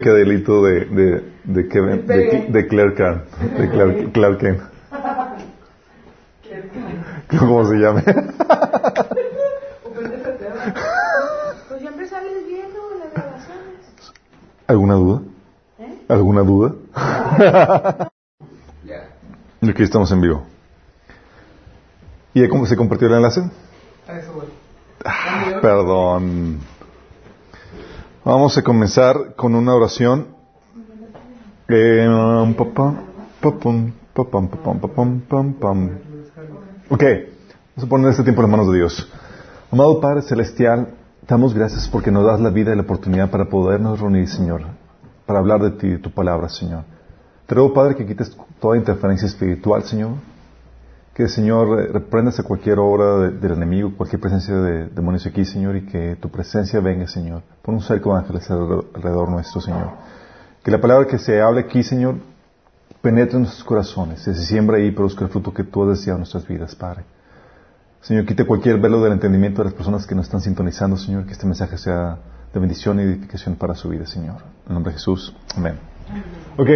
Qué delito de, de, de, Kevin, de, de Claire Kahn, de Clark, Clark Kent. ¿Cómo se llame? Pues siempre sales viendo en las grabaciones. ¿Alguna duda? ¿Eh? ¿Alguna duda? Aquí estamos en vivo. ¿Y cómo se compartió el enlace? Ah, perdón. Vamos a comenzar con una oración. Pam. Ok, vamos a poner este tiempo en las manos de Dios. Amado Padre Celestial, damos gracias porque nos das la vida y la oportunidad para podernos reunir, Señor, para hablar de ti y de tu palabra, Señor. Te ruego, Padre, que quites toda interferencia espiritual, Señor. Que, Señor, eh, reprendas a cualquier obra de- del enemigo, cualquier presencia de demonios aquí, Señor, y que tu presencia venga, Señor. Pon un cerco de ángeles alrededor nuestro, Señor. Que la palabra que se hable aquí, Señor, penetre en nuestros corazones, se siembra ahí y produzca el fruto que tú has deseado en nuestras vidas, Padre. Señor, quite cualquier velo del entendimiento de las personas que nos están sintonizando, Señor, que este mensaje sea de bendición y edificación para su vida, Señor. En el nombre de Jesús. Amén. Ok,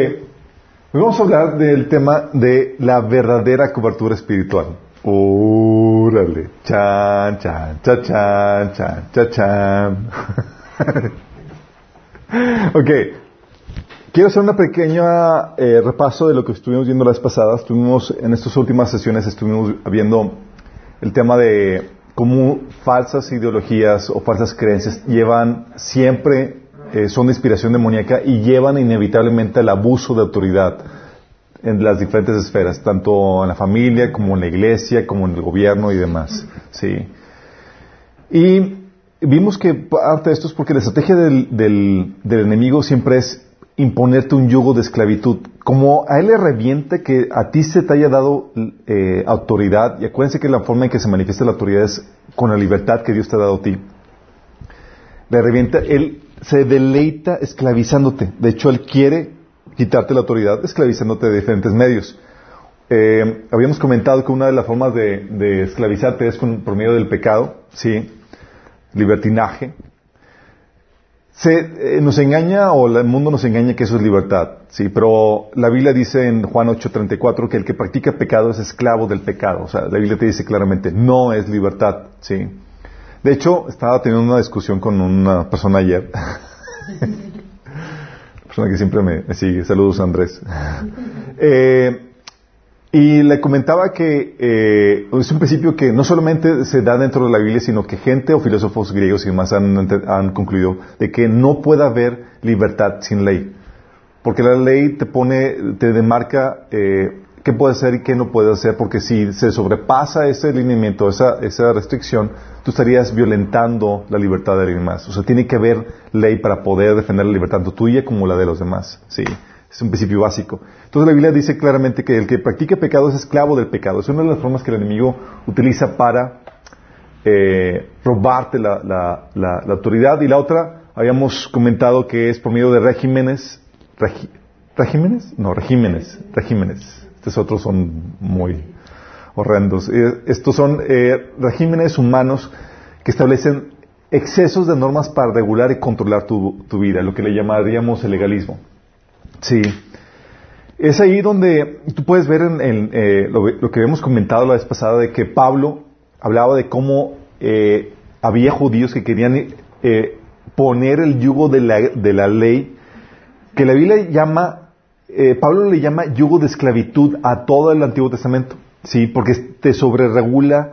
vamos a hablar del tema de la verdadera cobertura espiritual. Órale. Chan, chan, chan, chan, chan, chan, chan. ok. Quiero hacer una pequeña eh, repaso de lo que estuvimos viendo la vez pasada. Estuvimos, en estas últimas sesiones estuvimos viendo el tema de cómo falsas ideologías o falsas creencias llevan siempre, eh, son de inspiración demoníaca y llevan inevitablemente al abuso de autoridad en las diferentes esferas, tanto en la familia como en la iglesia, como en el gobierno y demás. Sí. Y vimos que parte de esto es porque la estrategia del, del, enemigo siempre es imponerte un yugo de esclavitud. Como a él le revienta que a ti se te haya dado eh, autoridad, y acuérdense que la forma en que se manifiesta la autoridad es con la libertad que Dios te ha dado a ti. Le revienta, él se deleita esclavizándote. De hecho, él quiere quitarte la autoridad esclavizándote de diferentes medios. Eh, habíamos comentado que una de las formas de, esclavizarte es con, por medio del pecado, ¿sí? Libertinaje. Se, eh, nos engaña o el mundo nos engaña que eso es libertad, sí, pero la Biblia dice en Juan 8:34 que el que practica pecado es esclavo del pecado, o sea, la Biblia te dice claramente, no es libertad, sí. De hecho, estaba teniendo una discusión con una persona ayer, persona que siempre me, me sigue, saludos Andrés, eh, y le comentaba que eh, es un principio que no solamente se da dentro de la Biblia, sino que gente o filósofos griegos y demás han, han concluido de que no puede haber libertad sin ley. Porque la ley te pone, te demarca eh, qué puedes hacer y qué no puedes hacer, porque si se sobrepasa ese lineamiento, esa, esa restricción, tú estarías violentando la libertad de alguien más. O sea, tiene que haber ley para poder defender la libertad, tanto tuya como la de los demás. Sí. Es un principio básico. Entonces la Biblia dice claramente que el que practica pecado es esclavo del pecado. Es una de las formas que el enemigo utiliza para eh, robarte la, la, la, la, autoridad. Y la otra, habíamos comentado que es por medio de regímenes. ¿Regímenes? No, regímenes. Regímenes. Estos otros son muy horrendos. Eh, estos son eh, regímenes humanos que establecen excesos de normas para regular y controlar tu, tu vida, lo que le llamaríamos el legalismo. Sí. Es ahí donde tú puedes ver en, eh, lo, que habíamos comentado la vez pasada de que Pablo hablaba de cómo eh, había judíos que querían poner el yugo de la, de la, ley, que la Biblia llama, eh, Pablo le llama yugo de esclavitud a todo el Antiguo Testamento, sí, porque te sobreregula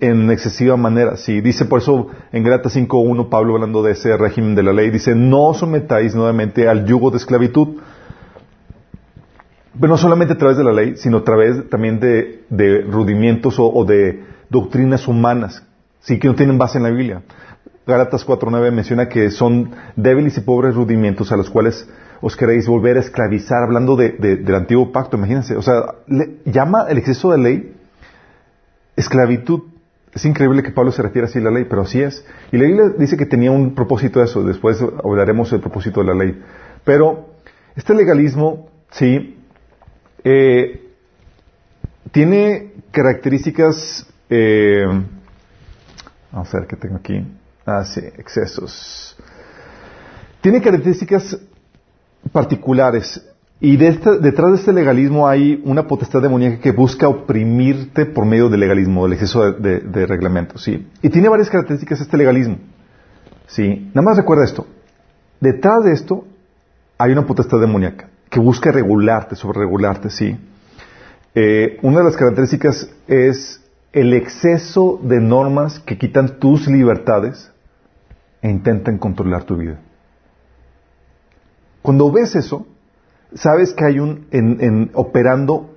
en excesiva manera. Sí, dice por eso en Galatas 5.1 Pablo hablando de ese régimen de la ley, dice, no sometáis nuevamente al yugo de esclavitud. Pero no solamente a través de la ley, sino a través también de, de rudimientos o, de doctrinas humanas, sí que no tienen base en la Biblia. Gálatas 4.9 menciona que son débiles y pobres rudimientos a los cuales os queréis volver a esclavizar, hablando de, de, del antiguo pacto, imagínense. O sea, le, llama el exceso de ley esclavitud. Es increíble que Pablo se refiera así a la ley, pero así es. Y la Biblia dice que tenía un propósito de eso, después hablaremos del propósito de la ley. Pero este legalismo, sí, eh, tiene características, eh, vamos a ver qué tengo aquí. Ah, sí, excesos. Tiene características particulares. Y de detrás de este legalismo hay una potestad demoníaca que busca oprimirte por medio del legalismo, del exceso de reglamentos, ¿sí? Y tiene varias características este legalismo, ¿sí? Nada más recuerda esto. Detrás de esto hay una potestad demoníaca que busca regularte, sobreregularte, ¿sí? Eh, una de las características es el exceso de normas que quitan tus libertades e intentan controlar tu vida. Cuando ves eso, sabes que hay un, en, operando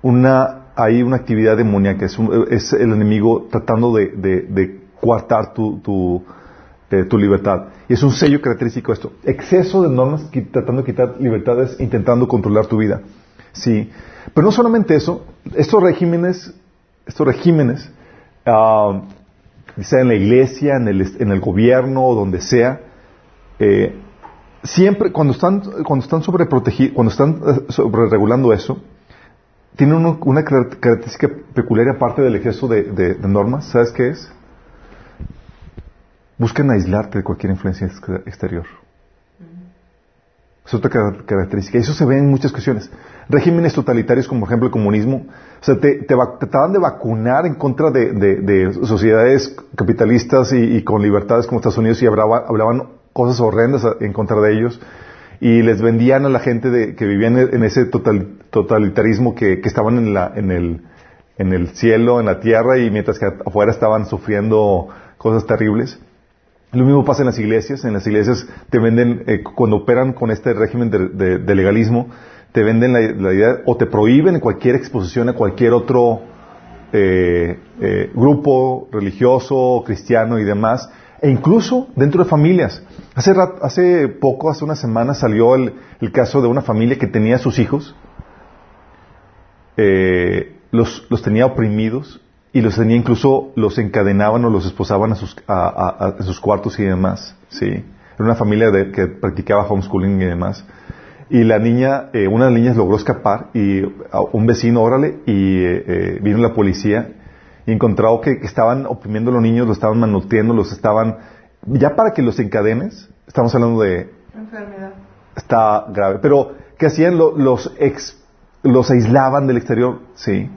una, hay una actividad demoníaca, es, el enemigo tratando de, de- coartar tu, eh, tu libertad. Y es un sello característico esto. Exceso de normas tratando de quitar libertades, intentando controlar tu vida. Sí. Pero no solamente eso, estos regímenes, estos regímenes, ah, sea en la iglesia, en el, en el gobierno donde sea, eh, siempre cuando están cuando están sobreprotegi- cuando están eh, sobreregulando eso, tienen uno- una car- característica peculiar aparte del exceso de, de- normas. ¿Sabes qué es? Buscan aislarte de cualquier influencia ex- exterior. Es otra car- característica. Eso se ve en muchas cuestiones. Regímenes totalitarios, como por ejemplo el comunismo, o sea, te, te, trataban de vacunar en contra de, de- de sociedades capitalistas y, con libertades como Estados Unidos y hablaba- hablaban cosas horrendas en contra de ellos y les vendían a la gente de- que vivía en, ese total- totalitarismo que, estaban en, la, en, el, en el cielo, en la tierra y mientras que afuera estaban sufriendo cosas terribles. Lo mismo pasa en las iglesias. En las iglesias te venden, eh, cuando operan con este régimen de, legalismo, te venden la, la idea o te prohíben cualquier exposición a cualquier otro eh, eh, grupo religioso, cristiano y demás, e incluso dentro de familias. Hace, hace poco, hace una semana, salió el, el caso de una familia que tenía a sus hijos, eh, los, los tenía oprimidos y los tenía incluso, los encadenaban o los esposaban a sus, a, a- sus cuartos y demás. Sí. Era una familia de- que practicaba homeschooling y demás. Y la niña, eh, una de las niñas logró escapar y un vecino, órale, y eh, eh, vino la policía y encontró que, que estaban oprimiendo a los niños, los estaban manoteando, los estaban, ya para que los encadenes, estamos hablando de, Enfermedad. está grave. Pero, ¿qué hacían? Lo- los ex, los aislaban del exterior, sí.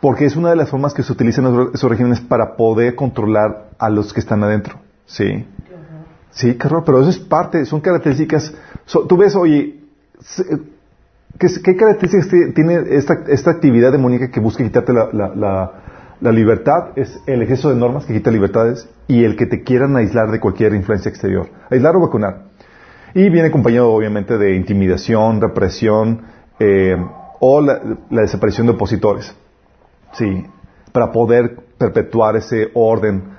Porque es una de las formas que se utilizan esos esos regímenes para poder controlar a los que están adentro, sí. Sí, qué horror, pero eso es parte, son características. so- tú ves, oye, ¿qué, qué características ti- tiene esta, esta actividad demoníaca que busca quitarte la, la- la- la libertad? Es el exceso de normas que quita libertades y el que te quieran aislar de cualquier influencia exterior. Aislar o vacunar. Y viene acompañado, obviamente, de intimidación, represión eh, o la, desaparición de opositores. Sí, para poder perpetuar ese orden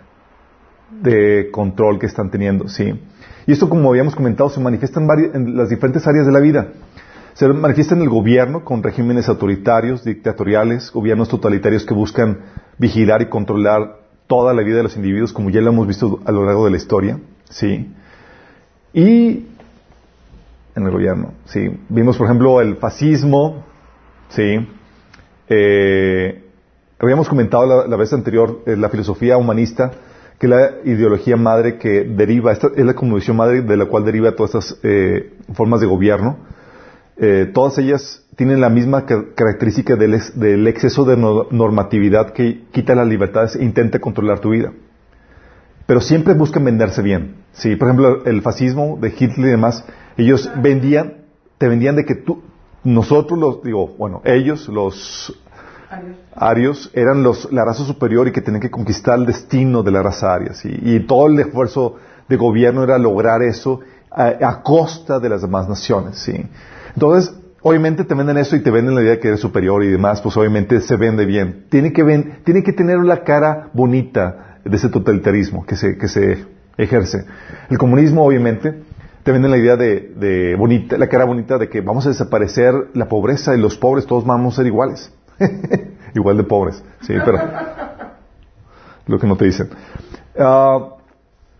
de control que están teniendo, sí. Y esto, como habíamos comentado, se manifiesta en, en las diferentes áreas de la vida. Se manifiesta en el gobierno con regímenes autoritarios, dictatoriales, gobiernos totalitarios que buscan vigilar y controlar toda la vida de los individuos, como ya lo hemos visto a lo largo de la historia, sí. Y en el gobierno, sí. Vimos, por ejemplo, el fascismo, sí. Eh, habíamos comentado la, vez anterior eh, la filosofía humanista, que la ideología madre que deriva, esta es la conmovisión madre de la cual deriva todas estas eh, formas de gobierno. Eh, todas ellas tienen la misma ca- característica del, ex- del exceso de no- normatividad que quita las libertades e intenta controlar tu vida. Pero siempre buscan venderse bien. Sí, por ejemplo, el fascismo de Hitler y demás, ellos vendían, te vendían de que tú, nosotros los, digo, bueno, ellos, los arios eran los, la raza superior y que tenían que conquistar el destino de la raza aria. ¿sí? Y todo el esfuerzo de gobierno era lograr eso a, a costa de las demás naciones. ¿sí? Entonces, obviamente te venden eso y te venden la idea de que eres superior y demás, pues obviamente se vende bien. Tiene que, ven, tiene que tener la cara bonita de ese totalitarismo que se, que se ejerce. El comunismo, obviamente, te venden la idea de, de bonita, la cara bonita de que vamos a desaparecer la pobreza y los pobres todos vamos a ser iguales. Igual de pobres, sí, pero lo que no te dicen. Ah,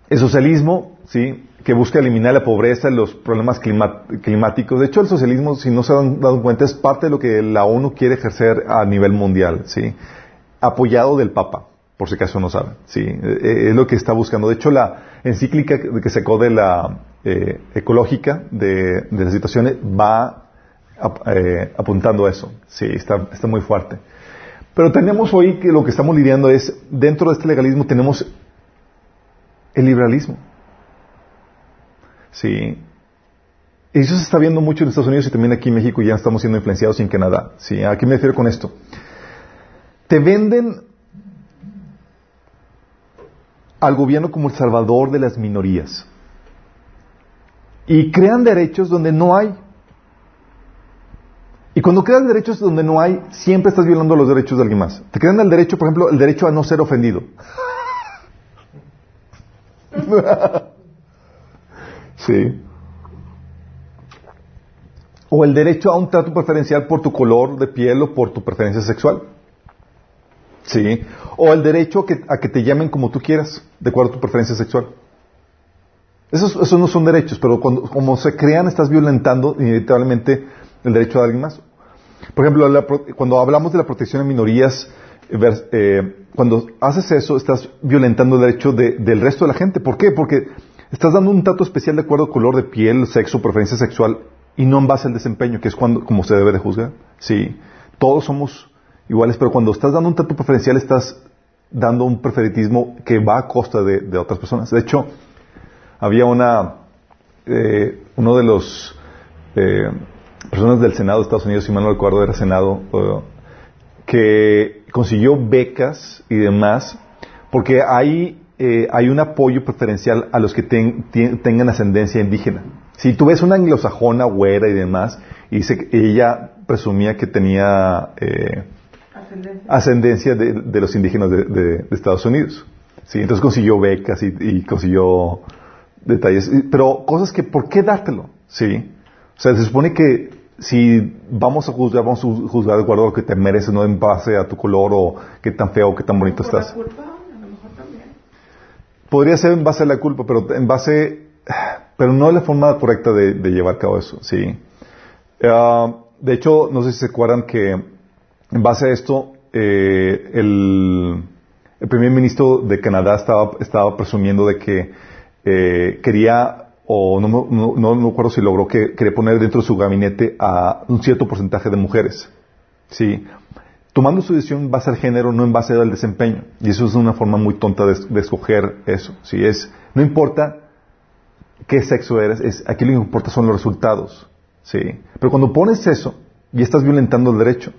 el socialismo, sí, que busca eliminar la pobreza, los problemas climáticos. De hecho, el socialismo, si no se han dado cuenta, es parte de lo que la ONU quiere ejercer a nivel mundial, sí, apoyado del Papa. por si acaso no saben. Sí, eh, es lo que está buscando. De hecho, la encíclica que sacó de la eh, ecológica de, de las situaciones va eh, apuntando a eso. Sí, está, está muy fuerte. Pero tenemos hoy que lo que estamos lidiando es, dentro de este legalismo tenemos el liberalismo. Sí. Y eso se está viendo mucho en Estados Unidos y también aquí en México ya estamos siendo influenciados en Canadá. Sí, ¿a qué me refiero con esto? Te venden al gobierno como el salvador de las minorías. Y crean derechos donde no hay. Y cuando crean derechos donde no hay, siempre estás violando los derechos de alguien más. Te crean el derecho, por ejemplo, el derecho a no ser ofendido. sí. O el derecho a un trato preferencial por tu color de piel o por tu preferencia sexual. Sí. O el derecho a que te llamen como tú quieras, de acuerdo a tu preferencia sexual. Esos, no son derechos, pero cuando, como se crean, estás violentando inevitablemente el derecho de alguien más. Por ejemplo, cuando hablamos de la protección de minorías, eh, cuando haces eso, estás violentando el derecho del resto de la gente. ¿Por qué? Porque estás dando un trato especial de acuerdo al color de piel, sexo, preferencia sexual, y no en base al desempeño, que es cuando, como se debe de juzgar. Sí, todos somos iguales, pero cuando estás dando un trato preferencial, estás dando un preferitismo que va a costa de, otras personas. De hecho, había una, eh, uno de los eh, personas del Senado de Estados Unidos, si mal no recuerdo, era Senado, que consiguió becas y demás, porque hay, eh, hay un apoyo preferencial a los que tengan ascendencia indígena. Si tú ves una anglosajona, güera y demás, y que ella presumía que tenía eh, ascendencia, de, los indígenas de, Estados Unidos. ¿sí? Entonces consiguió becas y, consiguió detalles. Pero cosas que, ¿por qué dártelo? ¿Sí? O sea, se supone que si vamos a juzgar, vamos a juzgar de acuerdo a lo que te mereces, no en base a tu color o qué tan feo o qué tan bonito estás. La culpa, a lo mejor también. Podría ser en base a la culpa, pero en base, pero no la forma correcta de, llevar a cabo eso, sí. Ah, de hecho, no sé si se acuerdan que en base a esto, eh, el, primer ministro de Canadá estaba, estaba presumiendo de que eh, quería o no, no, no, me acuerdo si logró que quería poner dentro de su gabinete a un cierto porcentaje de mujeres. Sí. Tomando su decisión en base al género, no en base al desempeño. Y eso es una forma muy tonta de, escoger eso. Sí, es, no importa qué sexo eres, es, aquí lo que importa son los resultados. Sí. Pero cuando pones eso, y estás violentando el derecho.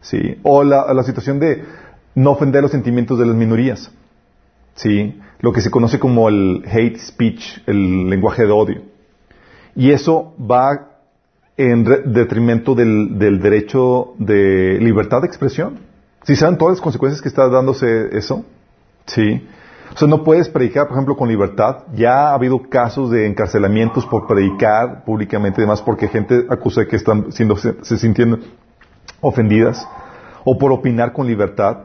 Sí. O la, la situación de no ofender los sentimientos de las minorías. Sí lo que se conoce como el hate speech, el lenguaje de odio. Y eso va en detrimento del, derecho de libertad de expresión. ¿Sí saben todas las consecuencias que está dándose eso? Sí. O sea, no puedes predicar, por ejemplo, con libertad. Ya ha habido casos de encarcelamientos por predicar públicamente y demás porque gente acusa de que están siendo, se sintiendo ofendidas. O por opinar con libertad.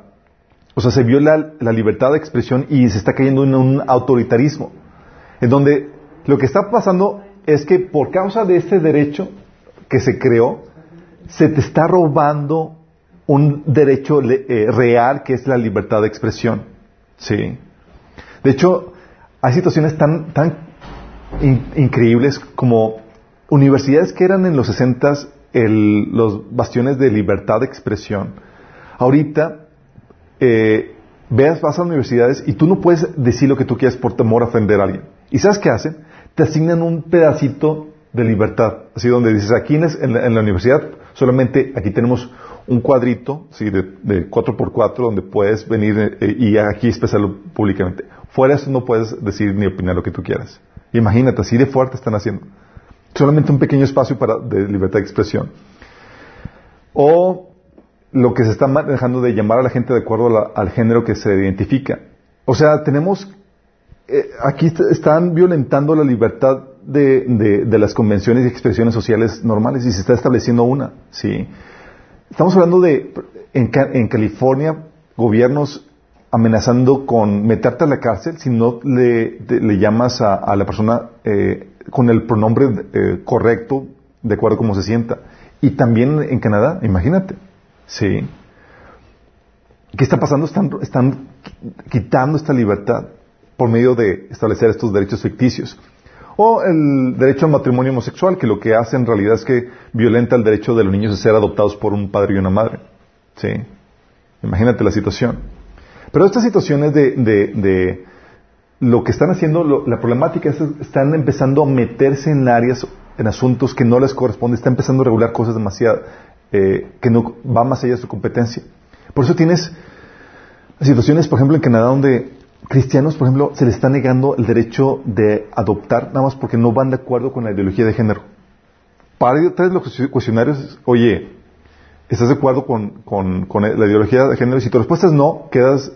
O sea, se viola la libertad de expresión y se está cayendo en un autoritarismo, en donde lo que está pasando es que por causa de este derecho que se creó, se te está robando un derecho eh, real que es la libertad de expresión. Sí. De hecho, hay situaciones tan, tan increíbles como universidades que eran en los 60 los bastiones de libertad de expresión. Ahorita eh, veas, vas a universidades y tú no puedes decir lo que tú quieras por temor a ofender a alguien. ¿Y sabes qué hacen? Te asignan un pedacito de libertad, así donde dices, aquí en, la, universidad solamente aquí tenemos un cuadrito ¿sí? de, de 4x4 donde puedes venir eh, y aquí expresarlo públicamente. Fuera eso no puedes decir ni opinar lo que tú quieras. Imagínate, así de fuerte están haciendo. Solamente un pequeño espacio para, de libertad de expresión. O lo que se está dejando de llamar a la gente de acuerdo al género que se identifica. O sea, tenemos, eh, aquí están violentando la libertad de, las convenciones y expresiones sociales normales y se está estableciendo una, ¿sí? Estamos hablando de, en, California, gobiernos amenazando con meterte a la cárcel si no le, llamas a, la persona eh, con el pronombre eh, correcto, de acuerdo a cómo se sienta. Y también en Canadá, imagínate. Sí. ¿Qué está pasando? Están, están quitando esta libertad por medio de establecer estos derechos ficticios. O el derecho al matrimonio homosexual, que lo que hace en realidad es que violenta el derecho de los niños de ser adoptados por un padre y una madre. ¿Sí? Imagínate la situación. Pero estas situaciones de, de, lo que están haciendo, la problemática es que están empezando a meterse en áreas, en asuntos que no les corresponde, están empezando a regular cosas demasiado, eh, que no va más allá de su competencia. Por eso tienes situaciones, por ejemplo, en Canadá, donde cristianos, por ejemplo, se les está negando el derecho de adoptar, nada más porque no van de acuerdo con la ideología de género. Para traes los cuestionarios, oye, ¿estás de acuerdo con, con, la ideología de género? Si tu respuesta es no, quedas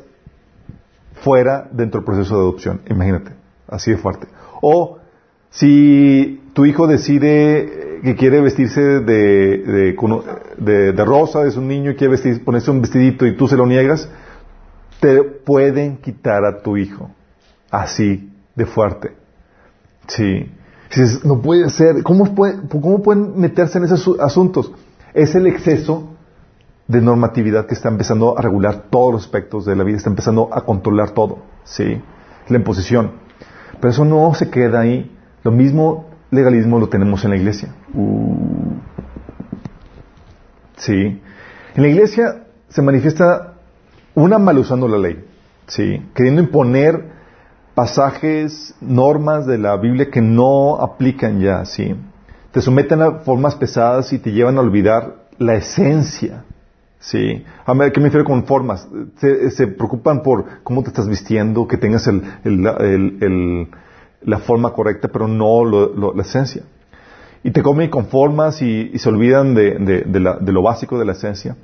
fuera dentro del proceso de adopción. Imagínate, así de fuerte. O si tu hijo decide que quiere vestirse de, de, de, rosa, es un niño y quiere vestir, ponerse un vestidito y tú se lo niegas, te pueden quitar a tu hijo. Así de fuerte. Sí. no puede ser. ¿Cómo, ¿Cómo pueden meterse en esos asuntos? Es el exceso de normatividad que está empezando a regular todos los aspectos de la vida, está empezando a controlar todo. Sí. La imposición. Pero eso no se queda ahí. Lo mismo legalismo lo tenemos en la iglesia. Uh. Sí. En la iglesia se manifiesta una mal usando la ley, ¿sí? Queriendo imponer pasajes, normas de la Biblia que no aplican ya, ¿sí? Te someten a formas pesadas y te llevan a olvidar la esencia, ¿sí? A ver, ¿qué me refiero con formas? Se, preocupan por cómo te estás vistiendo, que tengas la forma correcta, pero no la esencia. Y te comen con formas y, se olvidan de, lo básico de la esencia.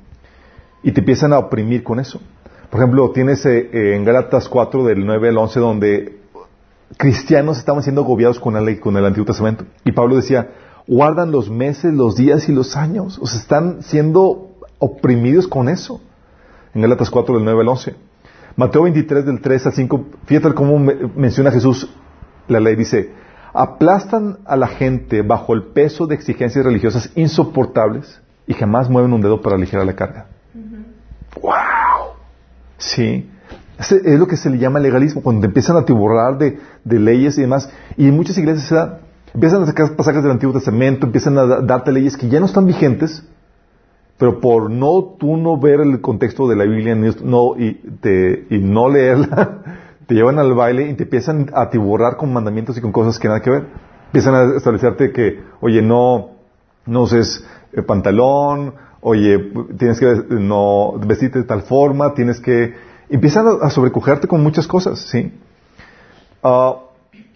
Y te empiezan a oprimir con eso. Por ejemplo, tienes eh, eh, en Gálatas 4 del 9 al 11 donde cristianos estaban siendo agobiados con la ley, con el Antiguo Testamento. Y Pablo decía, guardan los meses, los días y los años. O sea, están siendo oprimidos con eso. En Gálatas 4 del 9 al 11. Mateo 23 del 3 al 5, fíjate cómo menciona Jesús la ley. Dice, aplastan a la gente bajo el peso de exigencias religiosas insoportables y jamás mueven un dedo para aligerar la carga. Sí. Es, lo que se le llama legalismo, cuando empiezan a tiborrar de, leyes y demás. Y en muchas iglesias se da, empiezan a sacar pasajes del Antiguo Testamento, empiezan a darte leyes que ya no están vigentes, pero por no tú no ver el contexto de la Biblia no, y, te, y no leerla, te llevan al baile y te empiezan a tiborrar con mandamientos y con cosas que nada que ver. Empiezan a establecerte que, oye, no, no uses eh, pantalón, oye, tienes que no vestirte de tal forma, tienes que... Empiezan a, sobrecogerte con muchas cosas, ¿sí? Ah,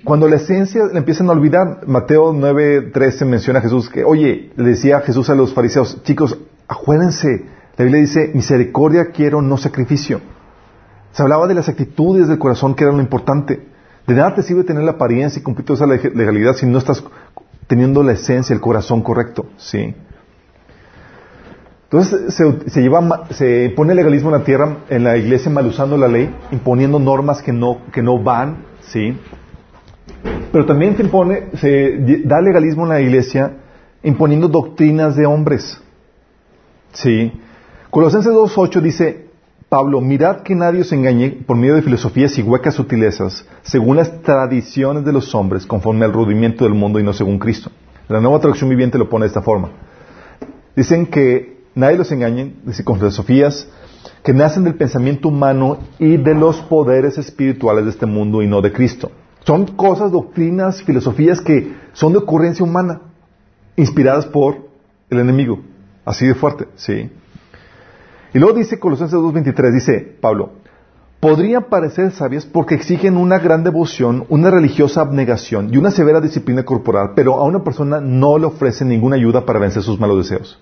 cuando la esencia la empiezan a olvidar, Mateo 9.13 menciona a Jesús que, oye, le decía Jesús a los fariseos, chicos, acuérdense, la Biblia dice, misericordia quiero, no sacrificio. Se hablaba de las actitudes del corazón que era lo importante. De nada te sirve tener la apariencia y cumplir toda esa legalidad si no estás teniendo la esencia, el corazón correcto, ¿sí? Entonces se, se, se pone el legalismo en la tierra, en la iglesia mal usando la ley, imponiendo normas que no, que no van, ¿sí? Pero también se impone, se da legalismo en la iglesia imponiendo doctrinas de hombres, ¿sí? Colosenses 2.8 dice, Pablo, mirad que nadie os engañe por medio de filosofías y huecas sutilezas, según las tradiciones de los hombres, conforme al rudimiento del mundo y no según Cristo. La nueva traducción viviente lo pone de esta forma. Dicen que nadie los engañe, dice con filosofías que nacen del pensamiento humano y de los poderes espirituales de este mundo y no de Cristo. Son cosas, doctrinas, filosofías que son de ocurrencia humana, inspiradas por el enemigo. Así de fuerte, ¿sí? Y luego dice Colosenses 2.23, dice Pablo, podrían parecer sabias porque exigen una gran devoción, una religiosa abnegación y una severa disciplina corporal, pero a una persona no le ofrecen ninguna ayuda para vencer sus malos deseos.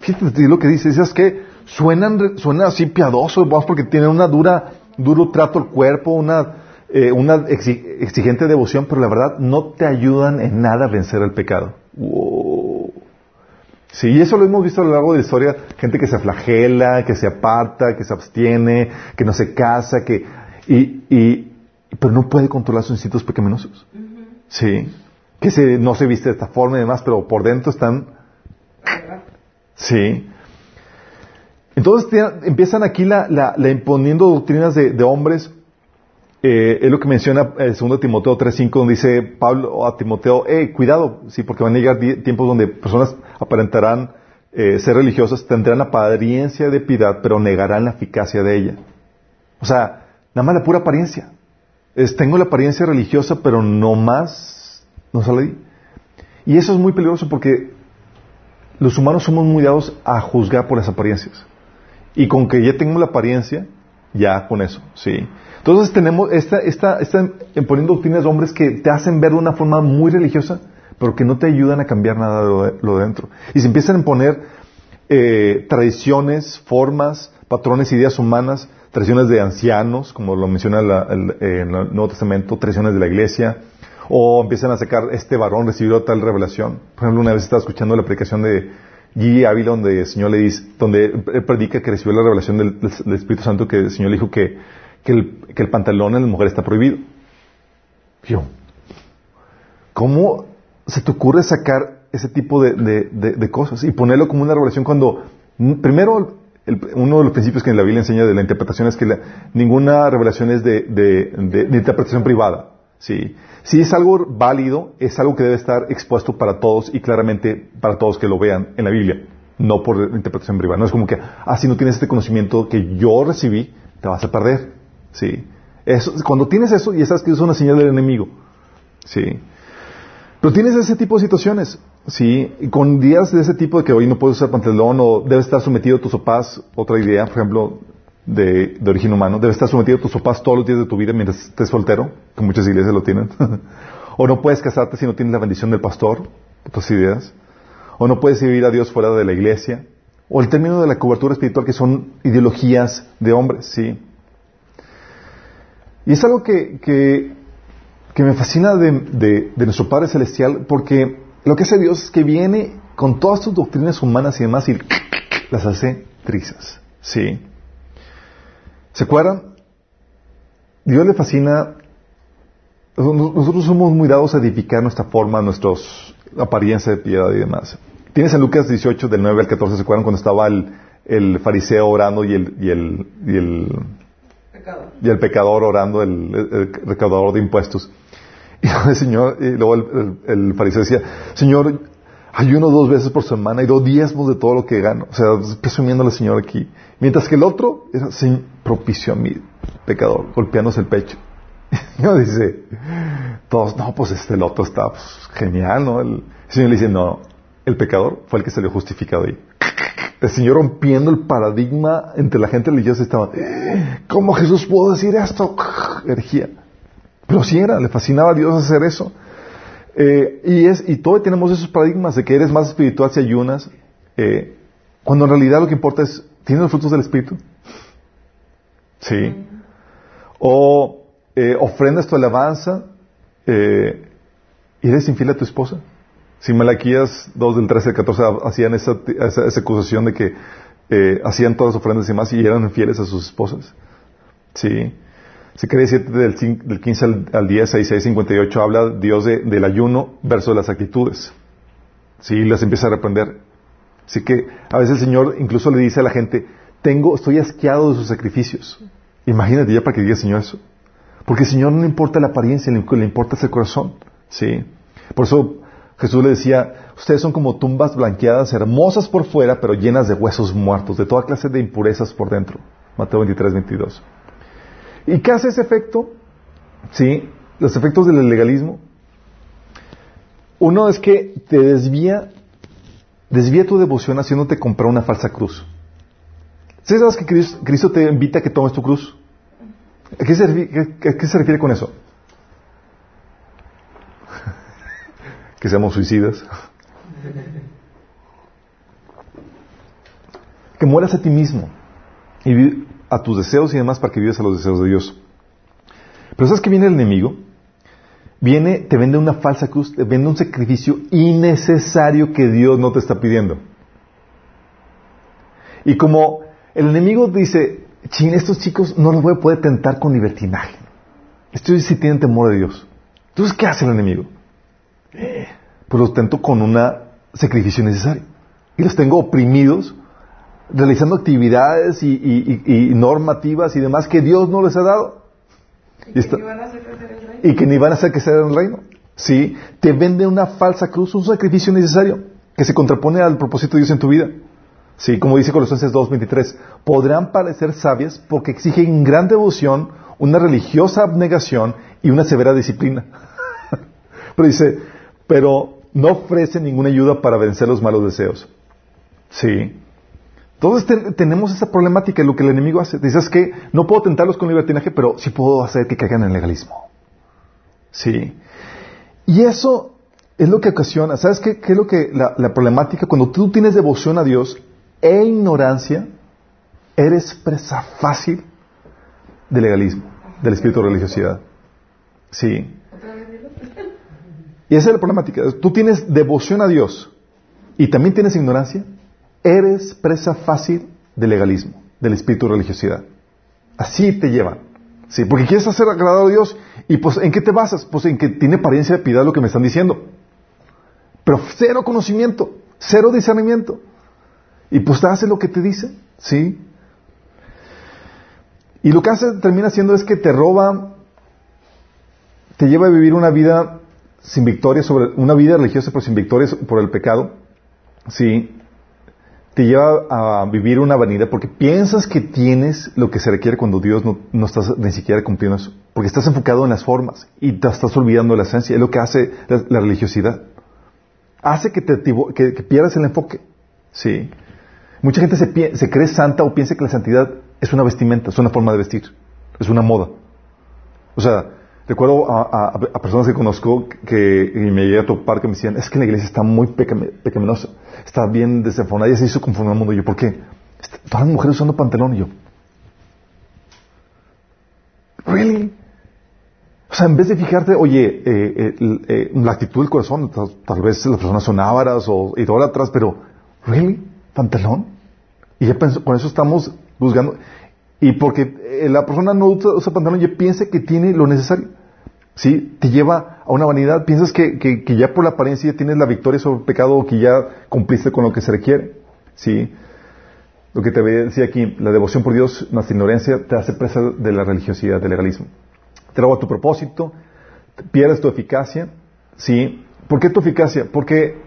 Fíjate lo que dice, es que suenan, suena así piadoso, porque tienen una dura, duro trato al cuerpo, una, eh, una exigente devoción, pero la verdad no te ayudan en nada a vencer el pecado. Sí, y eso lo hemos visto a lo largo de la historia, gente que se flagela, que se aparta, que se abstiene, que no se casa, que, y, y, pero no puede controlar sus instintos pecaminosos. Sí, que se, no se viste de esta forma y demás, pero por dentro están Sí. Entonces empiezan aquí la, la- la imponiendo doctrinas de, hombres. Eh, es lo que menciona el 2 Timoteo 3.5, donde dice Pablo a Timoteo, eh, cuidado, sí, porque van a llegar tiempos donde personas aparentarán eh, ser religiosas, tendrán apariencia de piedad, pero negarán la eficacia de ella. O sea, nada más la pura apariencia. Es, tengo la apariencia religiosa, pero no más, no sale ahí. Y eso es muy peligroso porque los humanos somos muy dados a juzgar por las apariencias. Y con que ya tengo la apariencia, ya con eso, sí. Entonces tenemos esta, esta, esta imponiendo doctrinas de hombres que te hacen ver de una forma muy religiosa, pero que no te ayudan a cambiar nada de lo de, lo de dentro. Y se empiezan a imponer eh, tradiciones, formas, patrones, ideas humanas, tradiciones de ancianos, como lo menciona la- el, Nuevo Testamento, tradiciones de la iglesia, o empiezan a sacar este varón recibió tal revelación. Por ejemplo, una vez estaba escuchando la predicación de G. Ávila, donde el Señor le dice, donde él predica que recibió la revelación del, Espíritu Santo, que el Señor le dijo que, que, el, pantalón en la mujer está prohibido. Yo, ¿cómo se te ocurre sacar ese tipo de, cosas y ponerlo como una revelación cuando, primero, uno de los principios que en la Biblia enseña de la interpretación es que ninguna revelación es de- de interpretación privada. Sí. Si es algo válido, es algo que debe estar expuesto para todos y claramente para todos que lo vean en la Biblia, no por interpretación privada. No es como que, ah, si no tienes este conocimiento que yo recibí, te vas a perder. Sí. Eso, cuando tienes eso, ya sabes que es una señal del enemigo. Sí. Pero tienes ese tipo de situaciones, ¿sí? Y con días de ese tipo de que hoy no puedes usar pantalón o debes estar sometido a tus sopás, otra idea, por ejemplo, de, origen humano, debes estar sometido a tus sopás todos los días de tu vida mientras estés soltero, que muchas iglesias lo tienen. o no puedes casarte si no tienes la bendición del pastor, otras ideas. O no puedes servir a Dios fuera de la iglesia. O el término de la cobertura espiritual que son ideologías de hombres, ¿sí? Y es algo que, que, me fascina de, de- de nuestro Padre Celestial, porque lo que hace Dios es que viene con todas sus doctrinas humanas y demás y las hace trizas. ¿Sí? ¿Se acuerdan? Dios le fascina. Nosotros somos muy dados a edificar nuestra forma, nuestros apariencia de piedad y demás. Tienes en Lucas 18, del 9 al 14, ¿se acuerdan cuando estaba el, el fariseo orando y el, y el, y el Pecado. y el pecador orando, el, el- recaudador de impuestos. Y el Señor, y luego el- el fariseo decía, Señor, ayuno dos veces por semana y doy diezmos de todo lo que gano. O sea, presumiendo al Señor aquí. Mientras que el otro era, "Sí, propició a mi pecador, golpeándose el pecho. Y uno dice, todos, no, pues este, el otro está pues, genial, ¿no? El, Señor le dice, no, el pecador fue el que salió justificado ahí. El Señor rompiendo el paradigma entre la gente religiosa estaba, ¿cómo Jesús pudo decir esto? Herejía. Pero sí era, le fascinaba a Dios hacer eso. Eh, y es, y todos tenemos esos paradigmas de que eres más espiritual si ayunas, eh, cuando en realidad lo que importa es, ¿tienes los frutos del Espíritu? Sí. O eh, ofrendas tu alabanza eh, y eres infiel a tu esposa. Si Malaquías 2 del 13 al 14 hacían esa, esa, esa acusación de que eh, hacían todas las ofrendas y demás y eran infieles a sus esposas. Sí. Secretaría 7 del, cin- del 15 al, al 10, 6, 6, 58 habla Dios de- del ayuno versus las actitudes. Sí, las empieza a reprender. Así que a veces el Señor incluso le dice a la gente, tengo, estoy asqueado de sus sacrificios. Imagínate ya para que diga el Señor eso. Porque al Señor no le importa la apariencia, le, le importa ese corazón. Sí. Por eso Jesús le decía, ustedes son como tumbas blanqueadas, hermosas por fuera, pero llenas de huesos muertos, de toda clase de impurezas por dentro. Mateo 23, 22. ¿Y qué hace ese efecto? Sí, los efectos del legalismo. Uno es que te desvía, desvía tu devoción haciéndote comprar una falsa cruz. ¿Sí sabes que Cristo, te invita a que tomes tu cruz? ¿A qué se, refiere, se con eso? que seamos suicidas. que mueras a ti mismo y a tus deseos y demás para que vivas a los deseos de Dios. Pero ¿sabes que viene el enemigo? Viene, te vende una falsa cruz, te vende un sacrificio innecesario que Dios no te está pidiendo. Y como el enemigo dice, chin, estos chicos no los voy a poder tentar con libertinaje. Estos sí tienen temor de Dios. Entonces, ¿qué hace el enemigo? Pues los tento con un sacrificio necesario. Y los tengo oprimidos realizando actividades y, y- y- y normativas y demás que Dios no les ha dado. Y, está- Y van a hacer crecer el reino. y que ni van a hacer que sea el reino. ¿Sí? Te venden una falsa cruz, un sacrificio necesario que se contrapone al propósito de Dios en tu vida. Sí, como dice Colosenses 2.23, podrán parecer sabias porque exigen gran devoción, una religiosa abnegación y una severa disciplina. pero dice, pero no ofrecen ninguna ayuda para vencer los malos deseos. Sí. Entonces te- tenemos esa problemática, lo que el enemigo hace. Dices que no puedo tentarlos con libertinaje, pero sí puedo hacer que caigan en el legalismo. Sí. Y eso es lo que ocasiona. ¿Sabes qué, es lo que la, la problemática? Cuando tú tienes devoción a Dios e ignorancia, eres presa fácil del legalismo, del espíritu de religiosidad. Sí. Y esa es la problemática. Tú tienes devoción a Dios y también tienes ignorancia, eres presa fácil del legalismo, del espíritu de religiosidad. Así te llevan. Sí, porque quieres hacer agradable a Dios y pues ¿en qué te basas? Pues en que tiene apariencia de piedad lo que me están diciendo. Pero cero conocimiento, cero discernimiento. Y pues te hace lo que te dice, ¿sí? Y lo que hace, termina haciendo es que te roba, te lleva a vivir una vida sin victoria sobre, una vida religiosa pero sin victorias por el pecado, ¿sí? Te lleva a vivir una vanidad porque piensas que tienes lo que se requiere cuando Dios no, estás ni siquiera cumpliendo eso. Porque estás enfocado en las formas y te estás olvidando de la esencia. Es lo que hace la, religiosidad. Hace que, te, pierdas el enfoque. Sí. Mucha gente se, se cree santa o piensa que la santidad es una vestimenta, es una forma de vestir, es una moda. O sea, recuerdo a, personas que conozco que y me llegué a topar que me decían, es que la iglesia está muy pecam- pecaminosa, está bien desenfonada, ya se hizo conforme al mundo. Y yo, ¿por qué? Está- Todas las mujeres usando pantalón. Y yo, ¿really? O sea, en vez de fijarte, oye, eh, eh, eh, la actitud del corazón, tal, vez las personas son ávaras o idólatras, pero, ¿really? ¿Pantalón? Y ya pensó- con eso estamos buscando. Y porque la persona no usa, usa pantalón, ya piensa que tiene lo necesario. ¿Sí? Te lleva a una vanidad. Piensas que, que- ya por la apariencia tienes la victoria sobre el pecado o que ya cumpliste con lo que se requiere. ¿Sí? Lo que te decía aquí, la devoción por Dios más ignorancia te hace presa de la religiosidad, del legalismo. Te roba tu propósito, pierdes tu eficacia. ¿Sí? ¿Por qué tu eficacia? Porque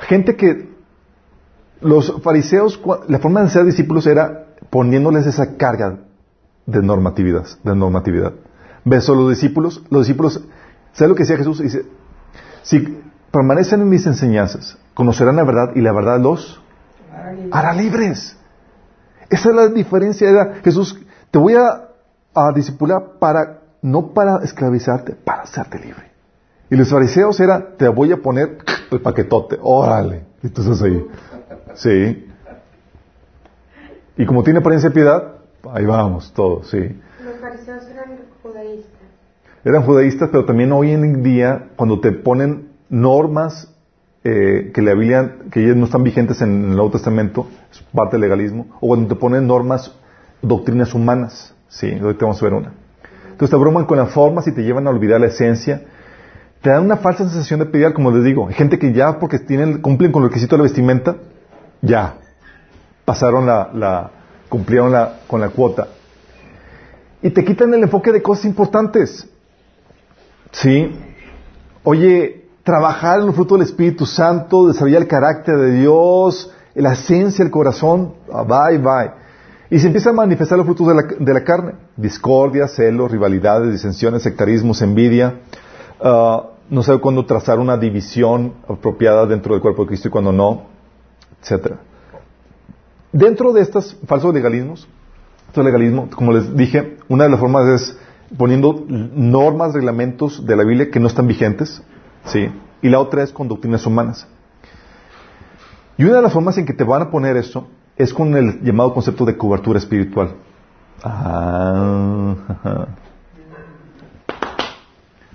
gente que los fariseos, la forma de ser discípulos era poniéndoles esa carga de normatividad, de normatividad. Ves a los discípulos, los discípulos, ¿sabes lo que decía Jesús? Dice, si permanecen en mis enseñanzas, conocerán la verdad y la verdad los hará libres. Esa es la diferencia. Era, Jesús, te voy a, a discipular para, no para esclavizarte, para hacerte libre. Y los fariseos era, te voy a poner el paquetote, órale. Estás ahí. Sí. Y como tiene apariencia de piedad, ahí vamos, todos, sí. Los fariseos eran judaístas. Eran judaístas, pero también hoy en día, cuando te ponen normas eh, que la Biblia, que ya no están vigentes en el Nuevo Testamento, es parte del legalismo, o cuando te ponen normas, doctrinas humanas, sí, ahorita vamos a ver una. Entonces te abruman con las formas y te llevan a olvidar la esencia. Te dan una falsa sensación de piedad, como les digo. Gente que ya porque tienen, cumplen con el requisito de la vestimenta, ya pasaron la, la cumplieron la, con la cuota. Y te quitan el enfoque de cosas importantes. ¿Sí? Oye, trabajar en el fruto del Espíritu Santo, desarrollar el carácter de Dios, la esencia del corazón, ah, bye, bye. Y se empiezan a manifestar los frutos de la, de la carne. Discordia, celos, rivalidades, disensiones, sectarismos, envidia. ah, no sabe cuándo trazar una división apropiada dentro del cuerpo de Cristo y cuándo no, etcétera. Dentro de estos falsos legalismos, este legalismo, como les dije, una de las formas es poniendo normas, reglamentos de la Biblia que no están vigentes, ¿sí? Y la otra es con doctrinas humanas. Y una de las formas en que te van a poner esto es con el llamado concepto de cobertura espiritual. Ah.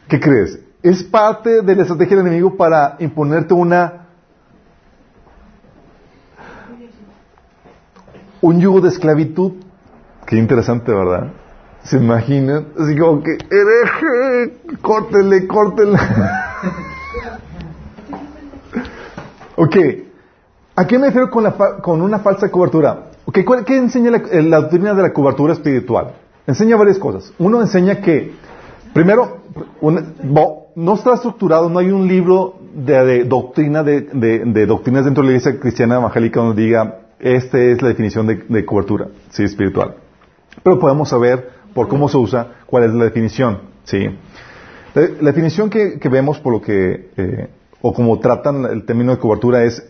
¿Qué crees? Es parte de la estrategia del enemigo para imponerte una un yugo de esclavitud. Qué interesante, ¿verdad? ¿Se imaginan? Así como que, hereje, córtele, córtele. ok, ¿A qué me refiero con, la con una falsa cobertura? Okay, ¿Qué enseña la, la, doctrina de la cobertura espiritual? Enseña varias cosas. Uno enseña que, primero, no está estructurado, no hay un libro de, doctrina de, de, doctrinas dentro de la iglesia cristiana evangélica donde diga, esta es la definición de, cobertura sí, espiritual. Pero podemos saber por cómo se usa cuál es la definición. ¿sí? La, definición que, vemos por lo que, eh, o como tratan el término de cobertura es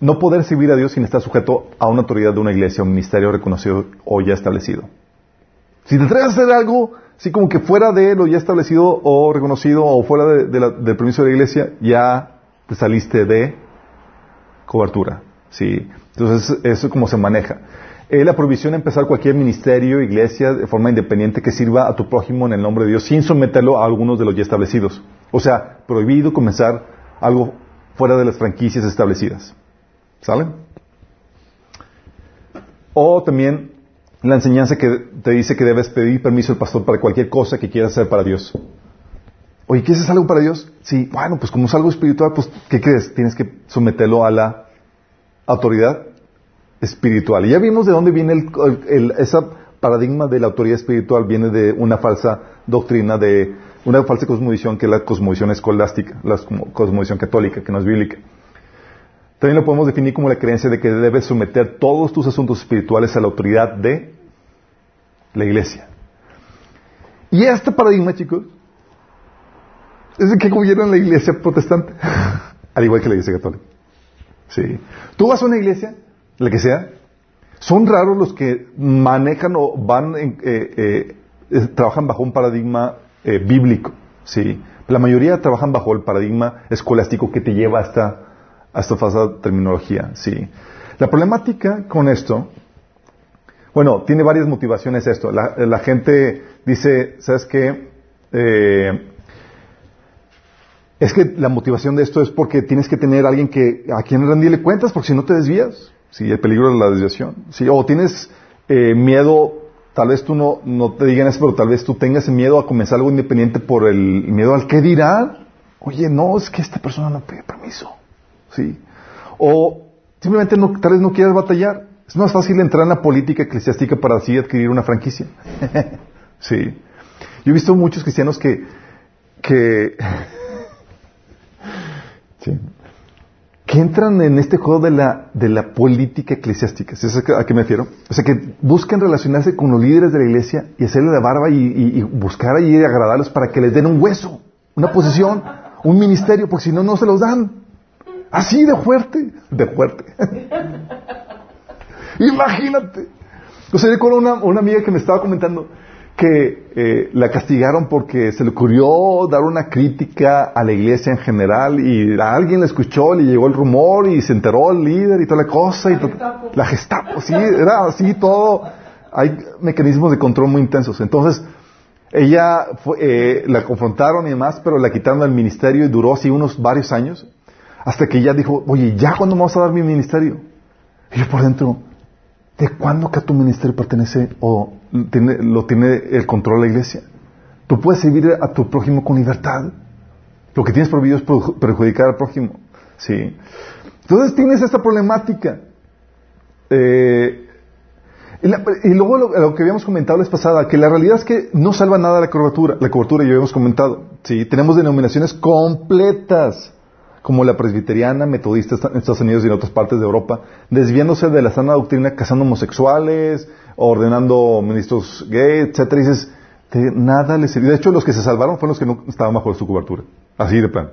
no poder servir a Dios sin estar sujeto a una autoridad de una iglesia, un ministerio reconocido o ya establecido. Si te atreves a hacer algo así como que fuera de lo ya establecido o reconocido o fuera del permiso de la iglesia, ya te saliste de cobertura. ¿sí? Entonces, eso es como se maneja. Es la prohibición de empezar cualquier ministerio, iglesia, de forma independiente que sirva a tu prójimo en el nombre de Dios, sin someterlo a algunos de los ya establecidos. O sea, prohibido comenzar algo fuera de las franquicias establecidas. ¿Sale? O también la enseñanza que te dice que debes pedir permiso al pastor para cualquier cosa que quieras hacer para Dios. Oye, ¿quieres hacer algo para Dios? Sí, bueno, pues como es algo espiritual, pues, ¿qué crees? Tienes que someterlo a la autoridad espiritual. Y ya vimos de dónde viene el, ese paradigma de la autoridad espiritual, viene de una falsa doctrina, de una falsa cosmovisión que es la cosmovisión escolástica, la cosmovisión católica, que no es bíblica. También lo podemos definir como la creencia de que debes someter todos tus asuntos espirituales a la autoridad de la iglesia. Y este paradigma, chicos, es el que gobierna la iglesia protestante, al igual que la iglesia católica. Sí. Tú vas a una iglesia, la que sea, son raros los que manejan o van, en, eh, eh, trabajan bajo un paradigma eh, bíblico. Sí. La mayoría trabajan bajo el paradigma escolástico que te lleva hasta a esta falsa terminología, sí. La problemática con esto, bueno, tiene varias motivaciones esto. La, gente dice, ¿sabes qué? Eh, es que la motivación de esto es porque tienes que tener a alguien que, a quien rendirle cuentas, porque si no te desvías. Sí, el peligro de la desviación. Sí, o tienes eh, miedo, tal vez tú no, no te digan eso, pero tal vez tú tengas miedo a comenzar algo independiente por el miedo al que dirá. Oye, no, es que esta persona no pide permiso. ¿sí? O simplemente no, tal vez no quieras batallar. Es más fácil entrar en la política eclesiástica para así adquirir una franquicia. sí. Yo he visto muchos cristianos que, que, sí, que entran en este juego de la, de la política eclesiástica. ¿Sabes a qué me refiero? O sea, que buscan relacionarse con los líderes de la iglesia y hacerle la barba y, y buscar y agradarlos para que les den un hueso, una posición, un ministerio, porque si no, no se los dan. Así de fuerte, de fuerte. Imagínate. O sea, yo con una, una, amiga que me estaba comentando que eh, la castigaron porque se le ocurrió dar una crítica a la iglesia en general y a alguien le escuchó, le llegó el rumor y se enteró el líder y toda la cosa. Y la gestapo, sí, era así todo. Hay mecanismos de control muy intensos. Entonces, ella eh, la confrontaron y demás, pero la quitaron del ministerio y duró así unos varios años. Hasta que ella dijo, oye, ¿ya cuándo me vas a dar mi ministerio? Y yo por dentro, ¿de cuándo que a tu ministerio pertenece o tiene, lo tiene el control de la iglesia? Tú puedes servir a tu prójimo con libertad. Lo que tienes prohibido es perjudicar al prójimo. Sí. Entonces tienes esta problemática. Eh, y, luego lo, que habíamos comentado la vez pasada, que la realidad es que no salva nada la cobertura, la cobertura, ya habíamos comentado. Sí, tenemos denominaciones completas como la presbiteriana, metodista en Estados Unidos y en otras partes de Europa, desviándose de la sana doctrina, casando homosexuales, ordenando ministros gays, etcétera, dices, de nada les sirvió. De hecho, los que se salvaron fueron los que no estaban bajo su cobertura. Así de plan.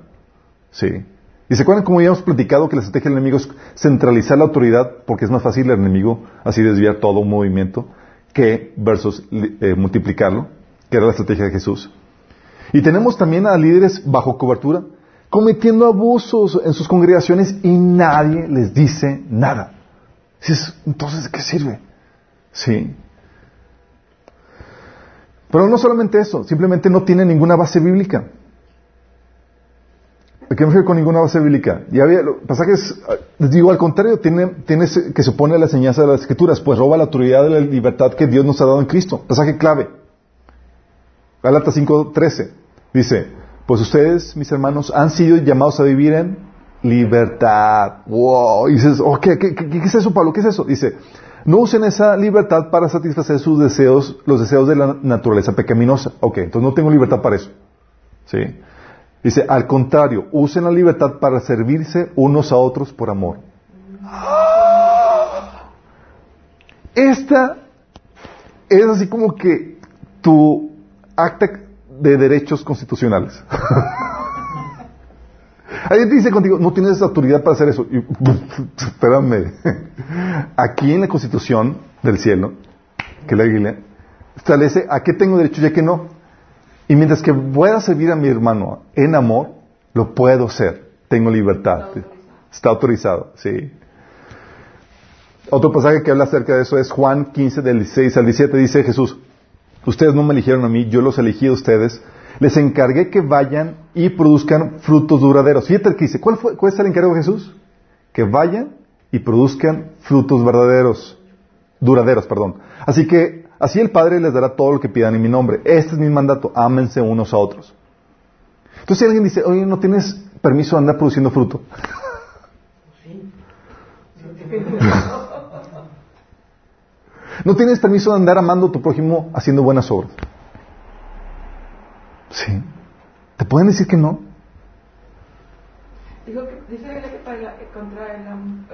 Sí. Y se acuerdan como ya hemos platicado que la estrategia del enemigo es centralizar la autoridad porque es más fácil el enemigo así desviar todo un movimiento que versus eh, multiplicarlo, que era la estrategia de Jesús. Y tenemos también a líderes bajo cobertura cometiendo abusos en sus congregaciones y nadie les dice nada. Entonces, ¿de qué sirve? Sí. Pero no solamente eso, simplemente no tiene ninguna base bíblica. ¿A qué me refiero con ninguna base bíblica? Y había pasajes, les digo, al contrario, tiene, que se opone a la enseñanza de las escrituras, pues roba la autoridad de la libertad que Dios nos ha dado en Cristo. Pasaje clave. Gálatas 5.13 dice, pues ustedes, mis hermanos, han sido llamados a vivir en libertad. Wow. Y dices, oh, ¿qué, qué, qué, es eso, Pablo? ¿Qué es eso? Dice, no usen esa libertad para satisfacer sus deseos, los deseos de la naturaleza pecaminosa. Ok, entonces no tengo libertad para eso. ¿Sí? Dice, al contrario, usen la libertad para servirse unos a otros por amor. Esta es así como que tu acta de derechos constitucionales. Alguien te dice contigo, no tienes autoridad para hacer eso. Y, espérame. Aquí en la Constitución del cielo, que la Biblia, establece a qué tengo derecho y a qué no. Y mientras que pueda servir a mi hermano en amor, lo puedo hacer. Tengo libertad. Está autorizado, sí. Otro pasaje que habla acerca de eso es Juan 15, del 16 al 17. Dice Jesús, ustedes no me eligieron a mí, yo los elegí a ustedes les encargué que vayan y produzcan frutos duraderos. Fíjate que dice, ¿cuál, fue, ¿cuál es el encargo de Jesús? Que vayan y produzcan frutos verdaderos, duraderos, perdón. Así que, así el Padre les dará todo lo que pidan en mi nombre. Este es mi mandato, ámense unos a otros. Entonces si alguien dice, oye, no tienes permiso de andar produciendo fruto. no tienes permiso de andar amando a tu prójimo haciendo buenas obras. Sí. ¿Te pueden decir que no? Dijo que, dice que para contra el,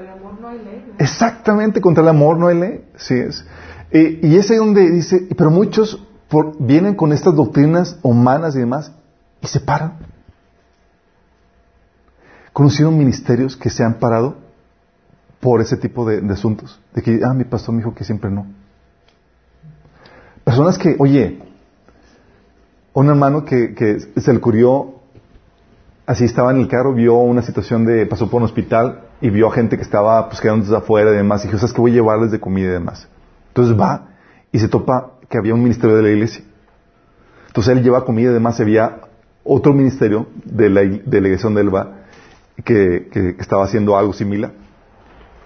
amor no hay ley. Exactamente, contra el amor no hay ley. Sí es. y es ahí donde dice, pero muchos vienen con estas doctrinas humanas y demás y se paran. Conocieron ministerios que se han parado por ese tipo de, de asuntos. De que, ah, mi pastor me dijo que siempre no. Personas que, oye, un hermano que, se le ocurrió, así estaba en el carro, vio una situación de, pasó por un hospital y vio a gente que estaba pues quedándose afuera y demás, y dijo, ¿sabes qué voy a llevarles de comida y demás? Entonces va y se topa que había un ministerio de la iglesia. Entonces él lleva comida y demás, había otro ministerio de la delegación de Elba que, que, estaba haciendo algo similar.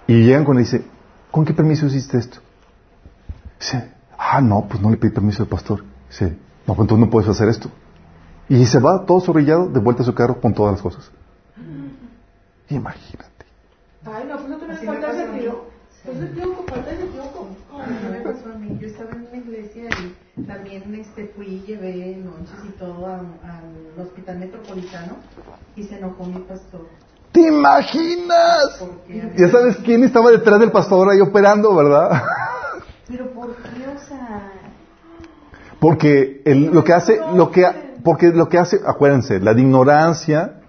Y llegan con él y dice, ¿con qué permiso hiciste esto? Dice, ah, no, pues no le pedí permiso al pastor. Dice, no, pues entonces no puedes hacer esto. Y se va todo zorrillado de vuelta a su carro con todas las cosas. Imagínate. Ay, no, pues no te falta de sentido. Pues es tiempo, falta de tiempo. me pasó a mí. Yo estaba en una iglesia y también este, fui y llevé noches y todo al hospital metropolitano y se enojó mi pastor. ¿Te imaginas? Ya sabes quién estaba detrás del pastor ahí operando, ¿verdad? Pero ¿por qué? O sea, porque lo que hace, lo que, porque lo que hace, acuérdense, la ignorancia,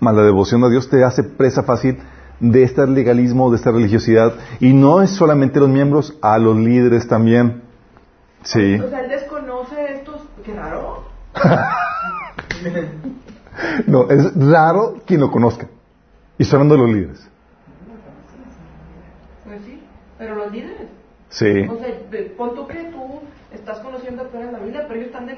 más la devoción a Dios te hace presa fácil de este legalismo, de esta religiosidad. Y no es solamente los miembros, a los líderes también. Sí. O sea, él desconoce estos, qué raro. no, es raro quien lo conozca. Y hablando de los líderes. Pues sí, pero los líderes. Sí. O sea, pon tú que tú estás conociendo en la Biblia, pero ellos están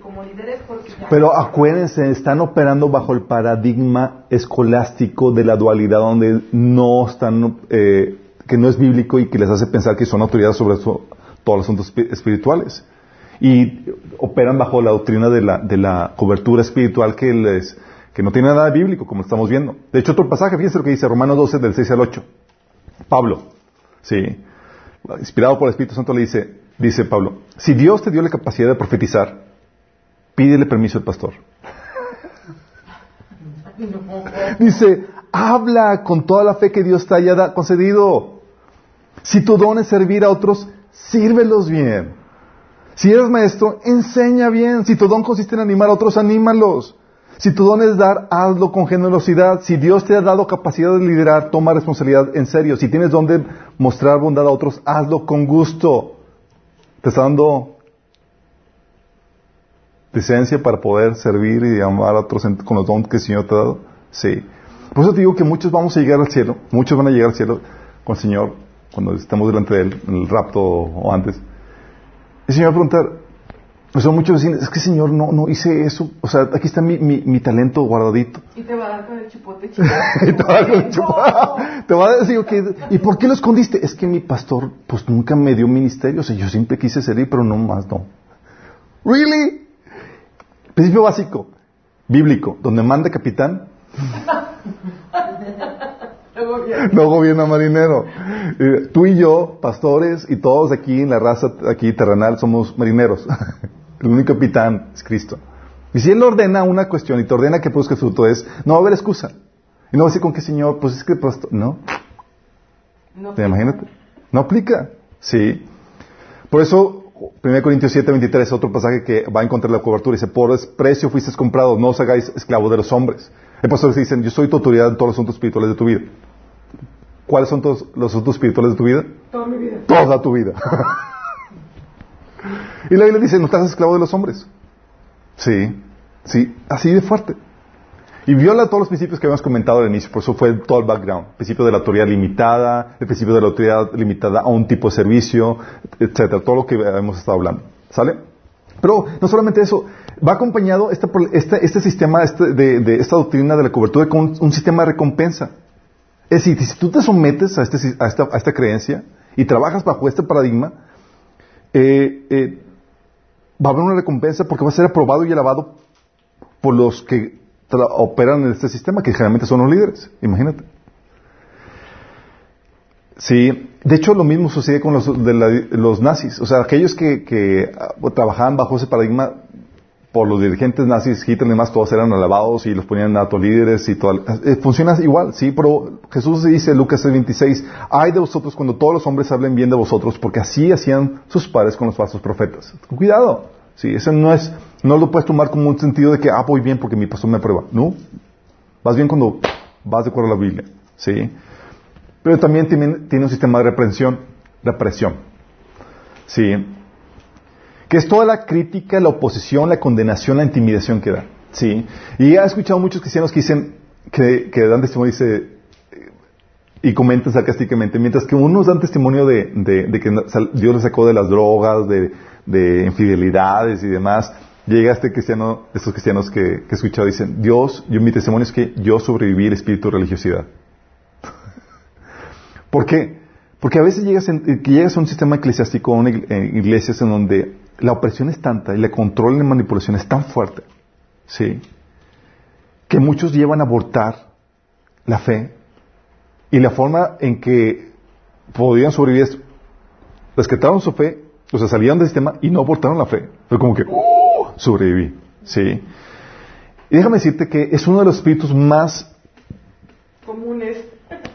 como líderes porque... Pero acuérdense, están operando bajo el paradigma escolástico de la dualidad donde no están, eh, que no es bíblico y que les hace pensar que son autoridades sobre todos los asuntos espirituales. Y operan bajo la doctrina de la, de la cobertura espiritual que les, que no tiene nada bíblico, como estamos viendo. De hecho, otro pasaje, fíjense lo que dice Romanos 12, del 6 al 8. Pablo, sí, inspirado por el Espíritu Santo, le dice, dice Pablo, si Dios te dio la capacidad de profetizar, pídele permiso al pastor. dice, habla con toda la fe que Dios te haya concedido. Si tu don es servir a otros, sírvelos bien. Si eres maestro, enseña bien. Si tu don consiste en animar a otros, anímalos. Si tu don es dar, hazlo con generosidad. Si Dios te ha dado capacidad de liderar, toma responsabilidad en serio. Si tienes don de mostrar bondad a otros, hazlo con gusto. Te está dando licencia para poder servir y amar a otros con los dones que el Señor te ha dado. Sí. Por eso te digo que muchos vamos a llegar al cielo, muchos van a llegar al cielo con el Señor cuando estemos delante de Él, en el rapto o antes. El Señor va a preguntar, o sea, muchos dicen, es que Señor, no, no hice eso. O sea, aquí está mi, mi, mi talento guardadito. Y te va a dar con el chipote chipote. te va a dar con el chipote. Te va a decir, okay, ¿y por qué lo escondiste? Es que mi pastor, pues nunca me dio ministerio. O sea, yo siempre quise servir, pero no más, no. ¿Really? Principio básico, bíblico, donde manda capitán, no gobierna marinero. Eh, Tú y yo, pastores, y todos aquí en la raza, aquí terrenal, somos marineros. El único capitán es Cristo. Y si Él ordena una cuestión y te ordena que busques fruto, es, no va a haber excusa. Y no va a decir con qué Señor, pues es que, pastor, no. No, ¿Te imagínate? No aplica. Sí. Por eso, 1 Corintios 7, 23, otro pasaje que va a encontrar la cobertura. Dice, por precio fuisteis comprados, no os hagáis esclavos de los hombres. Hay pastores que dicen, yo soy tu autoridad en todos los asuntos espirituales de tu vida. ¿Cuáles son todos los asuntos espirituales de tu vida? Toda mi vida. Toda tu vida. y la Biblia dice, no hagas esclavo de los hombres. Sí, sí, así de fuerte. Y viola todos los principios que habíamos comentado al inicio, por eso fue todo el background. El principio de la autoridad limitada, el principio de la autoridad limitada a un tipo de servicio, etcétera, todo lo que hemos estado hablando. ¿Sale? Pero no solamente eso, va acompañado este, este, este sistema este, de, de, esta doctrina de la cobertura con un, sistema de recompensa. Es decir, si tú te sometes a, este, a, esta, a esta creencia y trabajas bajo este paradigma, eh, eh, va a haber una recompensa porque va a ser aprobado y alabado por los que operan en este sistema, que generalmente son los líderes. Imagínate. Sí, de hecho lo mismo sucede con los, de la, los nazis. O sea, aquellos que, uh, trabajaban bajo ese paradigma por los dirigentes nazis, Hitler y demás, todos eran alabados y los ponían altos líderes y todo. Eh, funciona igual, sí, pero Jesús dice Lucas 26, hay de vosotros cuando todos los hombres hablen bien de vosotros, porque así hacían sus padres con los falsos profetas. Cuidado, sí, eso no es, no lo puedes tomar como un sentido de que, ah, voy bien porque mi pastor me aprueba. No, vas bien cuando vas de acuerdo a la Biblia, sí. Pero también tiene, un sistema de reprensión, represión, sí que es toda la crítica, la oposición, la condenación, la intimidación que da. ¿sí? Y he escuchado muchos cristianos que dicen, que, dan testimonio, dice, y comentan sarcásticamente, mientras que unos dan testimonio de, de, de que Dios les sacó de las drogas, de, de, infidelidades y demás, llega este cristiano, estos cristianos que, que he escuchado, dicen, Dios, yo mi testimonio es que yo sobreviví el espíritu de religiosidad. ¿Por qué? Porque a veces llegas, en, llegas a un sistema eclesiástico, a una iglesias en donde la opresión es tanta y la control y la manipulación es tan fuerte, ¿sí? Que muchos llevan a abortar la fe y la forma en que podían sobrevivir es rescataron su fe, o sea, salían del sistema y no abortaron la fe. Fue como que, ¡oh! sobreviví, ¿sí? Y déjame decirte que es uno de los espíritus más comunes,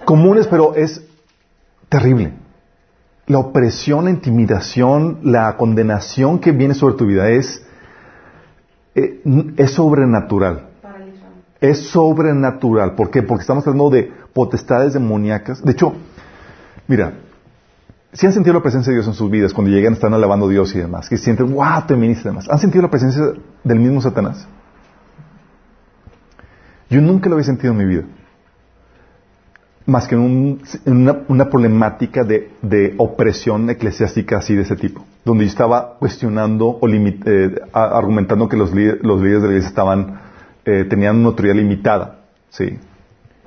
comunes pero es terrible la opresión, la intimidación, la condenación que viene sobre tu vida es, eh, es sobrenatural. Es sobrenatural. ¿Por qué? Porque estamos hablando de potestades demoníacas. De hecho, mira, si han sentido la presencia de Dios en sus vidas cuando llegan, están alabando a Dios y demás, que sienten, wow, te ministra y demás. ¿Han sentido la presencia del mismo Satanás? Yo nunca lo había sentido en mi vida más que un, una, una, problemática de, de, opresión eclesiástica así de ese tipo, donde yo estaba cuestionando o limit, eh, argumentando que los, los, líderes de la iglesia estaban, eh, tenían una autoridad limitada, ¿sí?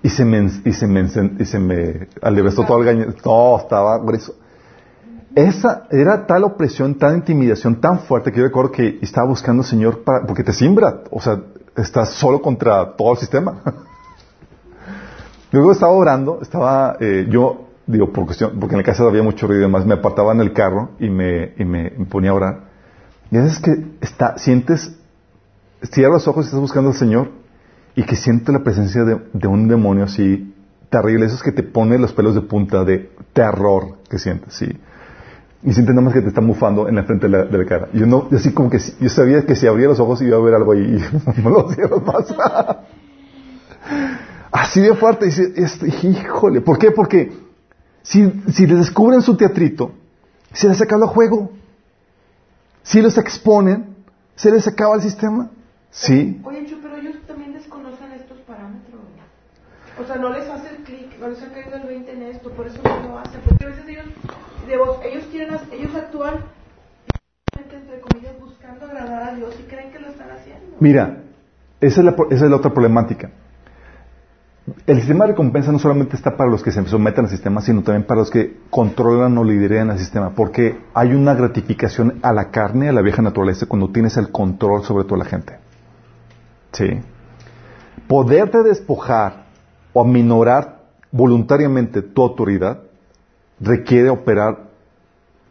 Y se me, y se me, y se me alevestó todo el gaño, todo estaba grueso. Esa era tal opresión, tal intimidación tan fuerte que yo recuerdo que estaba buscando al Señor para, porque te simbra, o sea, estás solo contra todo el sistema. Luego estaba orando, estaba eh, yo, digo, por cuestión, porque en la casa había mucho ruido y demás, me apartaba en el carro y me, y me, ponía a orar. Y a veces que está, sientes, cierras los ojos y estás buscando al Señor y que sientes la presencia de, de un demonio así terrible, esos que te pone los pelos de punta de terror que sientes, sí. Y sientes nada más que te está mufando en la frente de la, cara. Yo no, así como que, yo sabía que si abría los ojos iba a ver algo ahí y no lo cierro más. Así de fuerte. Dice, este, híjole, ¿por qué? Porque si, si les descubren su teatrito, se les acaba el juego. Si los exponen, se les acaba el sistema. Sí. Oye, Chu, pero ellos también desconocen estos parámetros. O sea, no les hace el clic, no les ha caído el 20 en esto, por eso no lo hacen. Porque a veces ellos, de vos, ellos quieren, ellos actúan, entre comillas, buscando agradar a Dios y creen que lo están haciendo. Mira, esa es la, esa es la otra problemática el sistema de recompensa no solamente está para los que se someten al sistema, sino también para los que controlan o lideran el sistema, porque hay una gratificación a la carne, a la vieja naturaleza, cuando tienes el control sobre toda la gente. Sí. poderte despojar o aminorar voluntariamente tu autoridad requiere operar,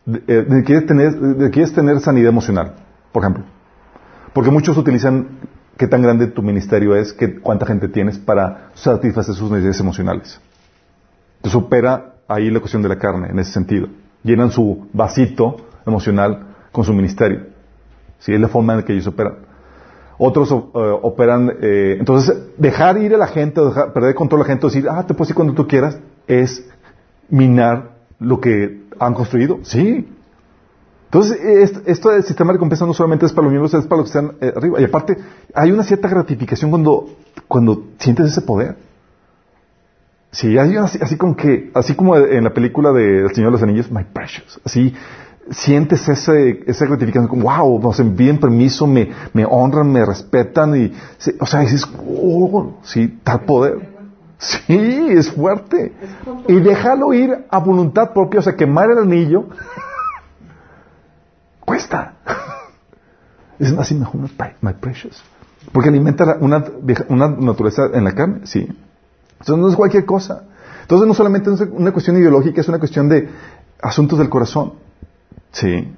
eh, requiere tener, requieres tener sanidad emocional, por ejemplo. Porque muchos utilizan qué tan grande tu ministerio es, qué, cuánta gente tienes para satisfacer sus necesidades emocionales. Entonces opera ahí la cuestión de la carne, en ese sentido. Llenan su vasito emocional con su ministerio. Si es la forma en la que ellos operan. Otros eh, operan, eh, entonces dejar ir a la gente, dejar, perder control a la gente, decir, ah, te puedes ir cuando tú quieras, es minar lo que han construido. Sí. Entonces, esto del sistema de recompensa no solamente es para los miembros, es para los que están eh, arriba. Y aparte, hay una cierta gratificación cuando, cuando sientes ese poder. Sí, hay así, así como que, así como en la película de El Señor de los Anillos, My Precious, así sientes ese, esa gratificación como, wow, nos envíen permiso, me, me honran, me respetan y, o sea, dices, oh, sí, tal poder. Sí, es fuerte. Y déjalo ir a voluntad propia, o sea, quemar el anillo, cuesta. Es así mejor, my precious. Porque alimenta una, naturaleza en la carne, sí. Entonces no es cualquier cosa. Entonces no solamente es una cuestión ideológica, es una cuestión de asuntos del corazón. Sí.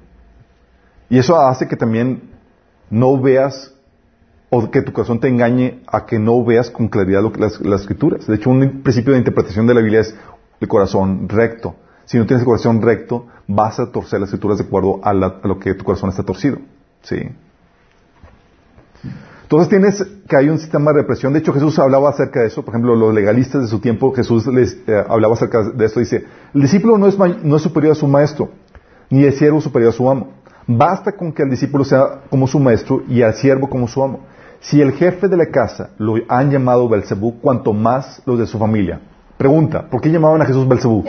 Y eso hace que también no veas o que tu corazón te engañe a que no veas con claridad lo que las, escrituras. De hecho, un principio de interpretación de la Biblia es el corazón recto. Si no tienes el corazón recto, vas a torcer las escrituras de acuerdo a, lo que tu corazón está torcido. Sí. Entonces tienes que hay un sistema de represión. De hecho, Jesús hablaba acerca de eso. Por ejemplo, los legalistas de su tiempo, Jesús les eh, hablaba acerca de esto. Dice, el discípulo no es, no es superior a su maestro, ni el siervo superior a su amo. Basta con que el discípulo sea como su maestro y el siervo como su amo. Si el jefe de la casa lo han llamado Belcebú, cuanto más los de su familia. Pregunta, ¿por qué llamaban a Jesús Belcebú?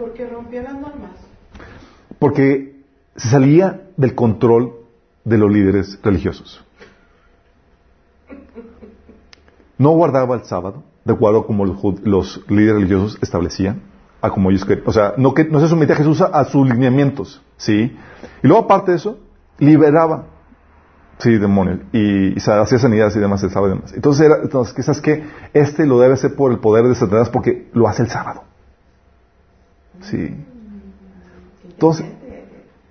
Porque rompía las normas. Porque se salía del control de los líderes religiosos. No guardaba el sábado, de acuerdo como los, líderes religiosos establecían, a como ellos querían. O sea, no se sometía a Jesús a, sus lineamientos, ¿sí? Y luego, aparte de eso, liberaba, sí, demonios, y, hacía sanidades y demás el sábado y demás. Entonces, era, entonces, quizás que este lo debe hacer por el poder de Satanás porque lo hace el sábado. Sí. Entonces,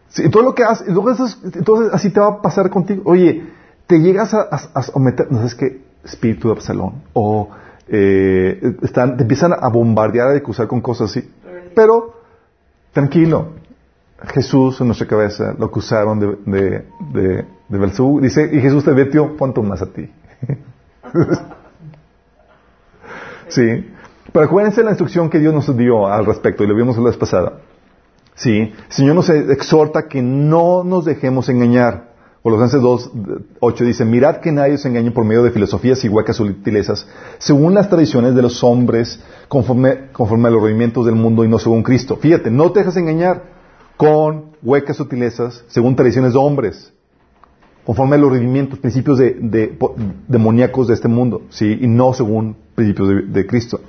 Sí, todo lo que haces, entonces así te va a pasar contigo. Oye, te llegas a, a, meter, no sé, qué, espíritu de Absalón, o eh, están, te empiezan a bombardear, a acusar con cosas así. Pero, tranquilo, Jesús en nuestra cabeza lo acusaron de, de, de, dice, y Jesús te metió cuánto más a ti. sí. Pero acuérdense la instrucción que Dios nos dio al respecto, y lo vimos la vez pasada. Sí, el Señor nos exhorta que no nos dejemos engañar. Colosenses 2, 8 dice, mirad que nadie os engañe por medio de filosofías y huecas sutilezas, según las tradiciones de los hombres, conforme, conforme a los movimientos del mundo y no según Cristo. Fíjate, no te dejes engañar con huecas sutilezas, según tradiciones de hombres, conforme a los rendimientos, principios de, demoníacos de este mundo, ¿sí? y no según principios de, de Cristo.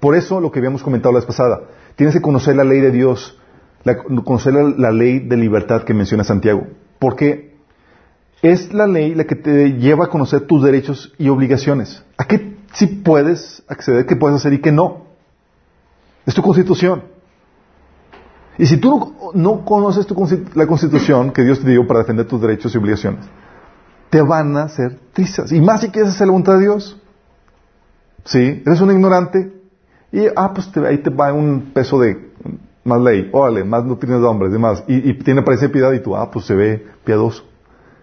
Por eso, lo que habíamos comentado la vez pasada, tienes que conocer la ley de Dios, la, conocer la, ley de libertad que menciona Santiago. Porque es la ley la que te lleva a conocer tus derechos y obligaciones. ¿A qué sí puedes acceder, qué puedes hacer y qué no? Es tu constitución. Y si tú no, conoces la constitución que Dios te dio para defender tus derechos y obligaciones, te van a hacer trizas. Y más si quieres hacer la voluntad de Dios. ¿Sí? Eres un ignorante. Y, ah, pues ahí te va un peso de más ley, órale, más doctrinas de hombres, demás, y, y tiene apariencia de piedad y tú, ah, pues se ve piadoso.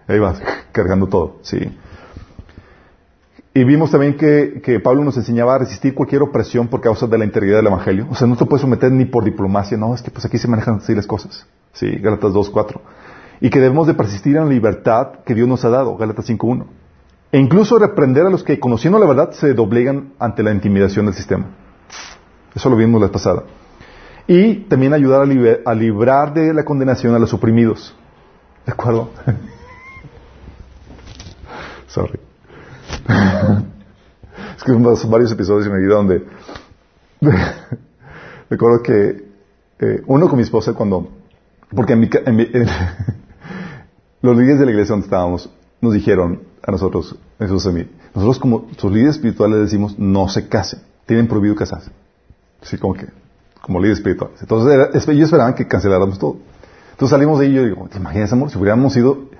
Ahí vas, cargando todo, sí. Y vimos también que, que, Pablo nos enseñaba a resistir cualquier opresión por causa de la integridad del Evangelio. O sea, no te puedes someter ni por diplomacia, no, es que pues aquí se manejan así las cosas. Sí, Gálatas 2, 4. Y que debemos de persistir en la libertad que Dios nos ha dado, Gálatas 5, 1. E incluso reprender a los que, conociendo la verdad, se doblegan ante la intimidación del sistema. Eso lo vimos la vez pasada y también ayudar a, librar de la condenación a los oprimidos. ¿De acuerdo? Sorry. es que son varios episodios en mi vida donde recuerdo que eh, uno con mi esposa cuando porque en mi, en los líderes de la iglesia donde estábamos nos dijeron a nosotros, Jesús a mí, nosotros como sus líderes espirituales les decimos, no se casen, tienen prohibido casarse. Así como que, como líderes espirituales. Entonces ellos esperaban que canceláramos todo. Entonces salimos de ahí y yo digo, ¿te imaginas, amor? Si hubiéramos sido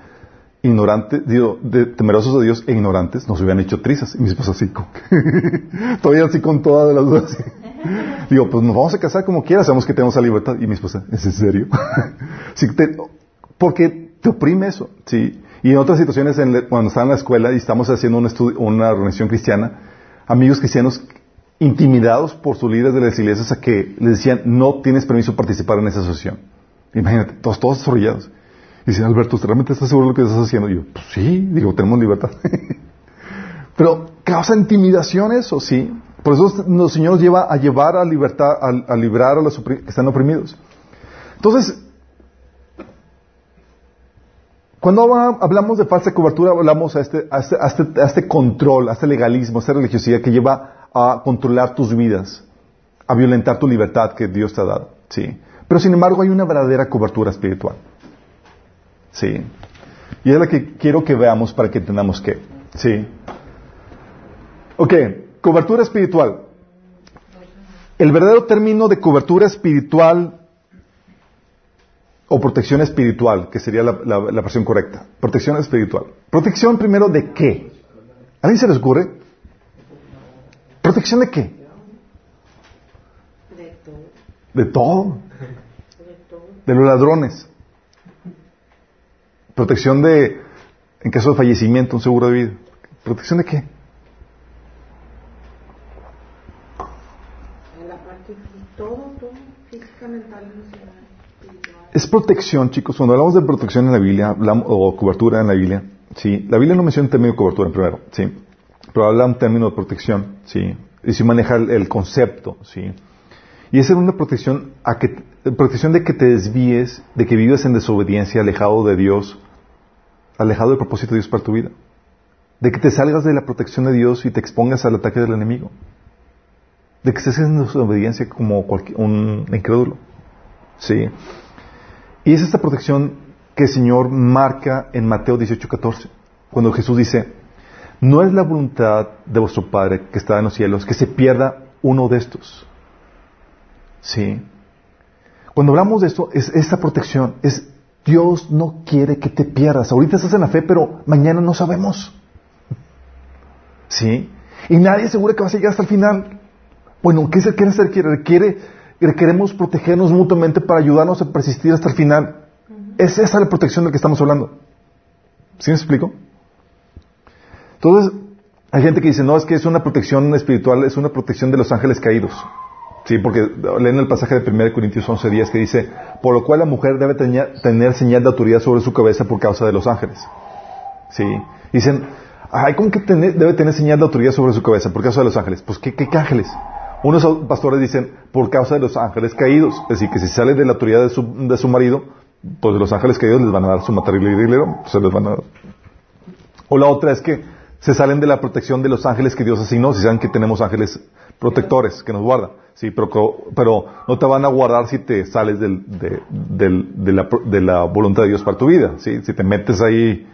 ignorantes, digo, de- temerosos de Dios e ignorantes, nos hubieran hecho trizas. Y mi esposa así, como que, todavía así con todas las dudas. Digo, pues nos vamos a casar como quieras, sabemos que tenemos la libertad. Y mi esposa, ¿es en serio? Sí, te- porque te oprime eso, ¿sí? Y en otras situaciones, cuando estaba en la escuela y estamos haciendo un estudio, una organización cristiana, amigos cristianos intimidados por sus líderes de las iglesias a que les decían, no tienes permiso participar en esa asociación. Imagínate, todos, todos desarrollados. Y dicen, Alberto, ¿usted realmente estás seguro de lo que estás haciendo? Y yo, pues sí, digo, tenemos libertad. Pero causa intimidación eso, sí. Por eso el Señor nos lleva a llevar a libertad, a, a librar a los que están oprimidos. Entonces, cuando hablamos de falsa cobertura, hablamos a este, a, este, a, este, a este control, a este legalismo, a esta religiosidad que lleva a controlar tus vidas, a violentar tu libertad que Dios te ha dado. ¿sí? Pero sin embargo hay una verdadera cobertura espiritual. ¿sí? Y es la que quiero que veamos para que entendamos qué. ¿sí? Ok, cobertura espiritual. El verdadero término de cobertura espiritual o protección espiritual, que sería la, la- la versión correcta. Protección espiritual. Protección primero de qué? ¿A alguien se les ocurre? ¿Protección de qué? De todo. De todo. De los ladrones. Protección de, en caso de fallecimiento, un seguro de vida. ¿Protección de qué? En la parte fí- todo, todo, física, mental, emocional, espiritual. Es protección, chicos. Cuando hablamos de protección en la Biblia, hablamos, o cobertura en la Biblia, sí. La Biblia no menciona el término de cobertura primero, sí. Pero habla un término de protección, sí. Y sí maneja el, concepto, sí. Y es una protección, a que, protección de que te desvíes, de que vivas en desobediencia, alejado de Dios, alejado del propósito de Dios para tu vida. De que te salgas de la protección de Dios y te expongas al ataque del enemigo. De que estés en desobediencia como un incrédulo. Sí. Y es esta protección que el Señor marca en Mateo 18:14, cuando Jesús dice, no es la voluntad de vuestro Padre que está en los cielos que se pierda uno de estos. Sí. Cuando hablamos de esto, es esta protección, es Dios no quiere que te pierdas. Ahorita estás en la fe, pero mañana no sabemos. ¿Sí? Y nadie asegura que vas a llegar hasta el final. Bueno, ¿qué se quiere hacer? Requiere, queremos protegernos mutuamente para ayudarnos a persistir hasta el final. Es esa la protección de la que estamos hablando. ¿Sí me explico? Entonces, hay gente que dice, no, es que es una protección espiritual, es una protección de los ángeles caídos. Sí, porque leen el pasaje de 1 Corintios 11 días que dice, por lo cual la mujer debe tener, tener señal de autoridad sobre su cabeza por causa de los ángeles. Sí. Dicen, ay, ¿cómo que tener- debe tener señal de autoridad sobre su cabeza por causa de los ángeles? Pues, ¿qué, qué, ángeles? Unos pastores dicen, por causa de los ángeles caídos. Es decir, que si sale de la autoridad de su, de su marido, pues los ángeles caídos les van a dar su material se les van a dar. O la otra es que se salen de la protección de los ángeles que Dios asignó, si saben que tenemos ángeles protectores que nos guardan. Sí, pero, pero no te van a guardar si te sales del- de, del- de la, de la voluntad de Dios para tu vida. ¿sí? Si te metes ahí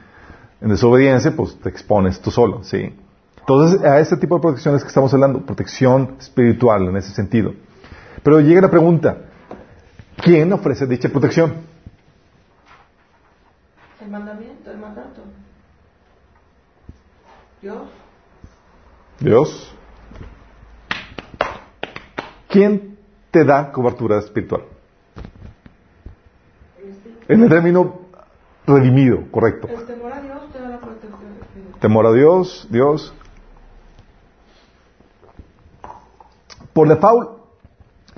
en desobediencia, pues te expones tú solo. ¿sí? Entonces, a este tipo de protecciones que estamos hablando, protección espiritual en ese sentido. Pero llega la pregunta, ¿quién ofrece dicha protección? El mandamiento, el mandato. Dios. Dios. ¿Quién te da cobertura espiritual? En el término redimido, correcto. El temor a Dios te da la protección. Temor a Dios, Dios. Por default,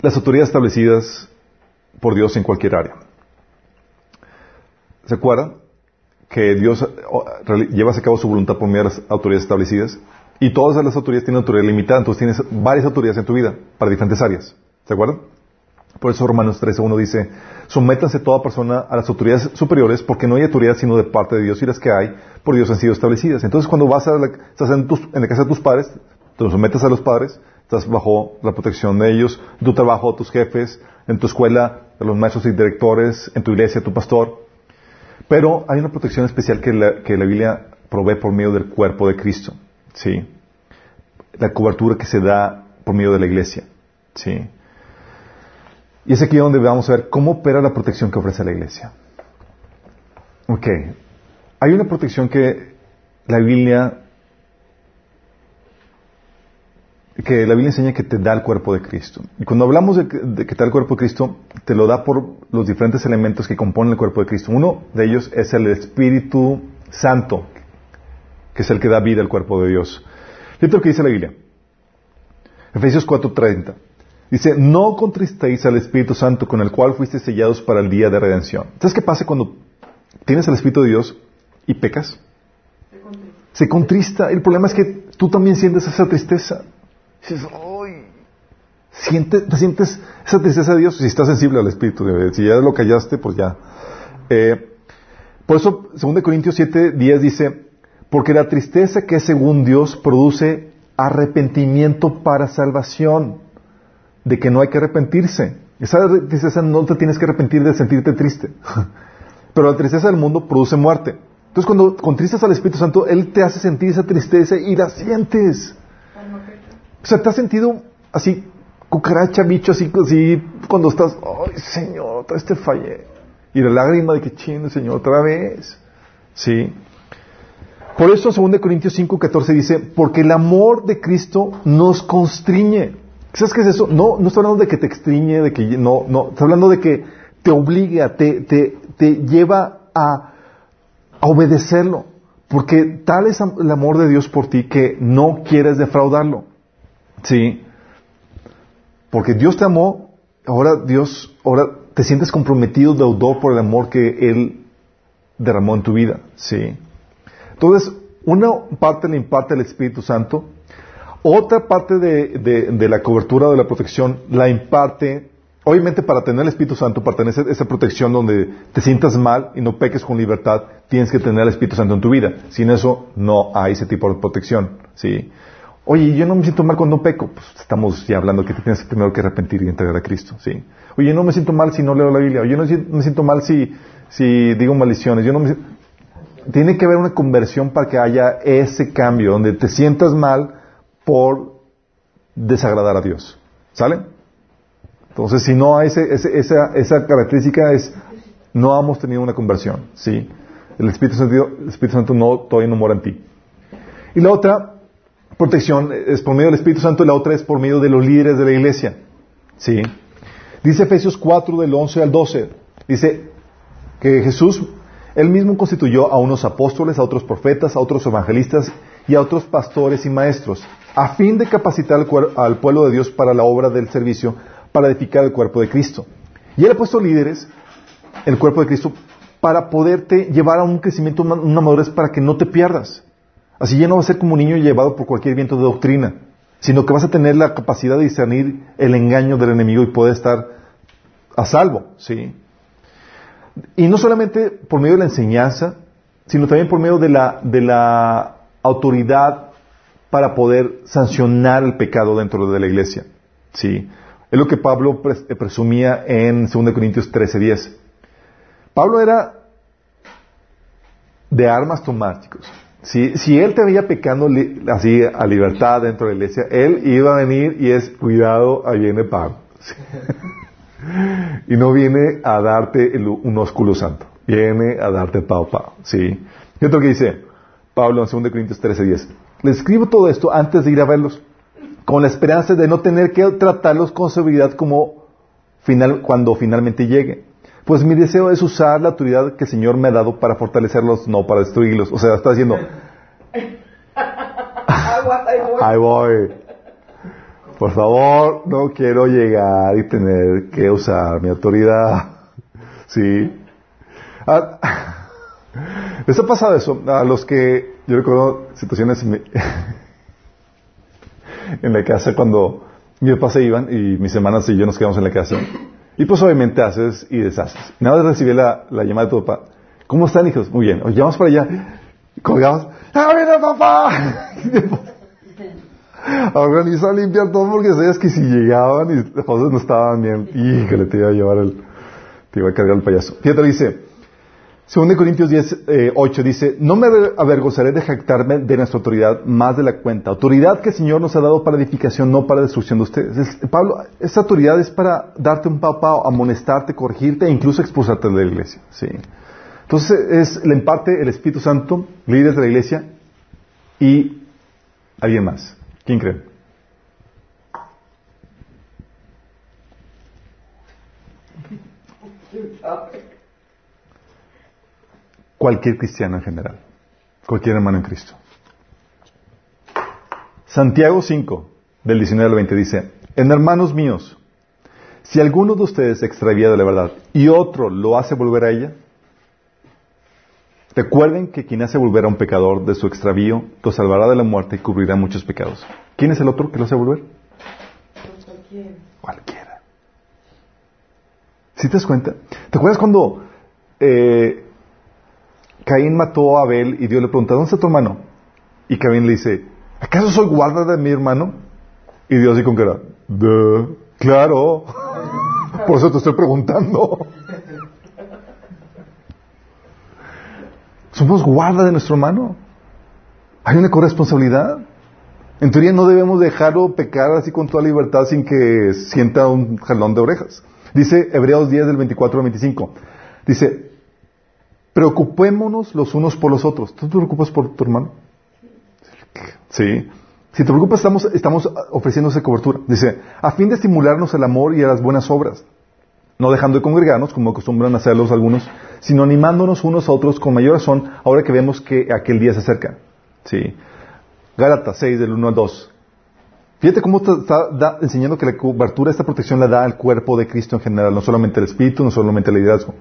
las autoridades establecidas por Dios en cualquier área. ¿Se acuerdan? Que Dios oh, reali- lleva a cabo su voluntad por medio de las autoridades establecidas. Y todas las autoridades tienen autoridad limitada, entonces tienes varias autoridades en tu vida para diferentes áreas. ¿Se acuerdan? Por eso Romanos 13.1 dice, sométanse toda persona a las autoridades superiores porque no hay autoridad sino de parte de Dios y las que hay por Dios han sido establecidas. Entonces cuando vas a la, estás en, la casa de tus padres, te sometes a los padres, estás bajo la protección de ellos, en tu trabajo, tus jefes, en tu escuela, a los maestros y directores, en tu iglesia, tu pastor. Pero hay una protección especial que la, Biblia provee por medio del cuerpo de Cristo. ¿Sí? La cobertura que se da por medio de la iglesia. ¿Sí? Y es aquí donde vamos a ver cómo opera la protección que ofrece la iglesia. Ok. Hay una protección que la Biblia que la Biblia enseña que te da el cuerpo de Cristo. Y cuando hablamos de que, te da el cuerpo de Cristo, te lo da por los diferentes elementos que componen el cuerpo de Cristo. Uno de ellos es el Espíritu Santo, que es el que da vida al cuerpo de Dios. Fíjate lo que dice la Biblia. Efesios 4:30. Dice, no contristéis al Espíritu Santo con el cual fuiste sellados para el día de redención. ¿Sabes qué pasa cuando tienes el Espíritu de Dios y pecas? Se contrista. Se contrista. El problema es que tú también sientes esa tristeza. Dices, ¡ay! Siente, ¿Te sientes esa tristeza de Dios? Si estás sensible al Espíritu, si ya lo callaste, pues ya. Eh, por eso, 2 Corintios 7, 10 dice, porque la tristeza que es según Dios produce arrepentimiento para salvación, de que no hay que arrepentirse. Esa tristeza no te tienes que arrepentir de sentirte triste. Pero la tristeza del mundo produce muerte. Entonces cuando contristas al Espíritu Santo, Él te hace sentir esa tristeza y la sientes. O sea, te has sentido así, cucaracha, bicho, así, así, cuando estás, ay, Señor, otra vez te fallé. Y la lágrima de que chino, Señor, otra vez. Sí. Por eso, 2 Corintios 5, 14 dice, porque el amor de Cristo nos constriñe. ¿Sabes qué es eso? No, no está hablando de que te extriñe, de que no, no, está hablando de que te obliga, te, te, te lleva a, a obedecerlo. Porque tal es el amor de Dios por ti que no quieres defraudarlo. Sí. Porque Dios te amó, ahora Dios, ahora te sientes comprometido, deudor por el amor que Él derramó en tu vida. Sí. Entonces, una parte le imparte el Espíritu Santo, otra parte de, la cobertura de la protección la imparte, obviamente para tener el Espíritu Santo, para tener esa, protección donde te sientas mal y no peques con libertad, tienes que tener el Espíritu Santo en tu vida. Sin eso no hay ese tipo de protección. ¿sí? Oye, yo no me siento mal cuando peco. Pues estamos ya hablando que te tienes primero que arrepentir y entregar a Cristo, ¿sí? Oye, no me siento mal si no leo la Biblia. Oye, no me siento mal si, digo maldiciones. Yo no me Tiene que haber una conversión para que haya ese cambio, donde te sientas mal por desagradar a Dios. ¿Sale? Entonces, si no hay esa, esa característica es, no hemos tenido una conversión, ¿sí? El Espíritu Santo, el Espíritu Santo no, todavía no mora en ti. Y la otra protección es por medio del Espíritu Santo y la otra es por medio de los líderes de la iglesia. ¿Sí? Dice Efesios 4 del 11 al 12. Dice que Jesús, él mismo constituyó a unos apóstoles, a otros profetas, a otros evangelistas y a otros pastores y maestros, a fin de capacitar al, al pueblo de Dios para la obra del servicio, para edificar el cuerpo de Cristo. Y él ha puesto líderes, el cuerpo de Cristo, para poderte llevar a un crecimiento, una madurez para que no te pierdas. Así ya no vas a ser como un niño llevado por cualquier viento de doctrina, sino que vas a tener la capacidad de discernir el engaño del enemigo y poder estar a salvo, ¿sí? Y no solamente por medio de la enseñanza, sino también por medio de la, de la autoridad para poder sancionar el pecado dentro de la iglesia, ¿sí? Es lo que Pablo eh, presumía en 2 Corintios 13:10. Pablo era de armas tomar, chicos. Si, si él te veía pecando así a libertad dentro de la iglesia, él iba a venir y es, cuidado, ahí viene Pablo. y no viene a darte un ósculo santo, viene a darte pao pao. ¿sí? ¿Qué es lo que dice Pablo en 2 Corintios 13:10? Le escribo todo esto antes de ir a verlos, con la esperanza de no tener que tratarlos con seguridad como final, cuando finalmente llegue. Pues mi deseo es usar la autoridad que el Señor me ha dado para fortalecerlos, no para destruirlos. O sea, está diciendo... Ahí voy. Por favor, no quiero llegar y tener que usar mi autoridad. ¿Sí? Ah, ¿Les ha pasado eso? A los que, yo recuerdo situaciones en, en la casa cuando mis papás se iban y mis hermanas y yo nos quedamos en la casa. Y pues obviamente haces y deshaces. Nada más recibí la, la llamada de tu papá. ¿Cómo están, hijos? Muy bien. Os llamamos para allá. Colgamos. ¡Ah, mira, papá! Organizó a limpiar todo porque sabías que si llegaban y las cosas no estaban bien, híjole, te iba a llevar el, te iba a cargar el payaso. Fíjate, dice, Según de Corintios 10, eh, 8 dice, no me avergonzaré de jactarme de nuestra autoridad más de la cuenta. Autoridad que el Señor nos ha dado para edificación, no para destrucción de ustedes. Es- Pablo, esa autoridad es para darte un papá, amonestarte, corregirte e incluso expulsarte de la iglesia. Sí. Entonces es, le imparte el Espíritu Santo, líderes de la iglesia y alguien más. ¿Quién cree? Cualquier cristiano en general. Cualquier hermano en Cristo. Santiago 5, del 19 al 20 dice, en hermanos míos, si alguno de ustedes se extravía de la verdad y otro lo hace volver a ella, recuerden que quien hace volver a un pecador de su extravío lo salvará de la muerte y cubrirá muchos pecados. ¿Quién es el otro que lo hace volver? Cualquiera. ¿Sí te das cuenta? ¿Te acuerdas cuando eh, Caín mató a Abel y Dios le pregunta, ¿dónde está tu hermano? Y Caín le dice, ¿acaso soy guarda de mi hermano? Y Dios dice con cara, "Duh, claro, por eso te estoy preguntando. Somos guarda de nuestro hermano. Hay una corresponsabilidad. En teoría no debemos dejarlo pecar así con toda libertad sin que sienta un jalón de orejas. Dice Hebreos 10 del 24 al 25. Dice, preocupémonos los unos por los otros. ¿Tú te preocupas por tu hermano? Sí. Si te preocupas, estamos, estamos ofreciéndose cobertura. Dice, a fin de estimularnos al amor y a las buenas obras, no dejando de congregarnos, como acostumbran hacerlos algunos, sino animándonos unos a otros con mayor razón, ahora que vemos que aquel día se acerca. Sí. Gálatas 6, del 1 al 2. Fíjate cómo está, enseñando que la cobertura, esta protección la da al cuerpo de Cristo en general, no solamente el Espíritu, no solamente el liderazgo.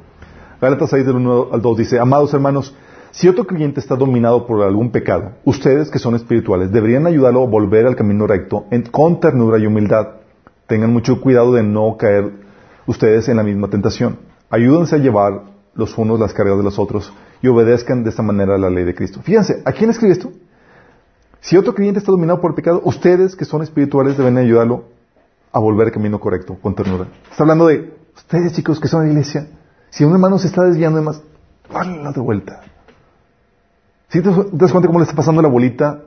Gálatas 6 del 1 al 2 dice, amados hermanos, si otro creyente está dominado por algún pecado, ustedes que son espirituales deberían ayudarlo a volver al camino recto con ternura y humildad. Tengan mucho cuidado de no caer ustedes en la misma tentación. Ayúdense a llevar los unos las cargas de los otros y obedezcan de esta manera la ley de Cristo. Fíjense, ¿a quién escribe esto? Si otro creyente está dominado por el pecado, ustedes que son espirituales deben ayudarlo a volver al camino correcto, con ternura. Está hablando de ustedes chicos que son de la iglesia. Si un hermano se está desviando de más, háganlo de vuelta. ¿Sí te das cuenta cómo le está pasando la bolita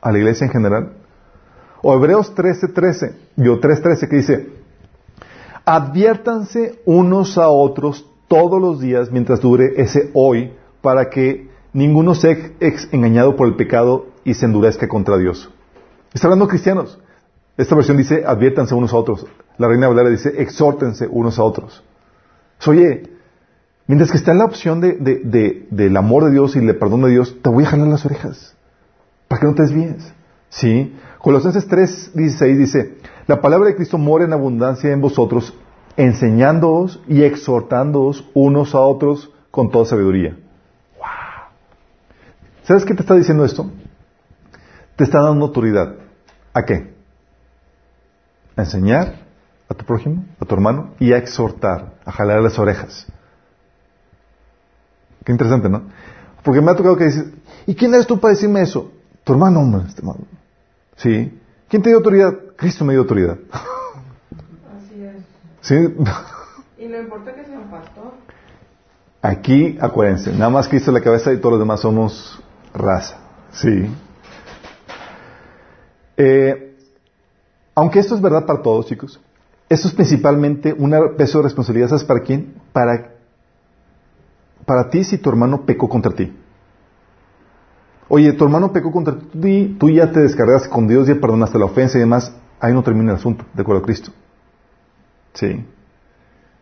a la iglesia en general? O Hebreos 13:13, 13, yo 3:13 que dice, adviértanse unos a otros todos los días mientras dure ese hoy para que ninguno sea engañado por el pecado y se endurezca contra Dios. Está hablando cristianos. Esta versión dice, adviértanse unos a otros. La Reina Valera dice, exhórtense unos a otros. Oye, mientras que está en la opción de, de- de- del amor de Dios y el perdón de Dios, te voy a jalar las orejas para que no te desvíes. ¿Sí? Colosenses 3, 16 dice, la palabra de Cristo mora en abundancia en vosotros, enseñándoos y exhortándoos unos a otros con toda sabiduría. ¡Wow! ¿Sabes qué te está diciendo esto? Te está dando autoridad. ¿A qué? A enseñar a tu prójimo, a tu hermano, y a exhortar, a jalar las orejas. Qué interesante, ¿no? Porque me ha tocado que dices, ¿y quién eres tú para decirme eso? Tu hermano, hombre, este hermano. ¿Sí? ¿Quién te dio autoridad? Cristo me dio autoridad. Así es. ¿Sí? Y no importa que sea un pastor. Aquí, acuérdense, nada más Cristo es la cabeza y todos los demás somos raza. ¿Sí? Eh, aunque esto es verdad para todos, chicos, esto es principalmente un peso de responsabilidad, ¿sabes para quién? Para, para ti si tu hermano pecó contra ti. Oye, tu hermano pecó contra ti, tú ya te descargas con Dios, ya perdonaste la ofensa y demás, ahí no termina el asunto, de acuerdo a Cristo. Sí.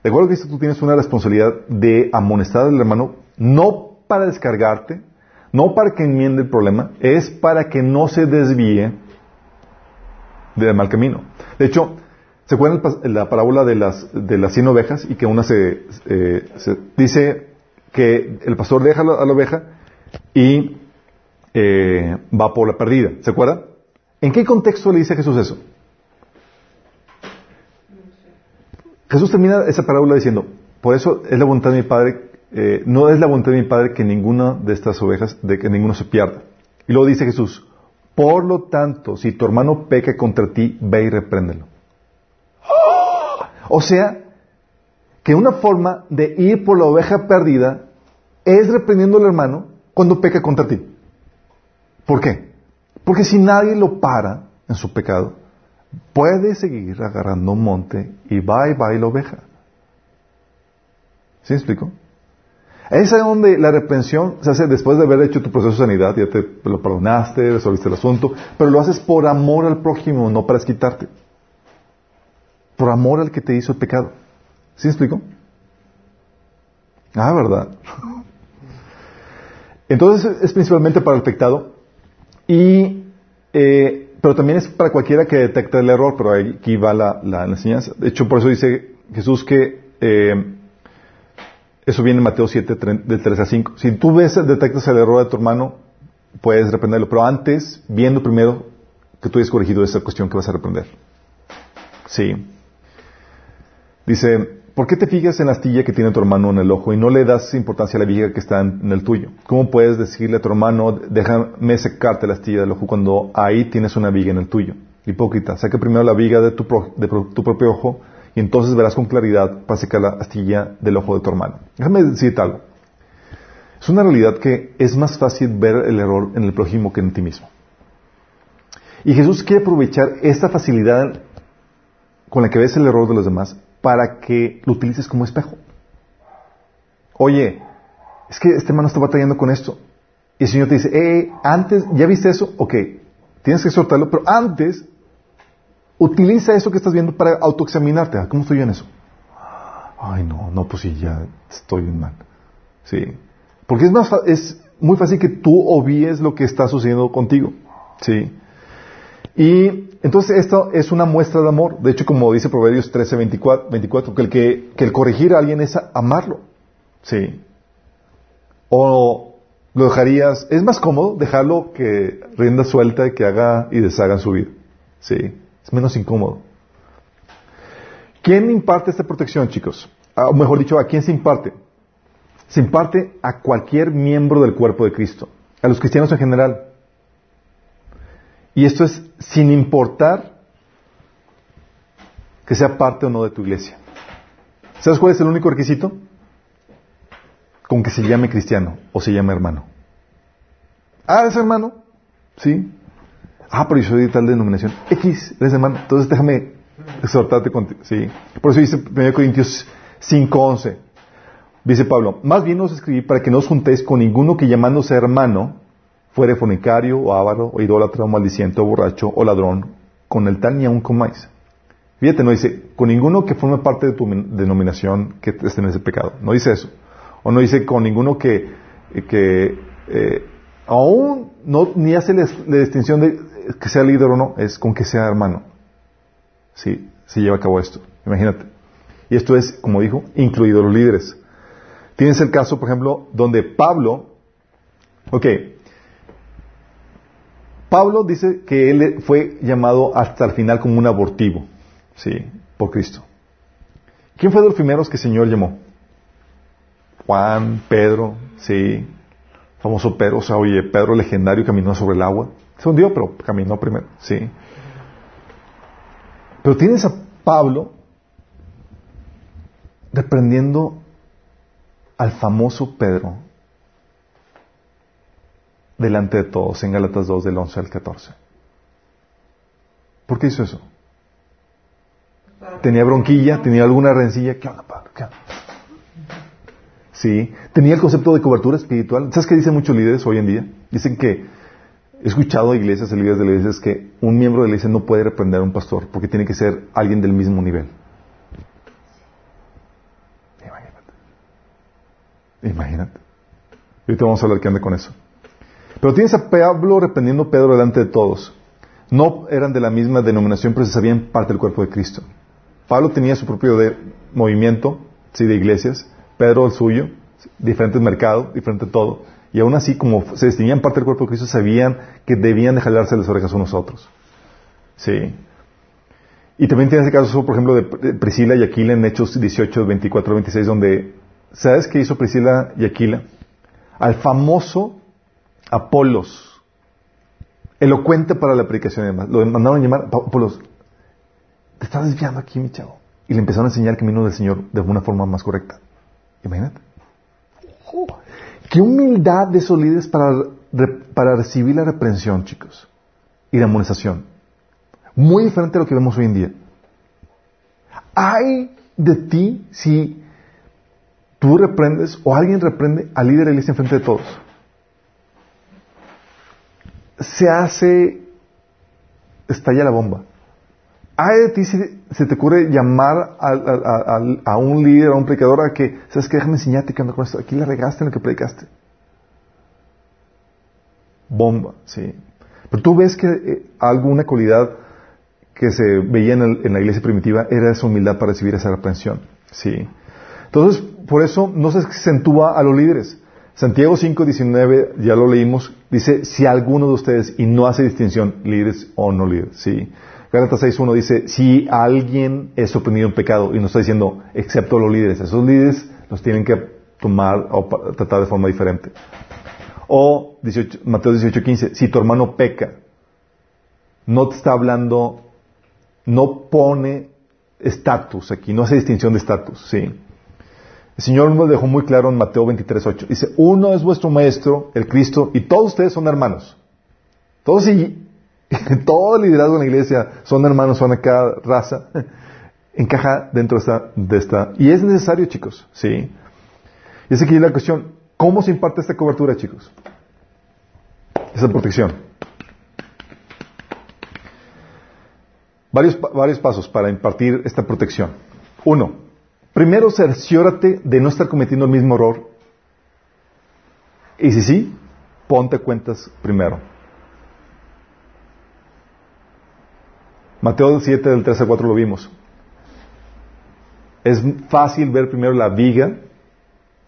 De acuerdo a Cristo, tú tienes una responsabilidad de amonestar al hermano, no para descargarte, no para que enmiende el problema, es para que no se desvíe del mal camino. De hecho, ¿se acuerdan la parábola de las, de las 100 ovejas y que una se, eh, se- dice que el pastor deja a la, oveja y eh, va por la perdida? ¿Se acuerdan? ¿En qué contexto le dice Jesús eso? Jesús termina esa parábola diciendo, por eso es la voluntad de mi Padre, eh, no es la voluntad de mi Padre que ninguna de estas ovejas, de que ninguno se pierda. Y luego dice Jesús, por lo tanto, si tu hermano peca contra ti, ve y repréndelo. O sea, que una forma de ir por la oveja perdida es reprendiendo al hermano cuando peca contra ti. ¿Por qué? Porque si nadie lo para en su pecado, puede seguir agarrando un monte y va y va y la oveja. ¿Sí me explico? Es donde la reprensión se hace después de haber hecho tu proceso de sanidad, ya te lo perdonaste, resolviste el asunto, pero lo haces por amor al prójimo, no para esquitarte. Por amor al que te hizo el pecado. ¿Sí explico? Ah, ¿verdad? Entonces es principalmente para el pecado, y, eh, pero también es para cualquiera que detecta el error, pero aquí va la, la, enseñanza. De hecho, por eso dice Jesús que eh, eso viene en Mateo 7, del 3 a 5. Si tú ves, detectas el error de tu hermano, puedes reprenderlo, pero antes, viendo primero que tú hayas corregido esa cuestión que vas a reprender. Sí. Dice, ¿Por qué te fijas en la astilla que tiene tu hermano en el ojo y no le das importancia a la viga que está en, el tuyo? ¿Cómo puedes decirle a tu hermano, déjame secarte la astilla del ojo cuando ahí tienes una viga en el tuyo? Hipócrita, saca primero la viga de tu, tu propio ojo y entonces verás con claridad para secar la astilla del ojo de tu hermano. Déjame decirte algo. Es una realidad que es más fácil ver el error en el prójimo que en ti mismo. Y Jesús quiere aprovechar esta facilidad con la que ves el error de los demás para que lo utilices como espejo. Oye, es que este hermano está batallando con esto. Y el Señor te dice, eh, antes, ¿ya viste eso? Ok, tienes que exhortarlo, pero antes, utiliza eso que estás viendo para autoexaminarte. ¿Cómo estoy yo en eso? Ay, no, no, pues sí, ya estoy mal. Sí. Porque es, más, es muy fácil que tú obvíes lo que está sucediendo contigo. Sí. Y entonces esto es una muestra de amor. De hecho, como dice Proverbios 13, 24, que, el que, el corregir a alguien es amarlo. Sí. O lo dejarías, es más cómodo dejarlo que rienda suelta y que haga y deshaga en su vida. Sí. Es menos incómodo. ¿Quién imparte esta protección, chicos? Ah, o mejor dicho, ¿a quién se imparte? Se imparte a cualquier miembro del cuerpo de Cristo. A los cristianos en general. Y esto es sin importar que sea parte o no de tu iglesia. ¿Sabes cuál es el único requisito? Con que se llame cristiano o se llame hermano. Ah, ¿eres hermano? Sí. Ah, pero yo soy de tal denominación. X, eres hermano. Entonces déjame exhortarte contigo. Sí. Por eso dice 1 Corintios 5.11. Dice Pablo, más bien os escribí para que no os juntéis con ninguno que llamándose hermano fuere fornicario, o avaro, o idólatra, o maldiciente, o borracho, o ladrón, con el tal ni aún comáis. Fíjate, no dice, con ninguno que forme parte de tu denominación que esté en ese pecado. No dice eso. O no dice con ninguno que, que eh, aún no, ni hace la, distinción de que sea líder o no, es con que sea hermano. Sí, se lleva a cabo esto. Imagínate. Y esto es, como dijo, incluido los líderes. Tienes el caso, por ejemplo, donde Pablo, ok, Pablo dice que él fue llamado hasta el final como un abortivo, sí, por Cristo. ¿Quién fue de los primeros que el Señor llamó? Juan, Pedro, sí, famoso Pedro, o sea, oye, Pedro legendario caminó sobre el agua. Se hundió, pero caminó primero, sí. Pero tienes a Pablo reprendiendo al famoso Pedro delante de todos en Gálatas 2 del 11 al 14. ¿Por qué hizo eso? Tenía bronquilla, tenía alguna rencilla. ¿Qué onda, Pablo? Sí, tenía el concepto de cobertura espiritual. ¿Sabes qué dicen muchos líderes hoy en día? Dicen que he escuchado a iglesias, líderes de iglesias, que un miembro de la iglesia no puede reprender a un pastor porque tiene que ser alguien del mismo nivel. Imagínate. Imagínate. Y ahorita vamos a hablar qué anda con eso. Pero tienes a Pablo reprendiendo a Pedro delante de todos. No eran de la misma denominación, pero se sabían parte del cuerpo de Cristo. Pablo tenía su propio movimiento, sí, de iglesias, Pedro el suyo, diferentes mercados, diferente todo. Y aún así, como se distinguían parte del cuerpo de Cristo, sabían que debían de jalarse las orejas unos a otros. Sí. Y también tienes el caso, por ejemplo, de Priscila y Aquila en Hechos 18, 24, 26, donde, ¿sabes qué hizo Priscila y Aquila? Al famoso Apolos, elocuente para la predicación y demás. Lo mandaron a llamar Apolos. Te estás desviando aquí, mi chavo. Y le empezaron a enseñar el camino del Señor de una forma más correcta. Imagínate. Qué humildad de esos líderes para, re- para recibir la reprensión, chicos, y la amonestación. Muy diferente a lo que vemos hoy en día. Hay de ti si tú reprendes o alguien reprende al líder de la iglesia enfrente de todos. Se hace, estalla la bomba. Hay de ti si se te ocurre llamar a, a- un líder, a un predicador, a que, ¿sabes qué? Déjame enseñarte qué onda con esto. Aquí la regaste en lo que predicaste. Bomba, sí. Pero tú ves que eh, alguna cualidad que se veía en, el- en la iglesia primitiva era esa humildad para recibir esa reprensión. Sí. Entonces, por eso no se acentúa a los líderes. Santiago 5, 19, ya lo leímos, dice, si alguno de ustedes, y no hace distinción, líderes o no líderes, sí. Gálatas 6, 1 dice, si alguien es sorprendido en pecado, y no está diciendo, excepto los líderes, esos líderes los tienen que tomar o tratar de forma diferente. O 18, Mateo 18, 15, si tu hermano peca, no te está hablando, no pone estatus aquí, no hace distinción de estatus, sí. El Señor nos dejó muy claro en Mateo 23, 8. Dice, uno es vuestro maestro, el Cristo, y todos ustedes son hermanos. Todos y todo el liderazgo en la iglesia son hermanos, son de cada raza. Encaja dentro de esta, de esta. Y es necesario, chicos, sí. Y es aquí la cuestión, ¿cómo se imparte esta cobertura, chicos? Esa protección. Varios, varios pasos para impartir esta protección. Uno, primero cerciórate de no estar cometiendo el mismo error. Y si sí, ponte cuentas primero. Mateo 7 del 3 al 4 lo vimos. Es fácil ver primero la viga,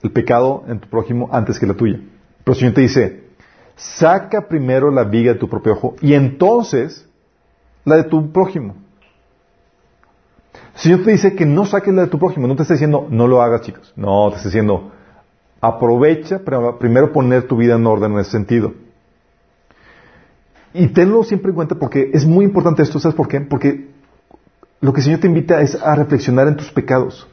el pecado en tu prójimo antes que la tuya. Pero el Señor te dice, saca primero la viga de tu propio ojo y entonces la de tu prójimo. Señor te dice que no saques la de tu prójimo, no te está diciendo, no lo hagas chicos. No, te está diciendo, aprovecha para primero poner tu vida en orden en ese sentido. Y tenlo siempre en cuenta porque es muy importante esto, ¿sabes por qué? Porque lo que el Señor te invita es a reflexionar en tus pecados.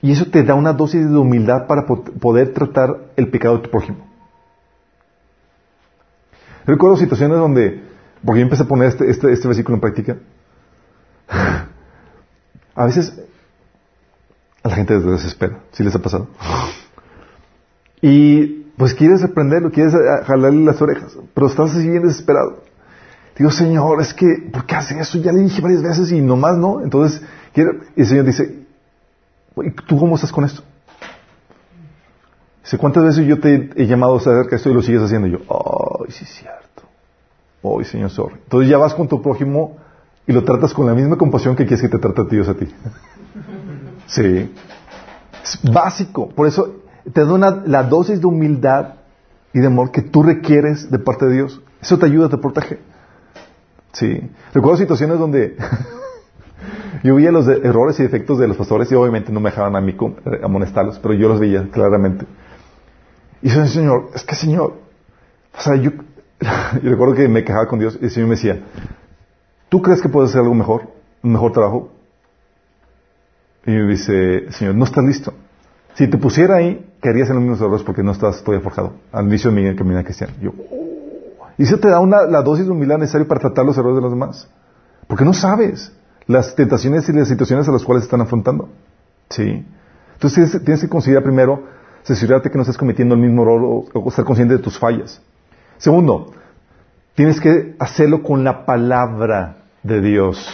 Y eso te da una dosis de humildad para po- poder tratar el pecado de tu prójimo. Recuerdo situaciones donde, porque yo empecé a poner este, este, este versículo en práctica, a veces a la gente se desespera, ¿sí les ha pasado? Y pues quieres reprenderlo, quieres eh, jalarle las orejas, pero estás así bien desesperado. Digo, Señor, es que, ¿por qué hace eso? Ya le dije varias veces y nomás no. Entonces, y el Señor dice, "¿Y ¿tú cómo estás con esto? Dice, ¿cuántas veces yo te he llamado a saber que esto y lo sigues haciendo? Y yo, ay, sí es cierto. Ay, Señor, sorry. Entonces ya vas con tu prójimo y lo tratas con la misma compasión que quieres que te trate a Dios a ti. Sí. Es básico. Por eso te da una- la dosis de humildad y de amor que tú requieres de parte de Dios. Eso te ayuda, te protege. Sí. Recuerdo situaciones donde yo veía los de- errores y defectos de los pastores y obviamente no me dejaban a mí eh, amonestarlos, pero yo los veía claramente. Y yo, Señor, es que Señor, o sea, yo, yo recuerdo que me quejaba con Dios y el Señor me decía, ¿tú crees que puedes hacer algo mejor? ¿Un mejor trabajo? Y me dice, Señor, no estás listo. Si te pusiera ahí, querías en los mismos errores porque no estás todavía forjado al inicio de mi camino cristiano. Yo, "Oh". y eso te da una, la dosis de humildad necesaria para tratar los errores de los demás. Porque no sabes las tentaciones y las situaciones a las cuales están afrontando. ¿Sí? Entonces tienes, tienes que considerar primero, asegurarte que no estás cometiendo el mismo error o estar consciente de tus fallas. Segundo, tienes que hacerlo con la palabra de Dios.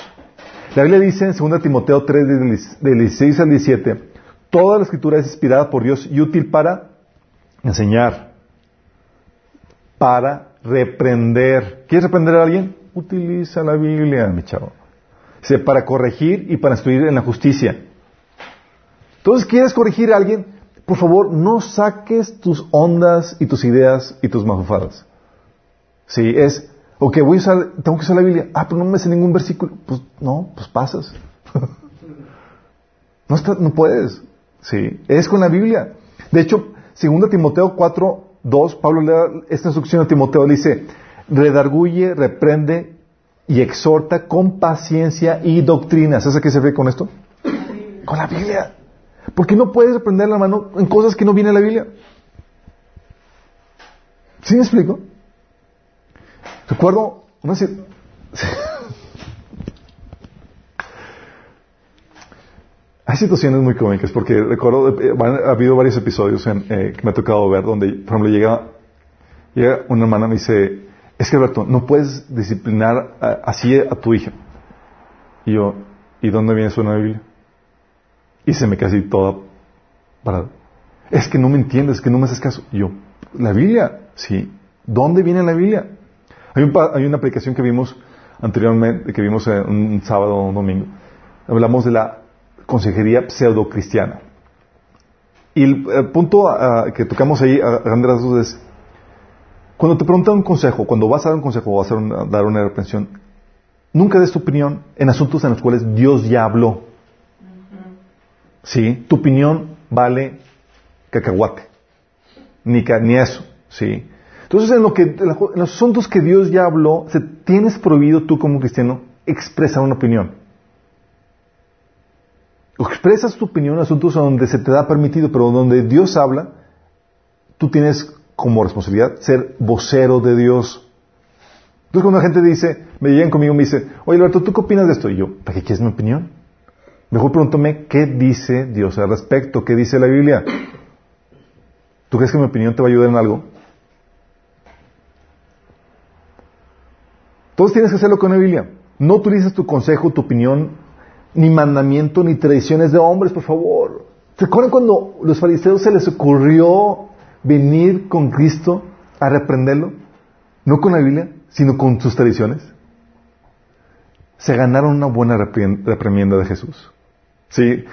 La Biblia dice en 2 Timoteo 3, del del 16 al 17, toda la escritura es inspirada por Dios y útil para enseñar, para reprender. ¿Quieres reprender a alguien? Utiliza la Biblia, mi chavo. Dice, para corregir y para instruir en la justicia. Entonces, ¿quieres corregir a alguien? Por favor, no saques tus ondas y tus ideas y tus mafufadas. Sí, es, ok, voy a usar, tengo que usar la Biblia. Ah, pero no me sé ningún versículo. Pues no, pues pasas. no, está- no puedes. Sí, es con la Biblia. De hecho, 2 Timoteo 4, 2, Pablo le da esta instrucción a Timoteo, le dice, redarguye, reprende y exhorta con paciencia y doctrina. ¿Sabes a qué se ve con esto? Con la Biblia. Porque no puedes reprender la mano en cosas que no viene en la Biblia. ¿Sí me explico? Recuerdo una si- Hay situaciones muy cómicas porque recuerdo, eh, ha habido varios episodios eh, que me ha tocado ver donde, por ejemplo, llega, una hermana y me dice, es que Alberto, no puedes disciplinar así a tu hija. Y yo, ¿y dónde viene eso la Biblia? Y se me así toda parada. Es que no me entiendes, es que no me haces caso. Y yo, la Biblia, sí. ¿Dónde viene la Biblia? Hay, un hay una aplicación que vimos anteriormente, que vimos eh, un sábado o un domingo. Hablamos de la consejería pseudo-cristiana. Y el, punto que tocamos ahí a grandes rasgos es, cuando te preguntan un consejo, cuando vas a dar un consejo o vas a dar una, reprensión, nunca des tu opinión en asuntos en los cuales Dios ya habló. ¿Sí? Tu opinión vale cacahuate. Ni, ni eso. ¿Sí? Entonces, en, lo que, en los asuntos que Dios ya habló, se, tienes prohibido tú como cristiano expresar una opinión. O expresas tu opinión en asuntos donde se te da permitido, pero donde Dios habla, tú tienes como responsabilidad ser vocero de Dios. Entonces cuando la gente dice, me llegan conmigo y me dice, oye Alberto, ¿tú qué opinas de esto? Y yo, ¿para qué quieres mi opinión? Mejor pregúntame qué dice Dios al respecto, qué dice la Biblia. ¿Tú crees que mi opinión te va a ayudar en algo? Todos tienes que hacerlo con la Biblia. No utilices tu consejo, tu opinión, ni mandamiento, ni tradiciones de hombres, por favor. ¿Se acuerdan cuando los fariseos se les ocurrió venir con Cristo a reprenderlo? No con la Biblia, sino con sus tradiciones. Se ganaron una buena reprimienda de Jesús. Sí.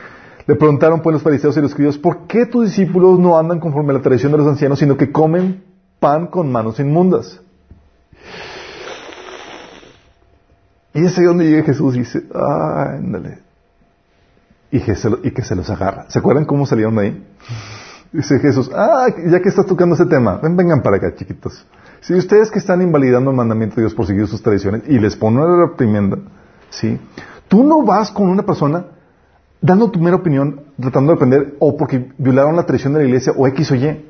Le preguntaron pues los fariseos y los judíos, ¿por qué tus discípulos no andan conforme a la tradición de los ancianos, sino que comen pan con manos inmundas? Y es donde llega Jesús y dice, ah, ándale. Y que, se, los agarra. ¿Se acuerdan cómo salieron de ahí? Dice Jesús, ah, ya que estás tocando ese tema, ven, vengan para acá, chiquitos. Si ustedes que están invalidando el mandamiento de Dios por seguir sus tradiciones y les ponen una reprimenda, ¿sí? Tú no vas con una persona dando tu mera opinión, tratando de aprender, o porque violaron la tradición de la iglesia, o X o Y.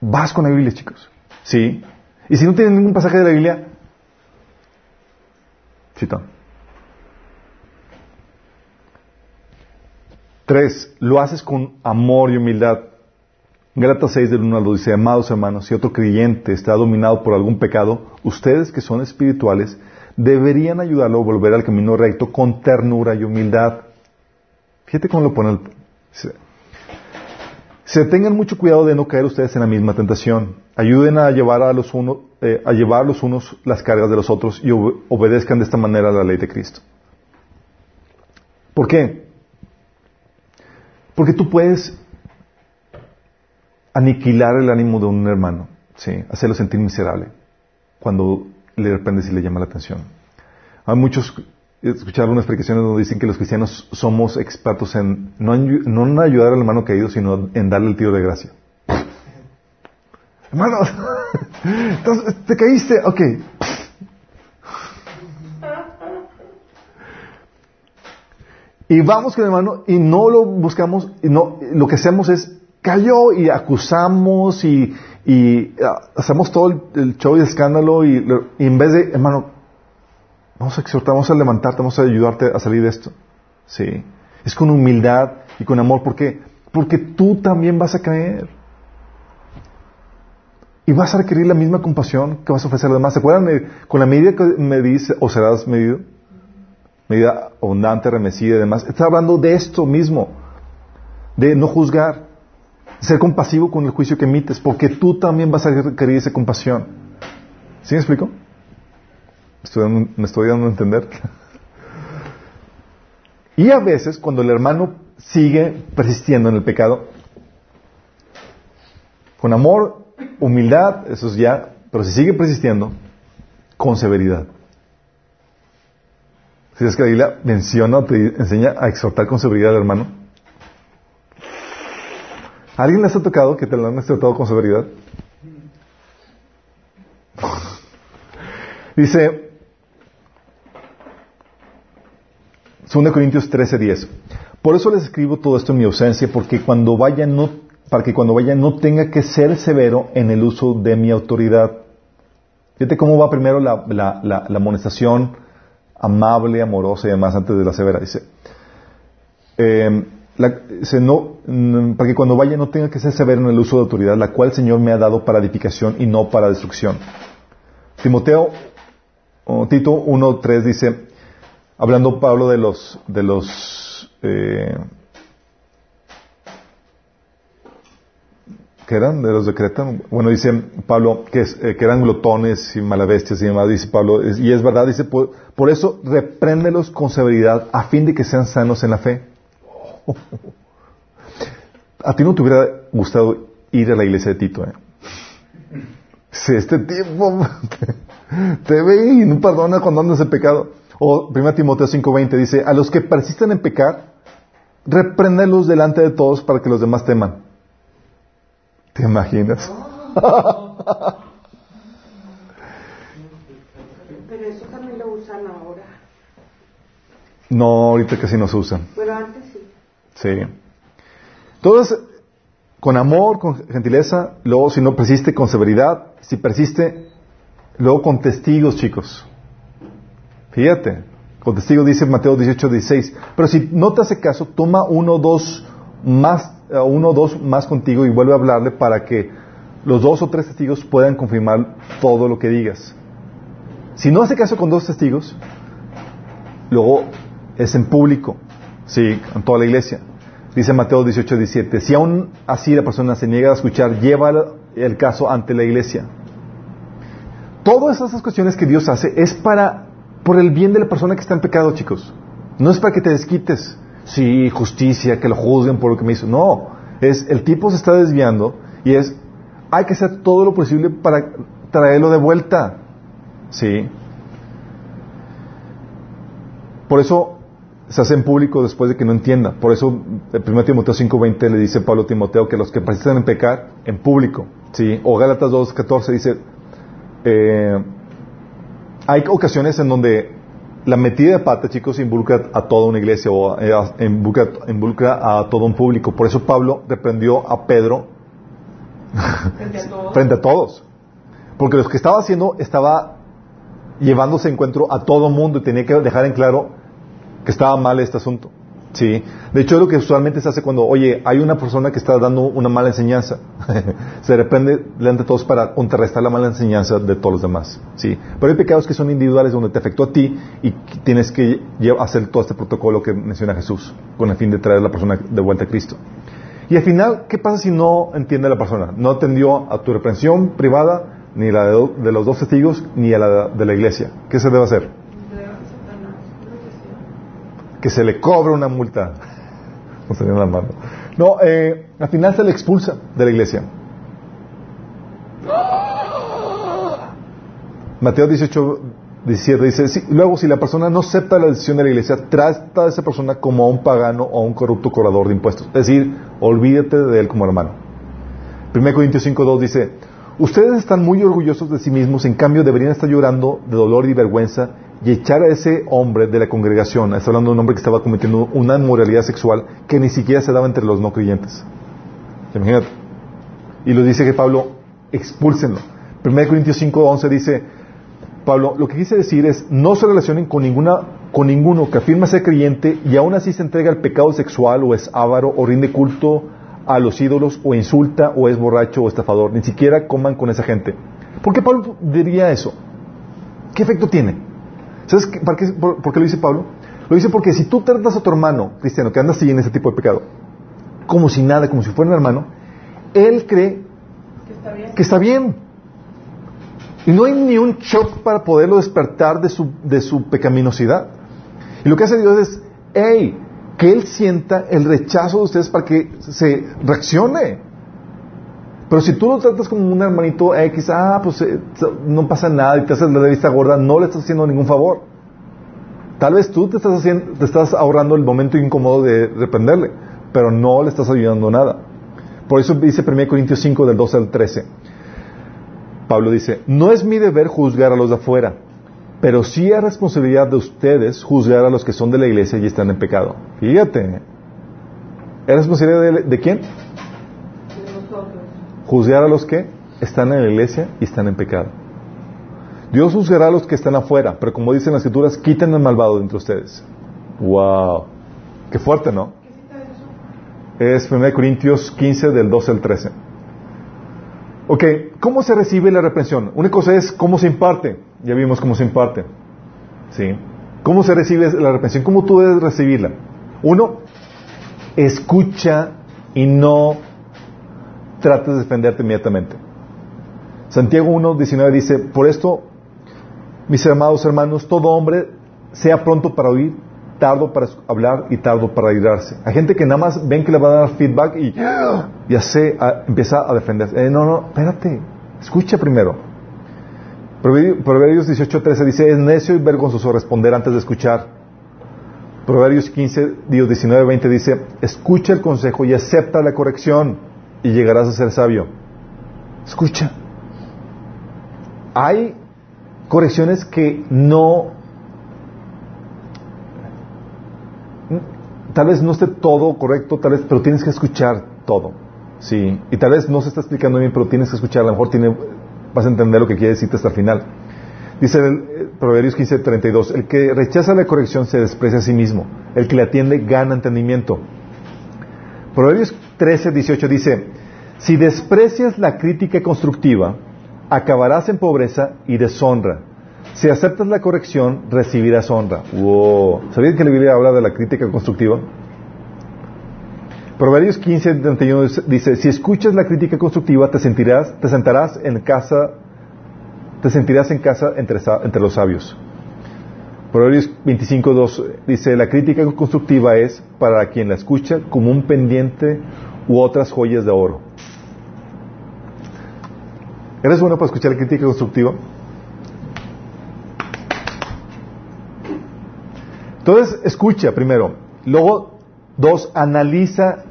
Vas con la Biblia, chicos. ¿Sí? Y si no tienes ningún pasaje de la Biblia, cita. Tres, lo haces con amor y humildad. Gálatas 6 del 1 al 2 dice, amados hermanos, si otro creyente está dominado por algún pecado, ustedes que son espirituales deberían ayudarlo a volver al camino recto con ternura y humildad. Fíjate cómo lo pone el... se tengan mucho cuidado de no caer ustedes en la misma tentación. Ayuden a llevar a los unos, eh, a llevar los unos las cargas de los otros y obe- obedezcan de esta manera la ley de Cristo. ¿Por qué? Porque tú puedes aniquilar el ánimo de un hermano, ¿sí? hacerlo sentir miserable cuando le reprendes y le llama la atención. Hay muchos, he escuchado algunas explicaciones donde dicen que los cristianos somos expertos en no, no en ayudar al hermano caído, sino en darle el tiro de gracia. Hermano, entonces, te caíste, ok. Y vamos con el hermano y no lo buscamos, y no, lo que hacemos es cayó y acusamos y, y, ah, hacemos todo el, show y el escándalo y, lo- y en vez de, hermano, vamos a exhortar, vamos a levantarte, vamos a ayudarte a salir de esto. Sí. Es con humildad y con amor. ¿Por qué? Porque tú también vas a caer. Y vas a requerir la misma compasión que vas a ofrecer a los demás. ¿Se acuerdan? con la medida que medís o serás medido, medida abundante, remecida y demás. Está hablando de esto mismo. De no juzgar. Ser compasivo con el juicio que emites. Porque tú también vas a requerir esa compasión. ¿Sí me explico? Estoy me estoy dando a entender. Y a veces, cuando el hermano sigue persistiendo en el pecado, con amor, humildad, eso es ya, pero si sigue persistiendo, con severidad. Si es que la Biblia menciona o te enseña a exhortar con severidad al hermano. ¿A ¿Alguien les ha tocado que te lo han exhortado con severidad? Dice 2 Corintios 13:10. Por eso les escribo todo esto en mi ausencia, porque cuando vaya no, para que cuando vaya no tenga que ser severo en el uso de mi autoridad. Fíjate cómo va primero la, amonestación amable, amorosa y demás antes de la severa. Dice, no, mm, para que cuando vaya no tenga que ser severo en el uso de autoridad, la cual el Señor me ha dado para edificación y no para destrucción. Timoteo, o Tito 1.3 dice, hablando Pablo de los, de los, eh, que eran de los de Creta, bueno, dice Pablo que, es- eh, que eran glotones y malabestias y demás, dice Pablo, y es verdad, dice, por, por eso repréndelos con severidad a fin de que sean sanos en la fe. A ti no te hubiera gustado ir a la iglesia de Tito, ¿eh? Si este tipo te, te ve y no perdona cuando andas en pecado. O 1 Timoteo 5:20 dice, a los que persisten en pecar, repréndelos delante de todos para que los demás teman. ¿Te imaginas? Pero eso también lo usan ahora. No, ahorita casi no se usan. Pero antes sí. Sí. Entonces, con amor, con gentileza, luego si no persiste, con severidad, si persiste, luego con testigos, chicos. Fíjate, con testigos dice Mateo 18, 16. Pero si no te hace caso, toma uno o dos más, eh, uno o dos más contigo y vuelve a hablarle para que los dos o tres testigos puedan confirmar todo lo que digas. Si no hace caso con dos testigos, luego es en público, sí, en toda la iglesia. Dice Mateo 18, 17, si aún así la persona se niega a escuchar, lleva el caso ante la iglesia. Todas esas cuestiones que Dios hace es para, por el bien de la persona que está en pecado, chicos. No es para que te desquites. Sí, justicia, que lo juzguen por lo que me hizo. No, es, el tipo se está desviando y es, hay que hacer todo lo posible para traerlo de vuelta. Sí. Por eso se hace en público después de que no entienda. Por eso, el 1 Timoteo 5.20 le dice Pablo Timoteo que los que persisten en pecar, en público. ¿sí? O Gálatas 2.14 dice, eh, hay ocasiones en donde la metida de pata, chicos, involucra a toda una iglesia o eh, involucra, involucra a todo un público. Por eso Pablo reprendió a Pedro Frente a todos. frente a todos. Porque lo que estaba haciendo estaba llevándose encuentro a todo mundo y tenía que dejar en claro que estaba mal este asunto. Sí. De hecho, lo que usualmente se hace cuando, oye, hay una persona que está dando una mala enseñanza. se reprende delante de todos para contrarrestar la mala enseñanza de todos los demás. Sí. Pero hay pecados que son individuales donde te afectó a ti y tienes que hacer todo este protocolo que menciona Jesús con el fin de traer a la persona de vuelta a Cristo. Y al final, ¿qué pasa si no entiende la persona? No atendió a tu reprensión privada, ni la de los dos testigos, ni a la de la iglesia. ¿Qué se debe hacer? Entrega a Satanás. Creo que sí. Que se le cobre una multa. No eh, al final se le expulsa de la iglesia. Mateo 18, 17 dice, "Si- luego si la persona no acepta la decisión de la iglesia, trata a esa persona como a un pagano o a un corrupto cobrador de impuestos. Es decir, olvídate de él como hermano. 1 Corintios 5.2 dice, ustedes están muy orgullosos de sí mismos, en cambio deberían estar llorando de dolor y vergüenza y echar a ese hombre de la congregación. Está hablando de un hombre que estaba cometiendo una inmoralidad sexual que ni siquiera se daba entre los no creyentes. Imagínate. Y lo dice que Pablo, expúlsenlo. 1 Corintios 5.11 dice, Pablo, lo que quise decir es, no se relacionen con ninguna con ninguno que afirma ser creyente y aún así se entrega al pecado sexual o es avaro o rinde culto a los ídolos o insulta o es borracho o estafador. Ni siquiera coman con esa gente. ¿Por qué Pablo diría eso? ¿Qué efecto tiene? ¿Sabes por, qué, lo dice Pablo? Lo dice porque si tú tratas a tu hermano cristiano que anda así en ese tipo de pecado, como si nada, como si fuera un hermano, él cree Que está bien. que está bien. Y no hay ni un shock para poderlo despertar de su, de su pecaminosidad. Y lo que hace Dios es, hey, que Él sienta el rechazo de ustedes para que se reaccione. Pero si tú lo tratas como un hermanito X, ah, pues eh, no pasa nada y te haces la vista gorda, no le estás haciendo ningún favor. Tal vez tú te estás, haciendo, te estás ahorrando el momento incómodo de reprenderle, pero no le estás ayudando nada. Por eso dice 1 Corintios 5 del 12 al 13. Pablo dice, no es mi deber juzgar a los de afuera, pero sí es responsabilidad de ustedes juzgar a los que son de la iglesia y están en pecado. Fíjate. ¿Es responsabilidad de, de quién? Juzgar a los que están en la iglesia y están en pecado. Dios juzgará a los que están afuera, pero como dicen las escrituras, quiten al malvado entre ustedes. Wow. Qué fuerte, ¿no? Es 1 Corintios 15 del 12 al 13. Ok, ¿cómo se recibe la reprensión? Una cosa es cómo se imparte. Ya vimos cómo se imparte. ¿Sí? ¿Cómo se recibe la reprensión? ¿Cómo tú debes recibirla? Uno, escucha y no trates de defenderte inmediatamente. Santiago 1, 19 dice, por esto, mis amados hermanos, todo hombre sea pronto para oír, tardo para hablar y tardo para irarse. Hay gente que nada más ven que le va a dar feedback y ya se empieza a defenderse. Eh, no, no, espérate, escucha primero. Proverbios 18:13 dice, es necio y vergonzoso responder antes de escuchar. Proverbios 15, 19, 20 dice, escucha el consejo y acepta la corrección y llegarás a ser sabio. Escucha. Hay correcciones que no tal vez no esté todo correcto, tal vez, pero tienes que escuchar todo. Sí, y tal vez no se está explicando bien, pero tienes que escuchar, a lo mejor tiene, vas a entender lo que quiere decirte hasta el final. Dice el, eh, Proverbios 15, 32, el que rechaza la corrección se desprecia a sí mismo, el que le atiende gana entendimiento. Proverbios 13, 18 dice, si desprecias la crítica constructiva, acabarás en pobreza y deshonra si aceptas la corrección, recibirás honra. Wow. ¿Sabías que la Biblia habla de la crítica constructiva? Proverbios 15, 31 dice, si escuchas la crítica constructiva, te sentirás, te sentarás en casa, te sentirás en casa entre los sabios. Proverbios 25, 2 dice, la crítica constructiva es para quien la escucha como un pendiente u otras joyas de oro. ¿Eres bueno para escuchar la crítica constructiva? Entonces, escucha primero. Luego, dos, analiza,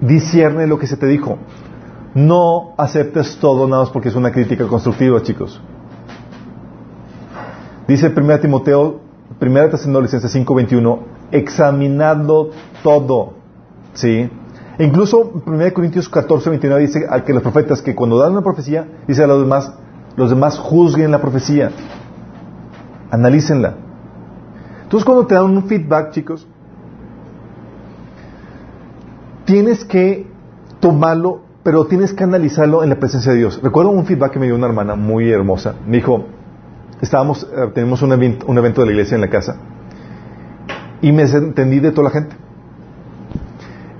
discierne lo que se te dijo. No aceptes todo nada más porque es una crítica constructiva, chicos. Dice 1 Timoteo, 1 Tesalonicenses 5:21, examinando todo. ¿Sí? Incluso 1 Corintios 14:29 dice al que los profetas que cuando dan una profecía, dice a los demás, los demás juzguen la profecía. Analícenla. Entonces cuando te dan un feedback, chicos, tienes que tomarlo, pero tienes que analizarlo en la presencia de Dios. Recuerdo un feedback que me dio una hermana muy hermosa. Me dijo, estábamos, eh, tenemos un evento, un evento de la iglesia en la casa y me entendí de toda la gente.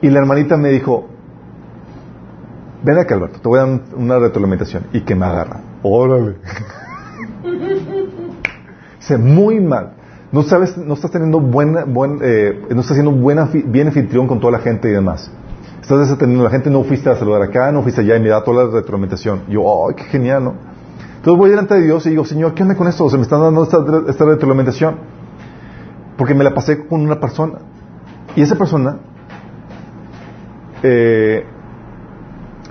Y la hermanita me dijo, ven acá Alberto, te voy a dar una retroalimentación y que me agarra. Órale. Dice, muy mal no sabes, no estás teniendo buena, buen, eh, no estás siendo buena, bien anfitrión con toda la gente y demás. Estás desatendiendo la gente, no fuiste a saludar acá, no fuiste allá y me da toda la retroalimentación. yo, ¡ay, qué genial, ¿no? Entonces voy delante de Dios y digo, Señor, ¿qué onda con esto? Se me están dando esta, esta retroalimentación. Porque me la pasé con una persona. Y esa persona eh,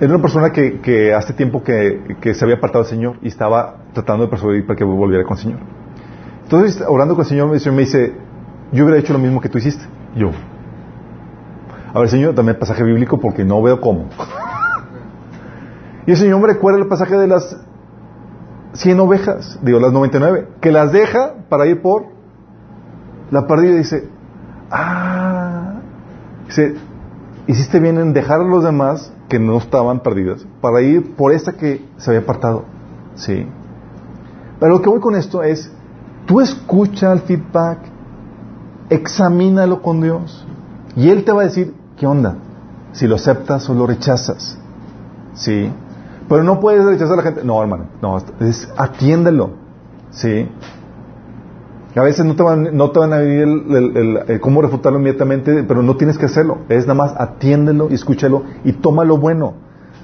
era una persona que, hace tiempo que, se había apartado del Señor y estaba tratando de persuadir para que volviera con el Señor. Entonces, orando con el Señor, me dice, yo hubiera hecho lo mismo que tú hiciste. Yo. A ver, Señor, dame el pasaje bíblico porque no veo cómo. y el Señor me recuerda el pasaje de las 100 ovejas, digo, las 99, que las deja para ir por la perdida y dice, ah, dice, hiciste bien en dejar a los demás que no estaban perdidas para ir por esta que se había apartado. Sí. Pero lo que voy con esto es, Tú escucha el feedback, examínalo con Dios y Él te va a decir, ¿qué onda? Si lo aceptas o lo rechazas. ¿Sí? Pero no puedes rechazar a la gente. No, hermano, no, es, atiéndelo. ¿Sí? A veces no te van, no te van a venir el, cómo refutarlo inmediatamente, pero no tienes que hacerlo. Es nada más atiéndelo y escúchalo y toma lo bueno.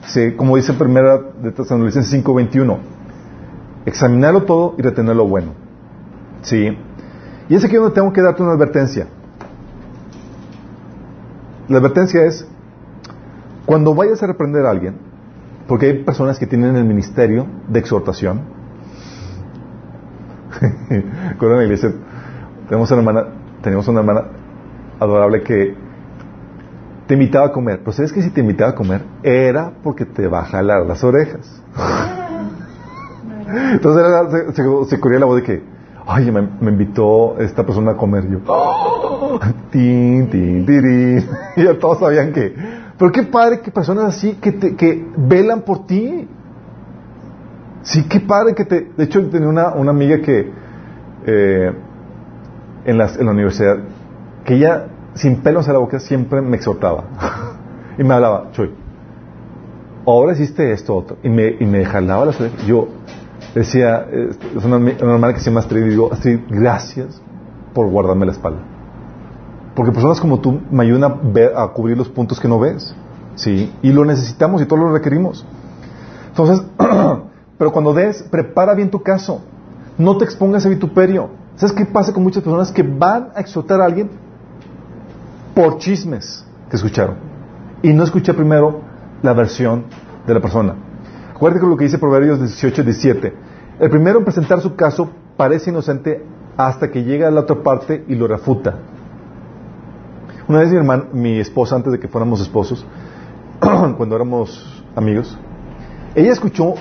¿Sí? Como dice primera de Tesalonicenses 5:21. Examinarlo todo y retener lo bueno. ¿Sí? Y es aquí donde tengo que darte una advertencia. La advertencia es, cuando vayas a reprender a alguien, porque hay personas que tienen el ministerio de exhortación, con la iglesia, tenemos una hermana, tenemos una hermana adorable que te invitaba a comer. Pero ¿sabes que si te invitaba a comer? Era porque te va a jalar las orejas. Entonces era- se, se, se corría la voz de que, me, me invitó esta persona a comer. Yo, "Oh, tin, tin, tirín". Y ya todos sabían que. Pero qué padre que personas así que, te, que velan por ti. Sí, qué padre que te. De hecho, tenía una, una amiga que. eh, en, las- en la universidad, que ella, sin pelos en la boca, siempre me exhortaba. y me hablaba, Chuy, ahora hiciste esto, otro. Y me, y me jalaba las orejas. Yo decía, eh, es una hermana que se llama Astrid, y digo, Astrid, gracias por guardarme la espalda. Porque personas como tú me ayudan a, ver, a cubrir los puntos que no ves. ¿Sí? Y lo necesitamos y todos lo requerimos. Entonces, pero cuando des, prepara bien tu caso. No te expongas a vituperio. ¿Sabes qué pasa con muchas personas que van a exhortar a alguien por chismes que escucharon? Y no escucha primero la versión de la persona. Acuérdate con lo que dice Proverbios 18 17. El primero en presentar su caso parece inocente hasta que llega a la otra parte y lo refuta. Una vez mi hermana, mi esposa, antes de que fuéramos esposos, cuando éramos amigos, ella escuchó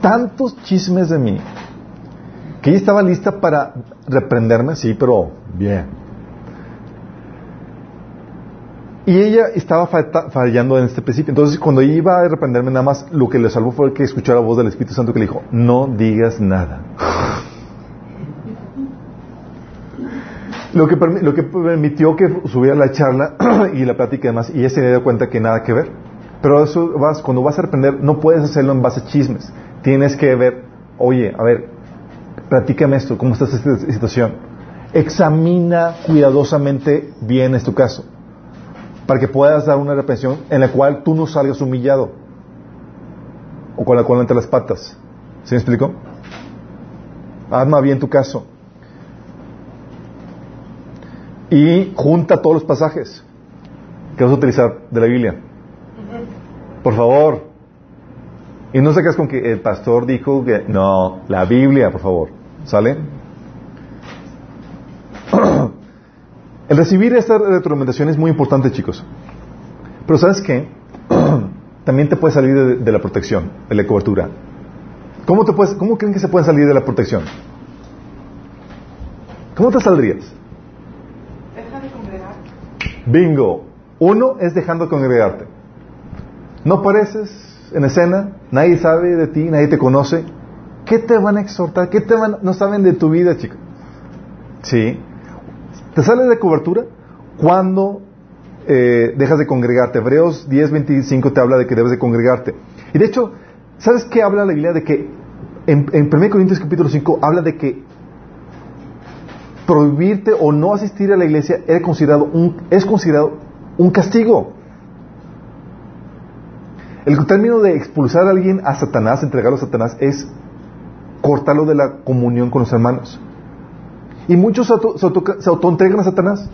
tantos chismes de mí que ella estaba lista para reprenderme, sí, pero bien. Y ella estaba fallando en este principio. Entonces, cuando ella iba a reprenderme, nada más lo que le salvó fue que escuchó la voz del Espíritu Santo que le dijo: No digas nada. Lo que, lo que permitió que subiera la charla y la plática y demás, y ella se dio cuenta que nada que ver. Pero eso vas, cuando vas a reprender, no puedes hacerlo en base a chismes. Tienes que ver, oye, a ver, platícame esto, ¿cómo está esta situación? Examina cuidadosamente bien este caso, para que puedas dar una reprensión en la cual tú no salgas humillado, o con la cual entre las patas. ¿Sí me explico? Arma bien tu caso. Y junta todos los pasajes que vas a utilizar de la Biblia. Por favor. Y no sacas con que el pastor dijo que... No, la Biblia, por favor. ¿Sale? El recibir esta retroalimentación es muy importante, chicos. Pero ¿sabes qué? También te puedes salir de, de la protección, de la cobertura. ¿Cómo, te puedes, ¿Cómo creen que se pueden salir de la protección? ¿Cómo te saldrías? Bingo. Uno es dejando de congregarte. No apareces en escena, nadie sabe de ti, nadie te conoce. ¿Qué te van a exhortar? ¿Qué te van? No saben de tu vida, chico. Sí. ¿Te sales de cobertura? Cuando eh, dejas de congregarte. Hebreos 10:25 te habla de que debes de congregarte. Y de hecho, ¿sabes qué habla la Biblia? De que en, en 1 Corintios capítulo 5 habla de que prohibirte o no asistir a la iglesia es considerado un, es considerado un castigo. El término de expulsar a alguien a Satanás, entregarlo a Satanás, es cortarlo de la comunión con los hermanos. Y muchos se, auto, se, auto, se autoentregan a Satanás.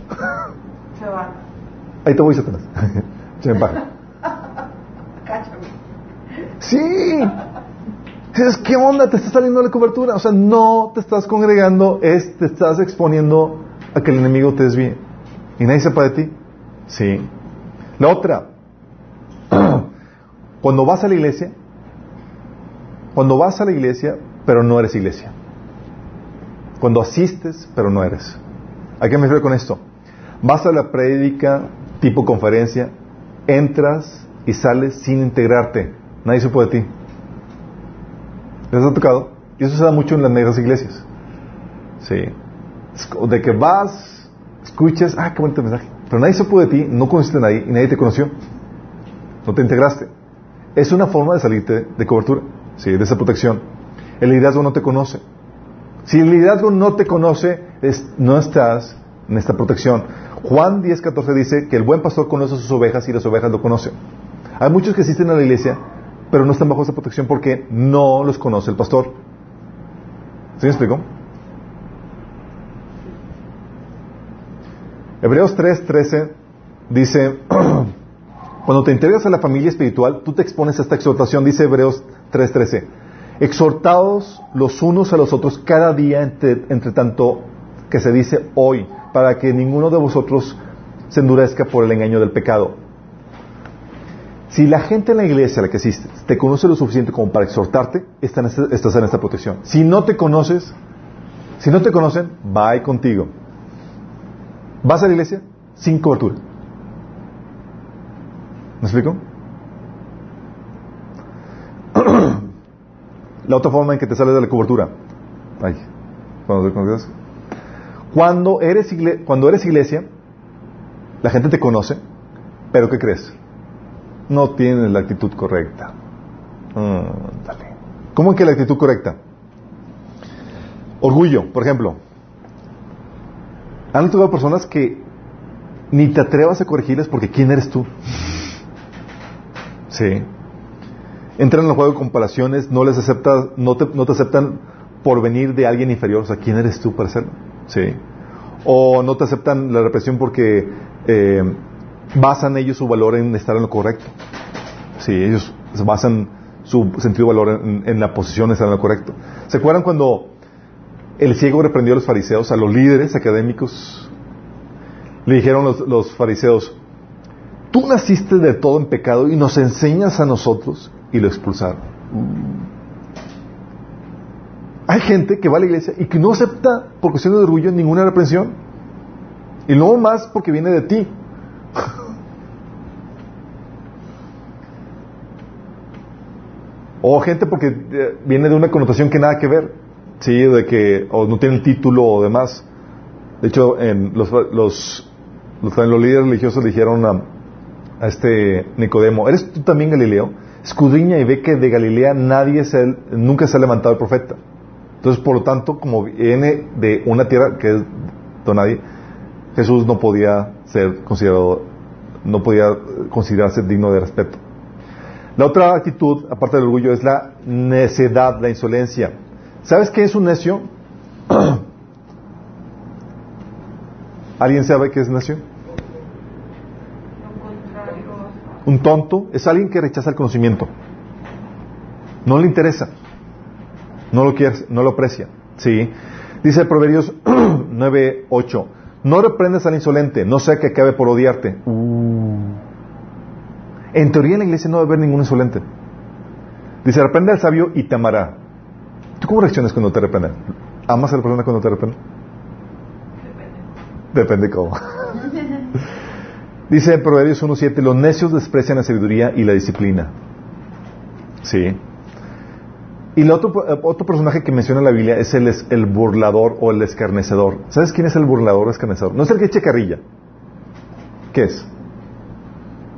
Se van. Ahí te voy, Satanás. Se me. Sí. Dices, ¿qué onda? Te estás saliendo la cobertura. O sea, no te estás congregando, es, te estás exponiendo a que el enemigo te desvíe. Y nadie sepa de ti. Sí. La otra. Cuando vas a la iglesia, cuando vas a la iglesia, pero no eres iglesia. Cuando asistes, pero no eres. ¿A qué me refiero con esto? Vas a la prédica tipo conferencia, entras y sales sin integrarte. Nadie supo de ti. ¿Les ha tocado? Y eso se da mucho en las negras iglesias. Sí. De que vas, escuchas, ah, qué bonito mensaje. Pero nadie supo de ti, no conociste a nadie y nadie te conoció. No te integraste. Es una forma de salirte de cobertura, sí, de esa protección. El liderazgo no te conoce. Si el liderazgo no te conoce, es, no estás en esta protección. Juan 10:14 dice que el buen pastor conoce a sus ovejas y las ovejas lo conocen. Hay muchos que asisten a la iglesia, pero no están bajo esa protección porque no los conoce el pastor. ¿Sí me explico? Hebreos 3:13 dice, cuando te integras a la familia espiritual, tú te expones a esta exhortación, dice Hebreos 3:13, exhortados los unos a los otros cada día entre tanto que se dice hoy, para que ninguno de vosotros se endurezca por el engaño del pecado. Si la gente en la iglesia a la que asistes te conoce lo suficiente como para exhortarte, estás en esta protección. Si no te conoces, si no te conocen, va contigo. ¿Vas a la iglesia? Sin cobertura. ¿Me explico? la otra forma en que te sales de la cobertura. Ay, cuando, cuando, eres cuando eres iglesia, la gente te conoce, pero ¿qué crees? No tienes la actitud correcta. ¿Cómo que la actitud correcta? Orgullo, por ejemplo. Han tocado personas que ni te atrevas a corregirles porque ¿quién eres tú? Sí. Entran en el juego de comparaciones, no les aceptas, no te, no te aceptan por venir de alguien inferior. O sea, ¿quién eres tú para hacerlo? Sí. O no te aceptan la represión porque eh, basan ellos su valor en estar en lo correcto. Sí, ellos basan su sentido de valor en, la posición de estar en lo correcto. ¿Se acuerdan cuando el ciego reprendió a los fariseos, a los líderes académicos? Le dijeron los, fariseos, tú naciste de todo en pecado y nos enseñas a nosotros y lo expulsaron. Hay gente que va a la iglesia y que no acepta por cuestión de orgullo ninguna reprensión. Y no más porque viene de ti. O gente porque eh, viene de una connotación que nada que ver. Sí, de que o no tiene el título o demás. De hecho, en los, los, los, líderes religiosos dijeron a, este Nicodemo, ¿eres tú también Galileo? escudriña y ve que de Galilea nadie se, nunca se ha levantado el profeta. Entonces, por lo tanto, como viene de una tierra que es de Jesús no podía ser considerado, no podía considerarse digno de respeto. La otra actitud, aparte del orgullo, es la necedad, la insolencia. ¿Sabes qué es un necio? ¿Alguien sabe qué es necio? Un tonto es alguien que rechaza el conocimiento. No le interesa. No lo quiere, no lo aprecia. ¿Sí? Dice Proverbios 9, 8. No reprendas al insolente, no sea que acabe por odiarte. Uh. En teoría en la iglesia no debe haber ningún insolente. Dice, reprende al sabio y te amará. ¿Tú cómo reaccionas cuando te reprenden? ¿Amas a la persona cuando te reprende? Depende. Depende cómo. Dice en Proverbios 1.7, los necios desprecian la sabiduría y la disciplina. Sí. Y el otro, otro personaje que menciona la Biblia es el, el burlador o el escarnecedor. ¿Sabes quién es el burlador o escarnecedor? No es el que eche carrilla. ¿Qué es?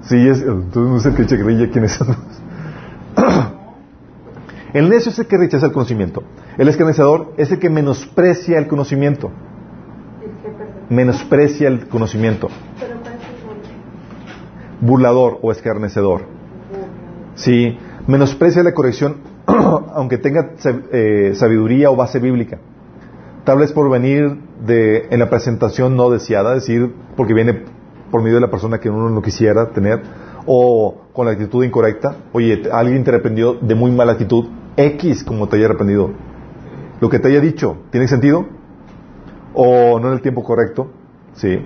Sí, es, entonces no es el que eche carrilla, ¿quién es? el necio es el que rechaza el conocimiento. El escarnecedor es el que menosprecia el conocimiento. Menosprecia el conocimiento burlador o escarnecedor. Sí, menosprecia la corrección aunque tenga eh, sabiduría o base bíblica. Tal vez por venir de, en la presentación no deseada, es decir, porque viene por medio de la persona que uno no quisiera tener, o con la actitud incorrecta. Oye, alguien te arrepentió de muy mala actitud, X como te haya arrepentido. Lo que te haya dicho, ¿tiene sentido? ¿O no en el tiempo correcto? Sí.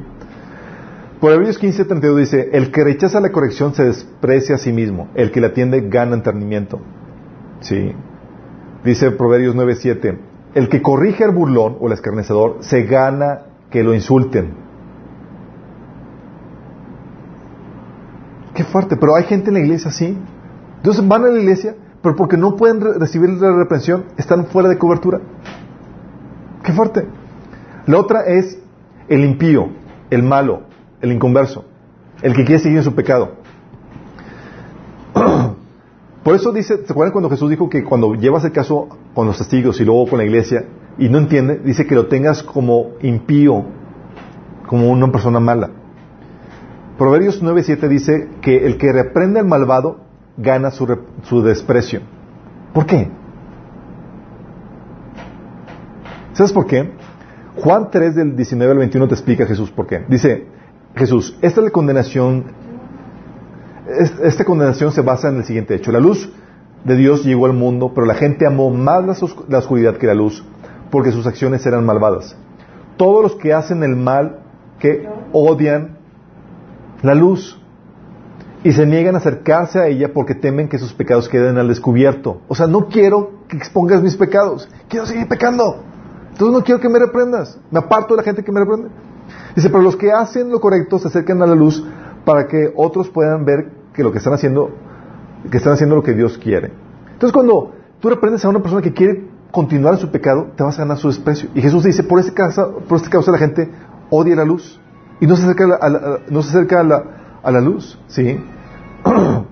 Proverbios 15:32 dice, el que rechaza la corrección se desprecia a sí mismo, el que la atiende gana entendimiento. Sí. Dice Proverbios 9:7, el que corrige al burlón o al escarnecedor se gana que lo insulten. Qué fuerte, pero hay gente en la iglesia así. Entonces van a la iglesia, pero porque no pueden recibir la reprensión, están fuera de cobertura. Qué fuerte. La otra es el impío, el malo, el inconverso, el que quiere seguir en su pecado. Por eso dice, ¿se acuerdan cuando Jesús dijo que cuando llevas el caso con los testigos y luego con la iglesia y no entiende, dice que lo tengas como impío, como una persona mala? Proverbios 9.7 dice que el que reprende al malvado gana su, su desprecio. ¿Por qué? ¿Sabes por qué? Juan 3 del 19 al 21 te explica Jesús por qué. Dice, Jesús, esta es la condenación, esta condenación se basa en el siguiente hecho. La luz de Dios llegó al mundo, pero la gente amó más la, oscuridad que la luz, porque sus acciones eran malvadas. Todos los que hacen el mal, que odian la luz y se niegan a acercarse a ella porque temen que sus pecados queden al descubierto. O sea, no quiero que expongas mis pecados, quiero seguir pecando. Entonces no quiero que me reprendas, me aparto de la gente que me reprende. Dice, pero los que hacen lo correcto se acercan a la luz para que otros puedan ver que lo que están haciendo, que están haciendo lo que Dios quiere. Entonces cuando tú reprendes a una persona que quiere continuar en su pecado, te vas a ganar su desprecio. Y Jesús dice, por este causa, por este causa la gente odia la luz y no se acerca a la, no se acerca a la, a la luz, ¿sí?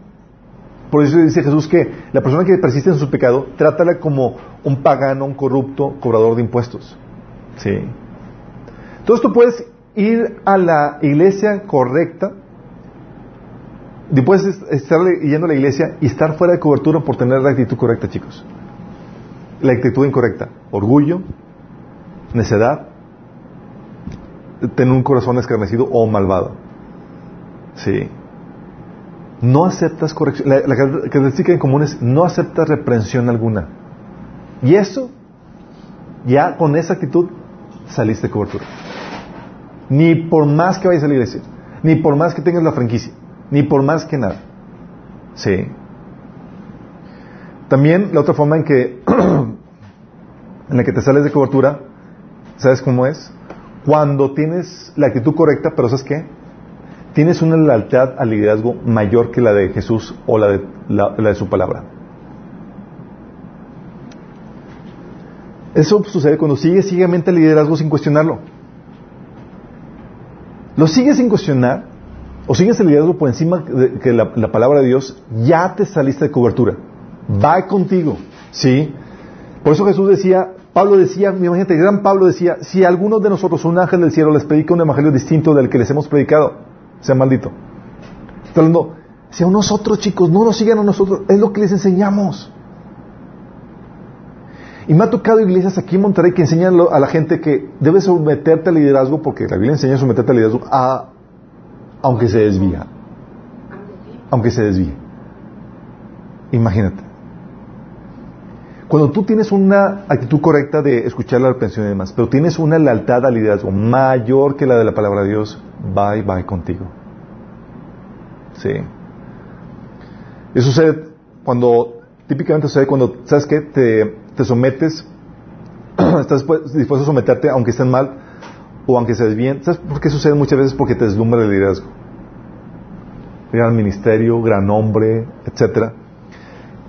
Por eso dice Jesús que la persona que persiste en su pecado, trátala como un pagano, un corrupto, cobrador de impuestos. ¿Sí? Entonces tú puedes ir a la iglesia correcta, puedes estar yendo a la iglesia y estar fuera de cobertura por tener la actitud correcta, chicos. La actitud incorrecta. Orgullo, necedad, tener un corazón escarnecido o malvado. Sí. No aceptas corrección. La, característica en común es no aceptas reprensión alguna. Y eso, ya con esa actitud, saliste de cobertura. Ni por más que vayas a la iglesia, ni por más que tengas la franquicia, ni por más que nada. Sí. También la otra forma en que, en la que te sales de cobertura, ¿sabes cómo es? Cuando tienes la actitud correcta, pero ¿sabes qué? tienes una lealtad al liderazgo mayor que la de Jesús o la de, la, de su palabra. Eso sucede cuando sigues ciegamente el liderazgo sin cuestionarlo. Lo sigues sin cuestionar, o sigues el liderazgo por encima de que la, la, palabra de Dios, ya te saliste de cobertura. Va contigo, ¿sí? Por eso Jesús decía, Pablo decía, imagínate, el gran Pablo decía, si alguno de nosotros, un ángel del cielo, les predica un evangelio distinto del que les hemos predicado, sea maldito. Está hablando, si a nosotros chicos, no nos sigan a nosotros, es lo que les enseñamos. Y me ha tocado iglesias aquí en Monterrey que enseñan a la gente que debes someterte al liderazgo, porque la Biblia enseña a someterte al liderazgo, a, aunque se desvía. Aunque se desvíe. Imagínate. Cuando tú tienes una actitud correcta de escuchar la reprensión y demás, pero tienes una lealtad al liderazgo mayor que la de la palabra de Dios, bye bye contigo. Sí. Eso sucede cuando, típicamente sucede cuando, ¿sabes qué? Te, te sometes, estás dispuesto a someterte aunque estén mal o aunque se desvíen. ¿Sabes por qué sucede muchas veces? Porque te deslumbra el liderazgo. Gran ministerio, gran hombre, etcétera.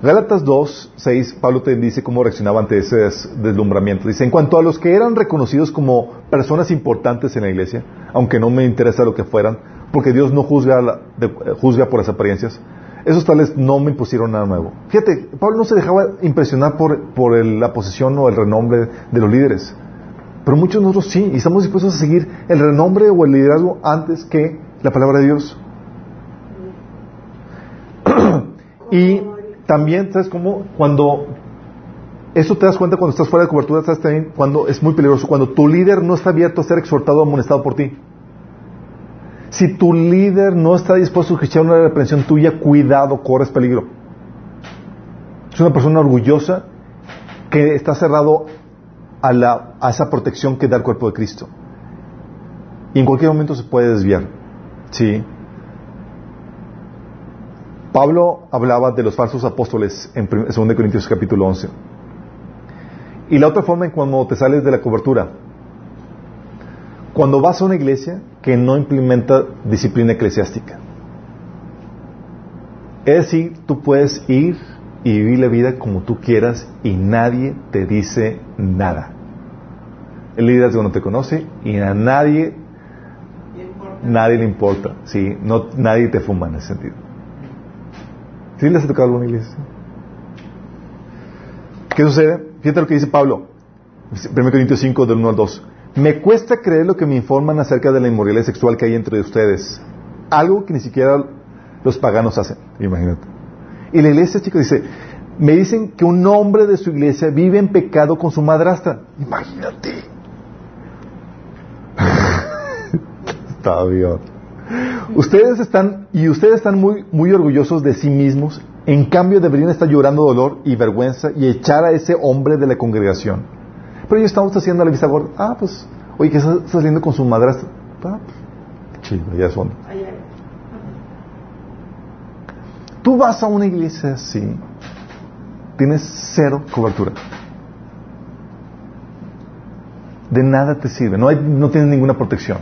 Gálatas 2, 6, Pablo te dice cómo reaccionaba ante ese deslumbramiento. Dice, en cuanto a los que eran reconocidos como personas importantes en la iglesia, aunque no me interesa lo que fueran, porque Dios no juzga, juzga por las apariencias, esos tales no me impusieron nada nuevo. Fíjate, Pablo no se dejaba impresionar por, por la posición o el renombre de los líderes, pero muchos de nosotros sí, y estamos dispuestos a seguir el renombre o el liderazgo antes que la palabra de Dios. y también, ¿sabes cómo? Cuando eso te das cuenta cuando estás fuera de cobertura, ¿sabes también cuando es muy peligroso? Cuando tu líder no está abierto a ser exhortado o amonestado por ti. Si tu líder no está dispuesto a escuchar una reprensión tuya, cuidado, corres peligro. Es una persona orgullosa que está cerrado a, la, a esa protección que da el cuerpo de Cristo. Y en cualquier momento se puede desviar. Sí. Pablo hablaba de los falsos apóstoles en 2 Corintios capítulo 11. Y la otra forma en cuando te sales de la cobertura. Cuando vas a una iglesia que no implementa disciplina eclesiástica. Es decir, tú puedes ir y vivir la vida como tú quieras y nadie te dice nada. El liderazgo no te conoce y a nadie, nadie le importa. Sí, no, nadie te fuma en ese sentido. ¿Sí les ha tocado alguna iglesia? ¿Qué sucede? Fíjate lo que dice Pablo, 1 Corintios 5, del 1 al 2. Me cuesta creer lo que me informan acerca de la inmoralidad sexual que hay entre ustedes. Algo que ni siquiera los paganos hacen, imagínate. Y la iglesia, chicos, dice, me dicen que un hombre de su iglesia vive en pecado con su madrastra. Imagínate. Está bien. Ustedes están, y ustedes están muy, muy orgullosos de sí mismos, en cambio deberían estar llorando dolor y vergüenza y echar a ese hombre de la congregación. Pero ellos estamos haciendo la vista gorda. Ah, pues, oye, que está saliendo con su madrastra. Ah, pues, chido, ya son. Tú vas a una iglesia así, tienes cero cobertura. De nada te sirve, no, hay, no tienes ninguna protección.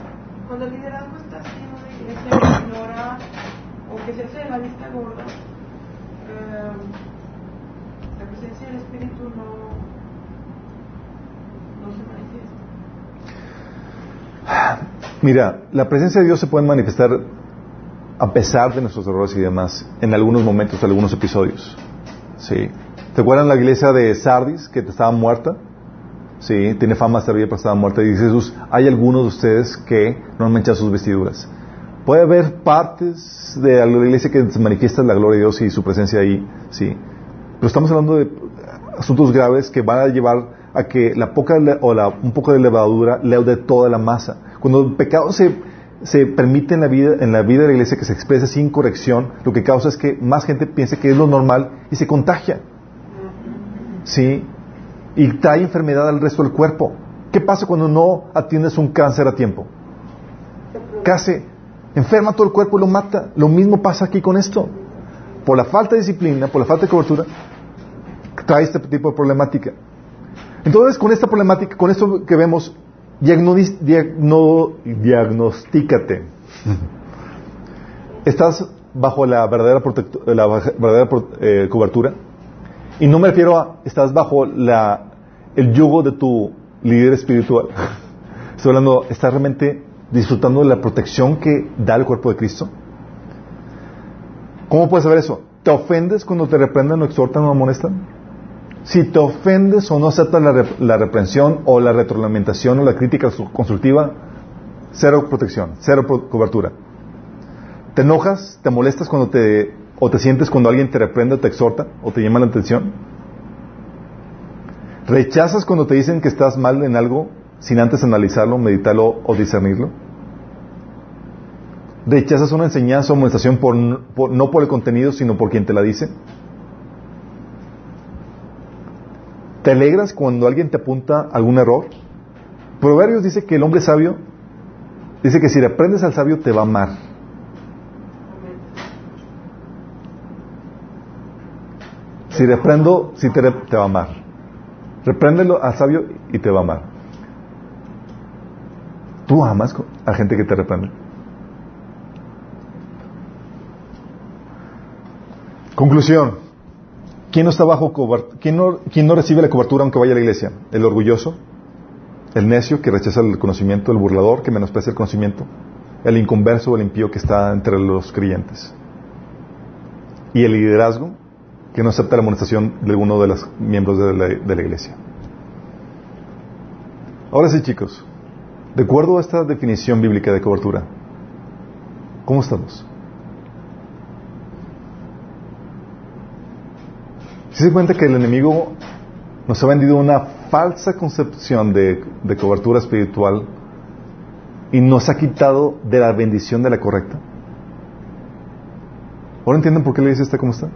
Cuando el liderazgo está así en una iglesia que ignora o que se hace de la vista gorda, eh, la presencia del Espíritu no, no se manifiesta. Mira, la presencia de Dios se puede manifestar a pesar de nuestros errores y demás en algunos momentos, en algunos episodios. Sí. ¿Te acuerdan la iglesia de Sardis que estaba muerta? Sí, tiene fama de pero estaba muerta. Y dice Jesús, hay algunos de ustedes que no han manchado sus vestiduras. Puede haber partes de la iglesia que se manifiesta la gloria de Dios y su presencia ahí, sí. Pero estamos hablando de asuntos graves que van a llevar a que la poca o un poco de levadura leude toda la masa. Cuando el pecado se, se permite en la, vida, en la vida de la iglesia que se exprese sin corrección, lo que causa es que más gente piense que es lo normal y se contagia. ¿Sí? Y trae enfermedad al resto del cuerpo. ¿Qué pasa cuando no atiendes un cáncer a tiempo? Casi enferma todo el cuerpo y lo mata. Lo mismo pasa aquí con esto. Por la falta de disciplina, por la falta de cobertura, trae este tipo de problemática. Entonces, con esta problemática, con esto que vemos, diagno- diagnostícate. Estás bajo la verdadera, la verdadera eh, cobertura. Y no me refiero a, estás bajo la, el yugo de tu líder espiritual. Estoy hablando, estás realmente disfrutando de la protección que da el cuerpo de Cristo. ¿Cómo puedes saber eso? ¿Te ofendes cuando te reprenden o exhortan o amonestan? Si te ofendes o no aceptas la, la reprensión o la retroalimentación o la crítica constructiva, cero protección, cero cobertura. ¿Te enojas, te molestas cuando te, o te sientes cuando alguien te reprende, te exhorta o te llama la atención? ¿Rechazas cuando te dicen que estás mal en algo sin antes analizarlo, meditarlo o discernirlo? ¿Rechazas una enseñanza o amonestación por, por- no por el contenido, sino por quien te la dice? ¿Te alegras cuando alguien te apunta algún error? Proverbios dice que el hombre sabio, dice que si reprendes al sabio te va a amar. Si reprendo, si te, te va a amar. Repréndelo al sabio y te va a amar. ¿Tú amas a gente que te reprende? Conclusión. ¿Quién no está bajo ¿Quién no, quién no recibe la cobertura aunque vaya a la iglesia? ¿El orgulloso? ¿El necio que rechaza el conocimiento? ¿El burlador que menosprecia el conocimiento? ¿El inconverso o el impío que está entre los creyentes? ¿Y el liderazgo que no acepta la amonestación de alguno de los miembros de la, de la iglesia? Ahora sí, chicos, de acuerdo a esta definición bíblica de cobertura, ¿cómo estamos? Si se cuenta que el enemigo nos ha vendido una falsa concepción de, de cobertura espiritual y nos ha quitado de la bendición de la correcta. ¿Ahora entienden por qué la iglesia está como está?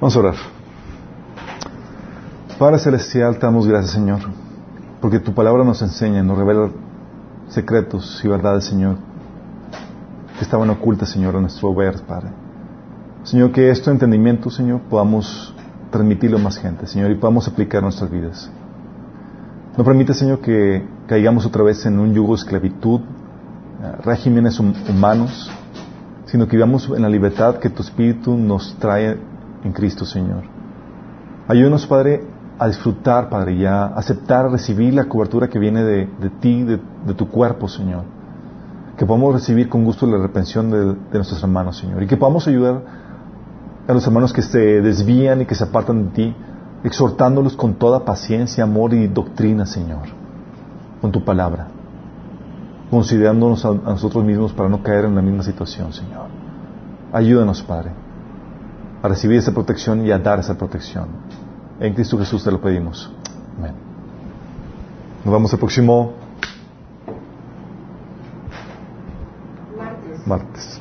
Vamos a orar. Padre Celestial, te damos gracias, Señor, porque tu palabra nos enseña, nos revela secretos y verdades, Señor, que estaban ocultas, Señor, en nuestro ver, Padre. Señor, que este entendimiento, Señor, podamos transmitirlo a más gente, Señor, y podamos aplicar nuestras vidas. No permite, Señor, que caigamos otra vez en un yugo de esclavitud, eh, regímenes hum- humanos, sino que vivamos en la libertad que tu Espíritu nos trae en Cristo, Señor. Ayúdanos, Padre, a disfrutar, Padre, y a aceptar, a recibir la cobertura que viene de, ti, de tu cuerpo, Señor. Que podamos recibir con gusto la reprensión de, de nuestros hermanos, Señor. Y que podamos ayudar a los hermanos que se desvían y que se apartan de ti, exhortándolos con toda paciencia, amor y doctrina, Señor, con tu palabra, considerándonos a, a nosotros mismos para no caer en la misma situación, Señor. Ayúdanos, Padre, a recibir esa protección y a dar esa protección. En Cristo Jesús te lo pedimos. Amén. Nos vemos el próximo martes.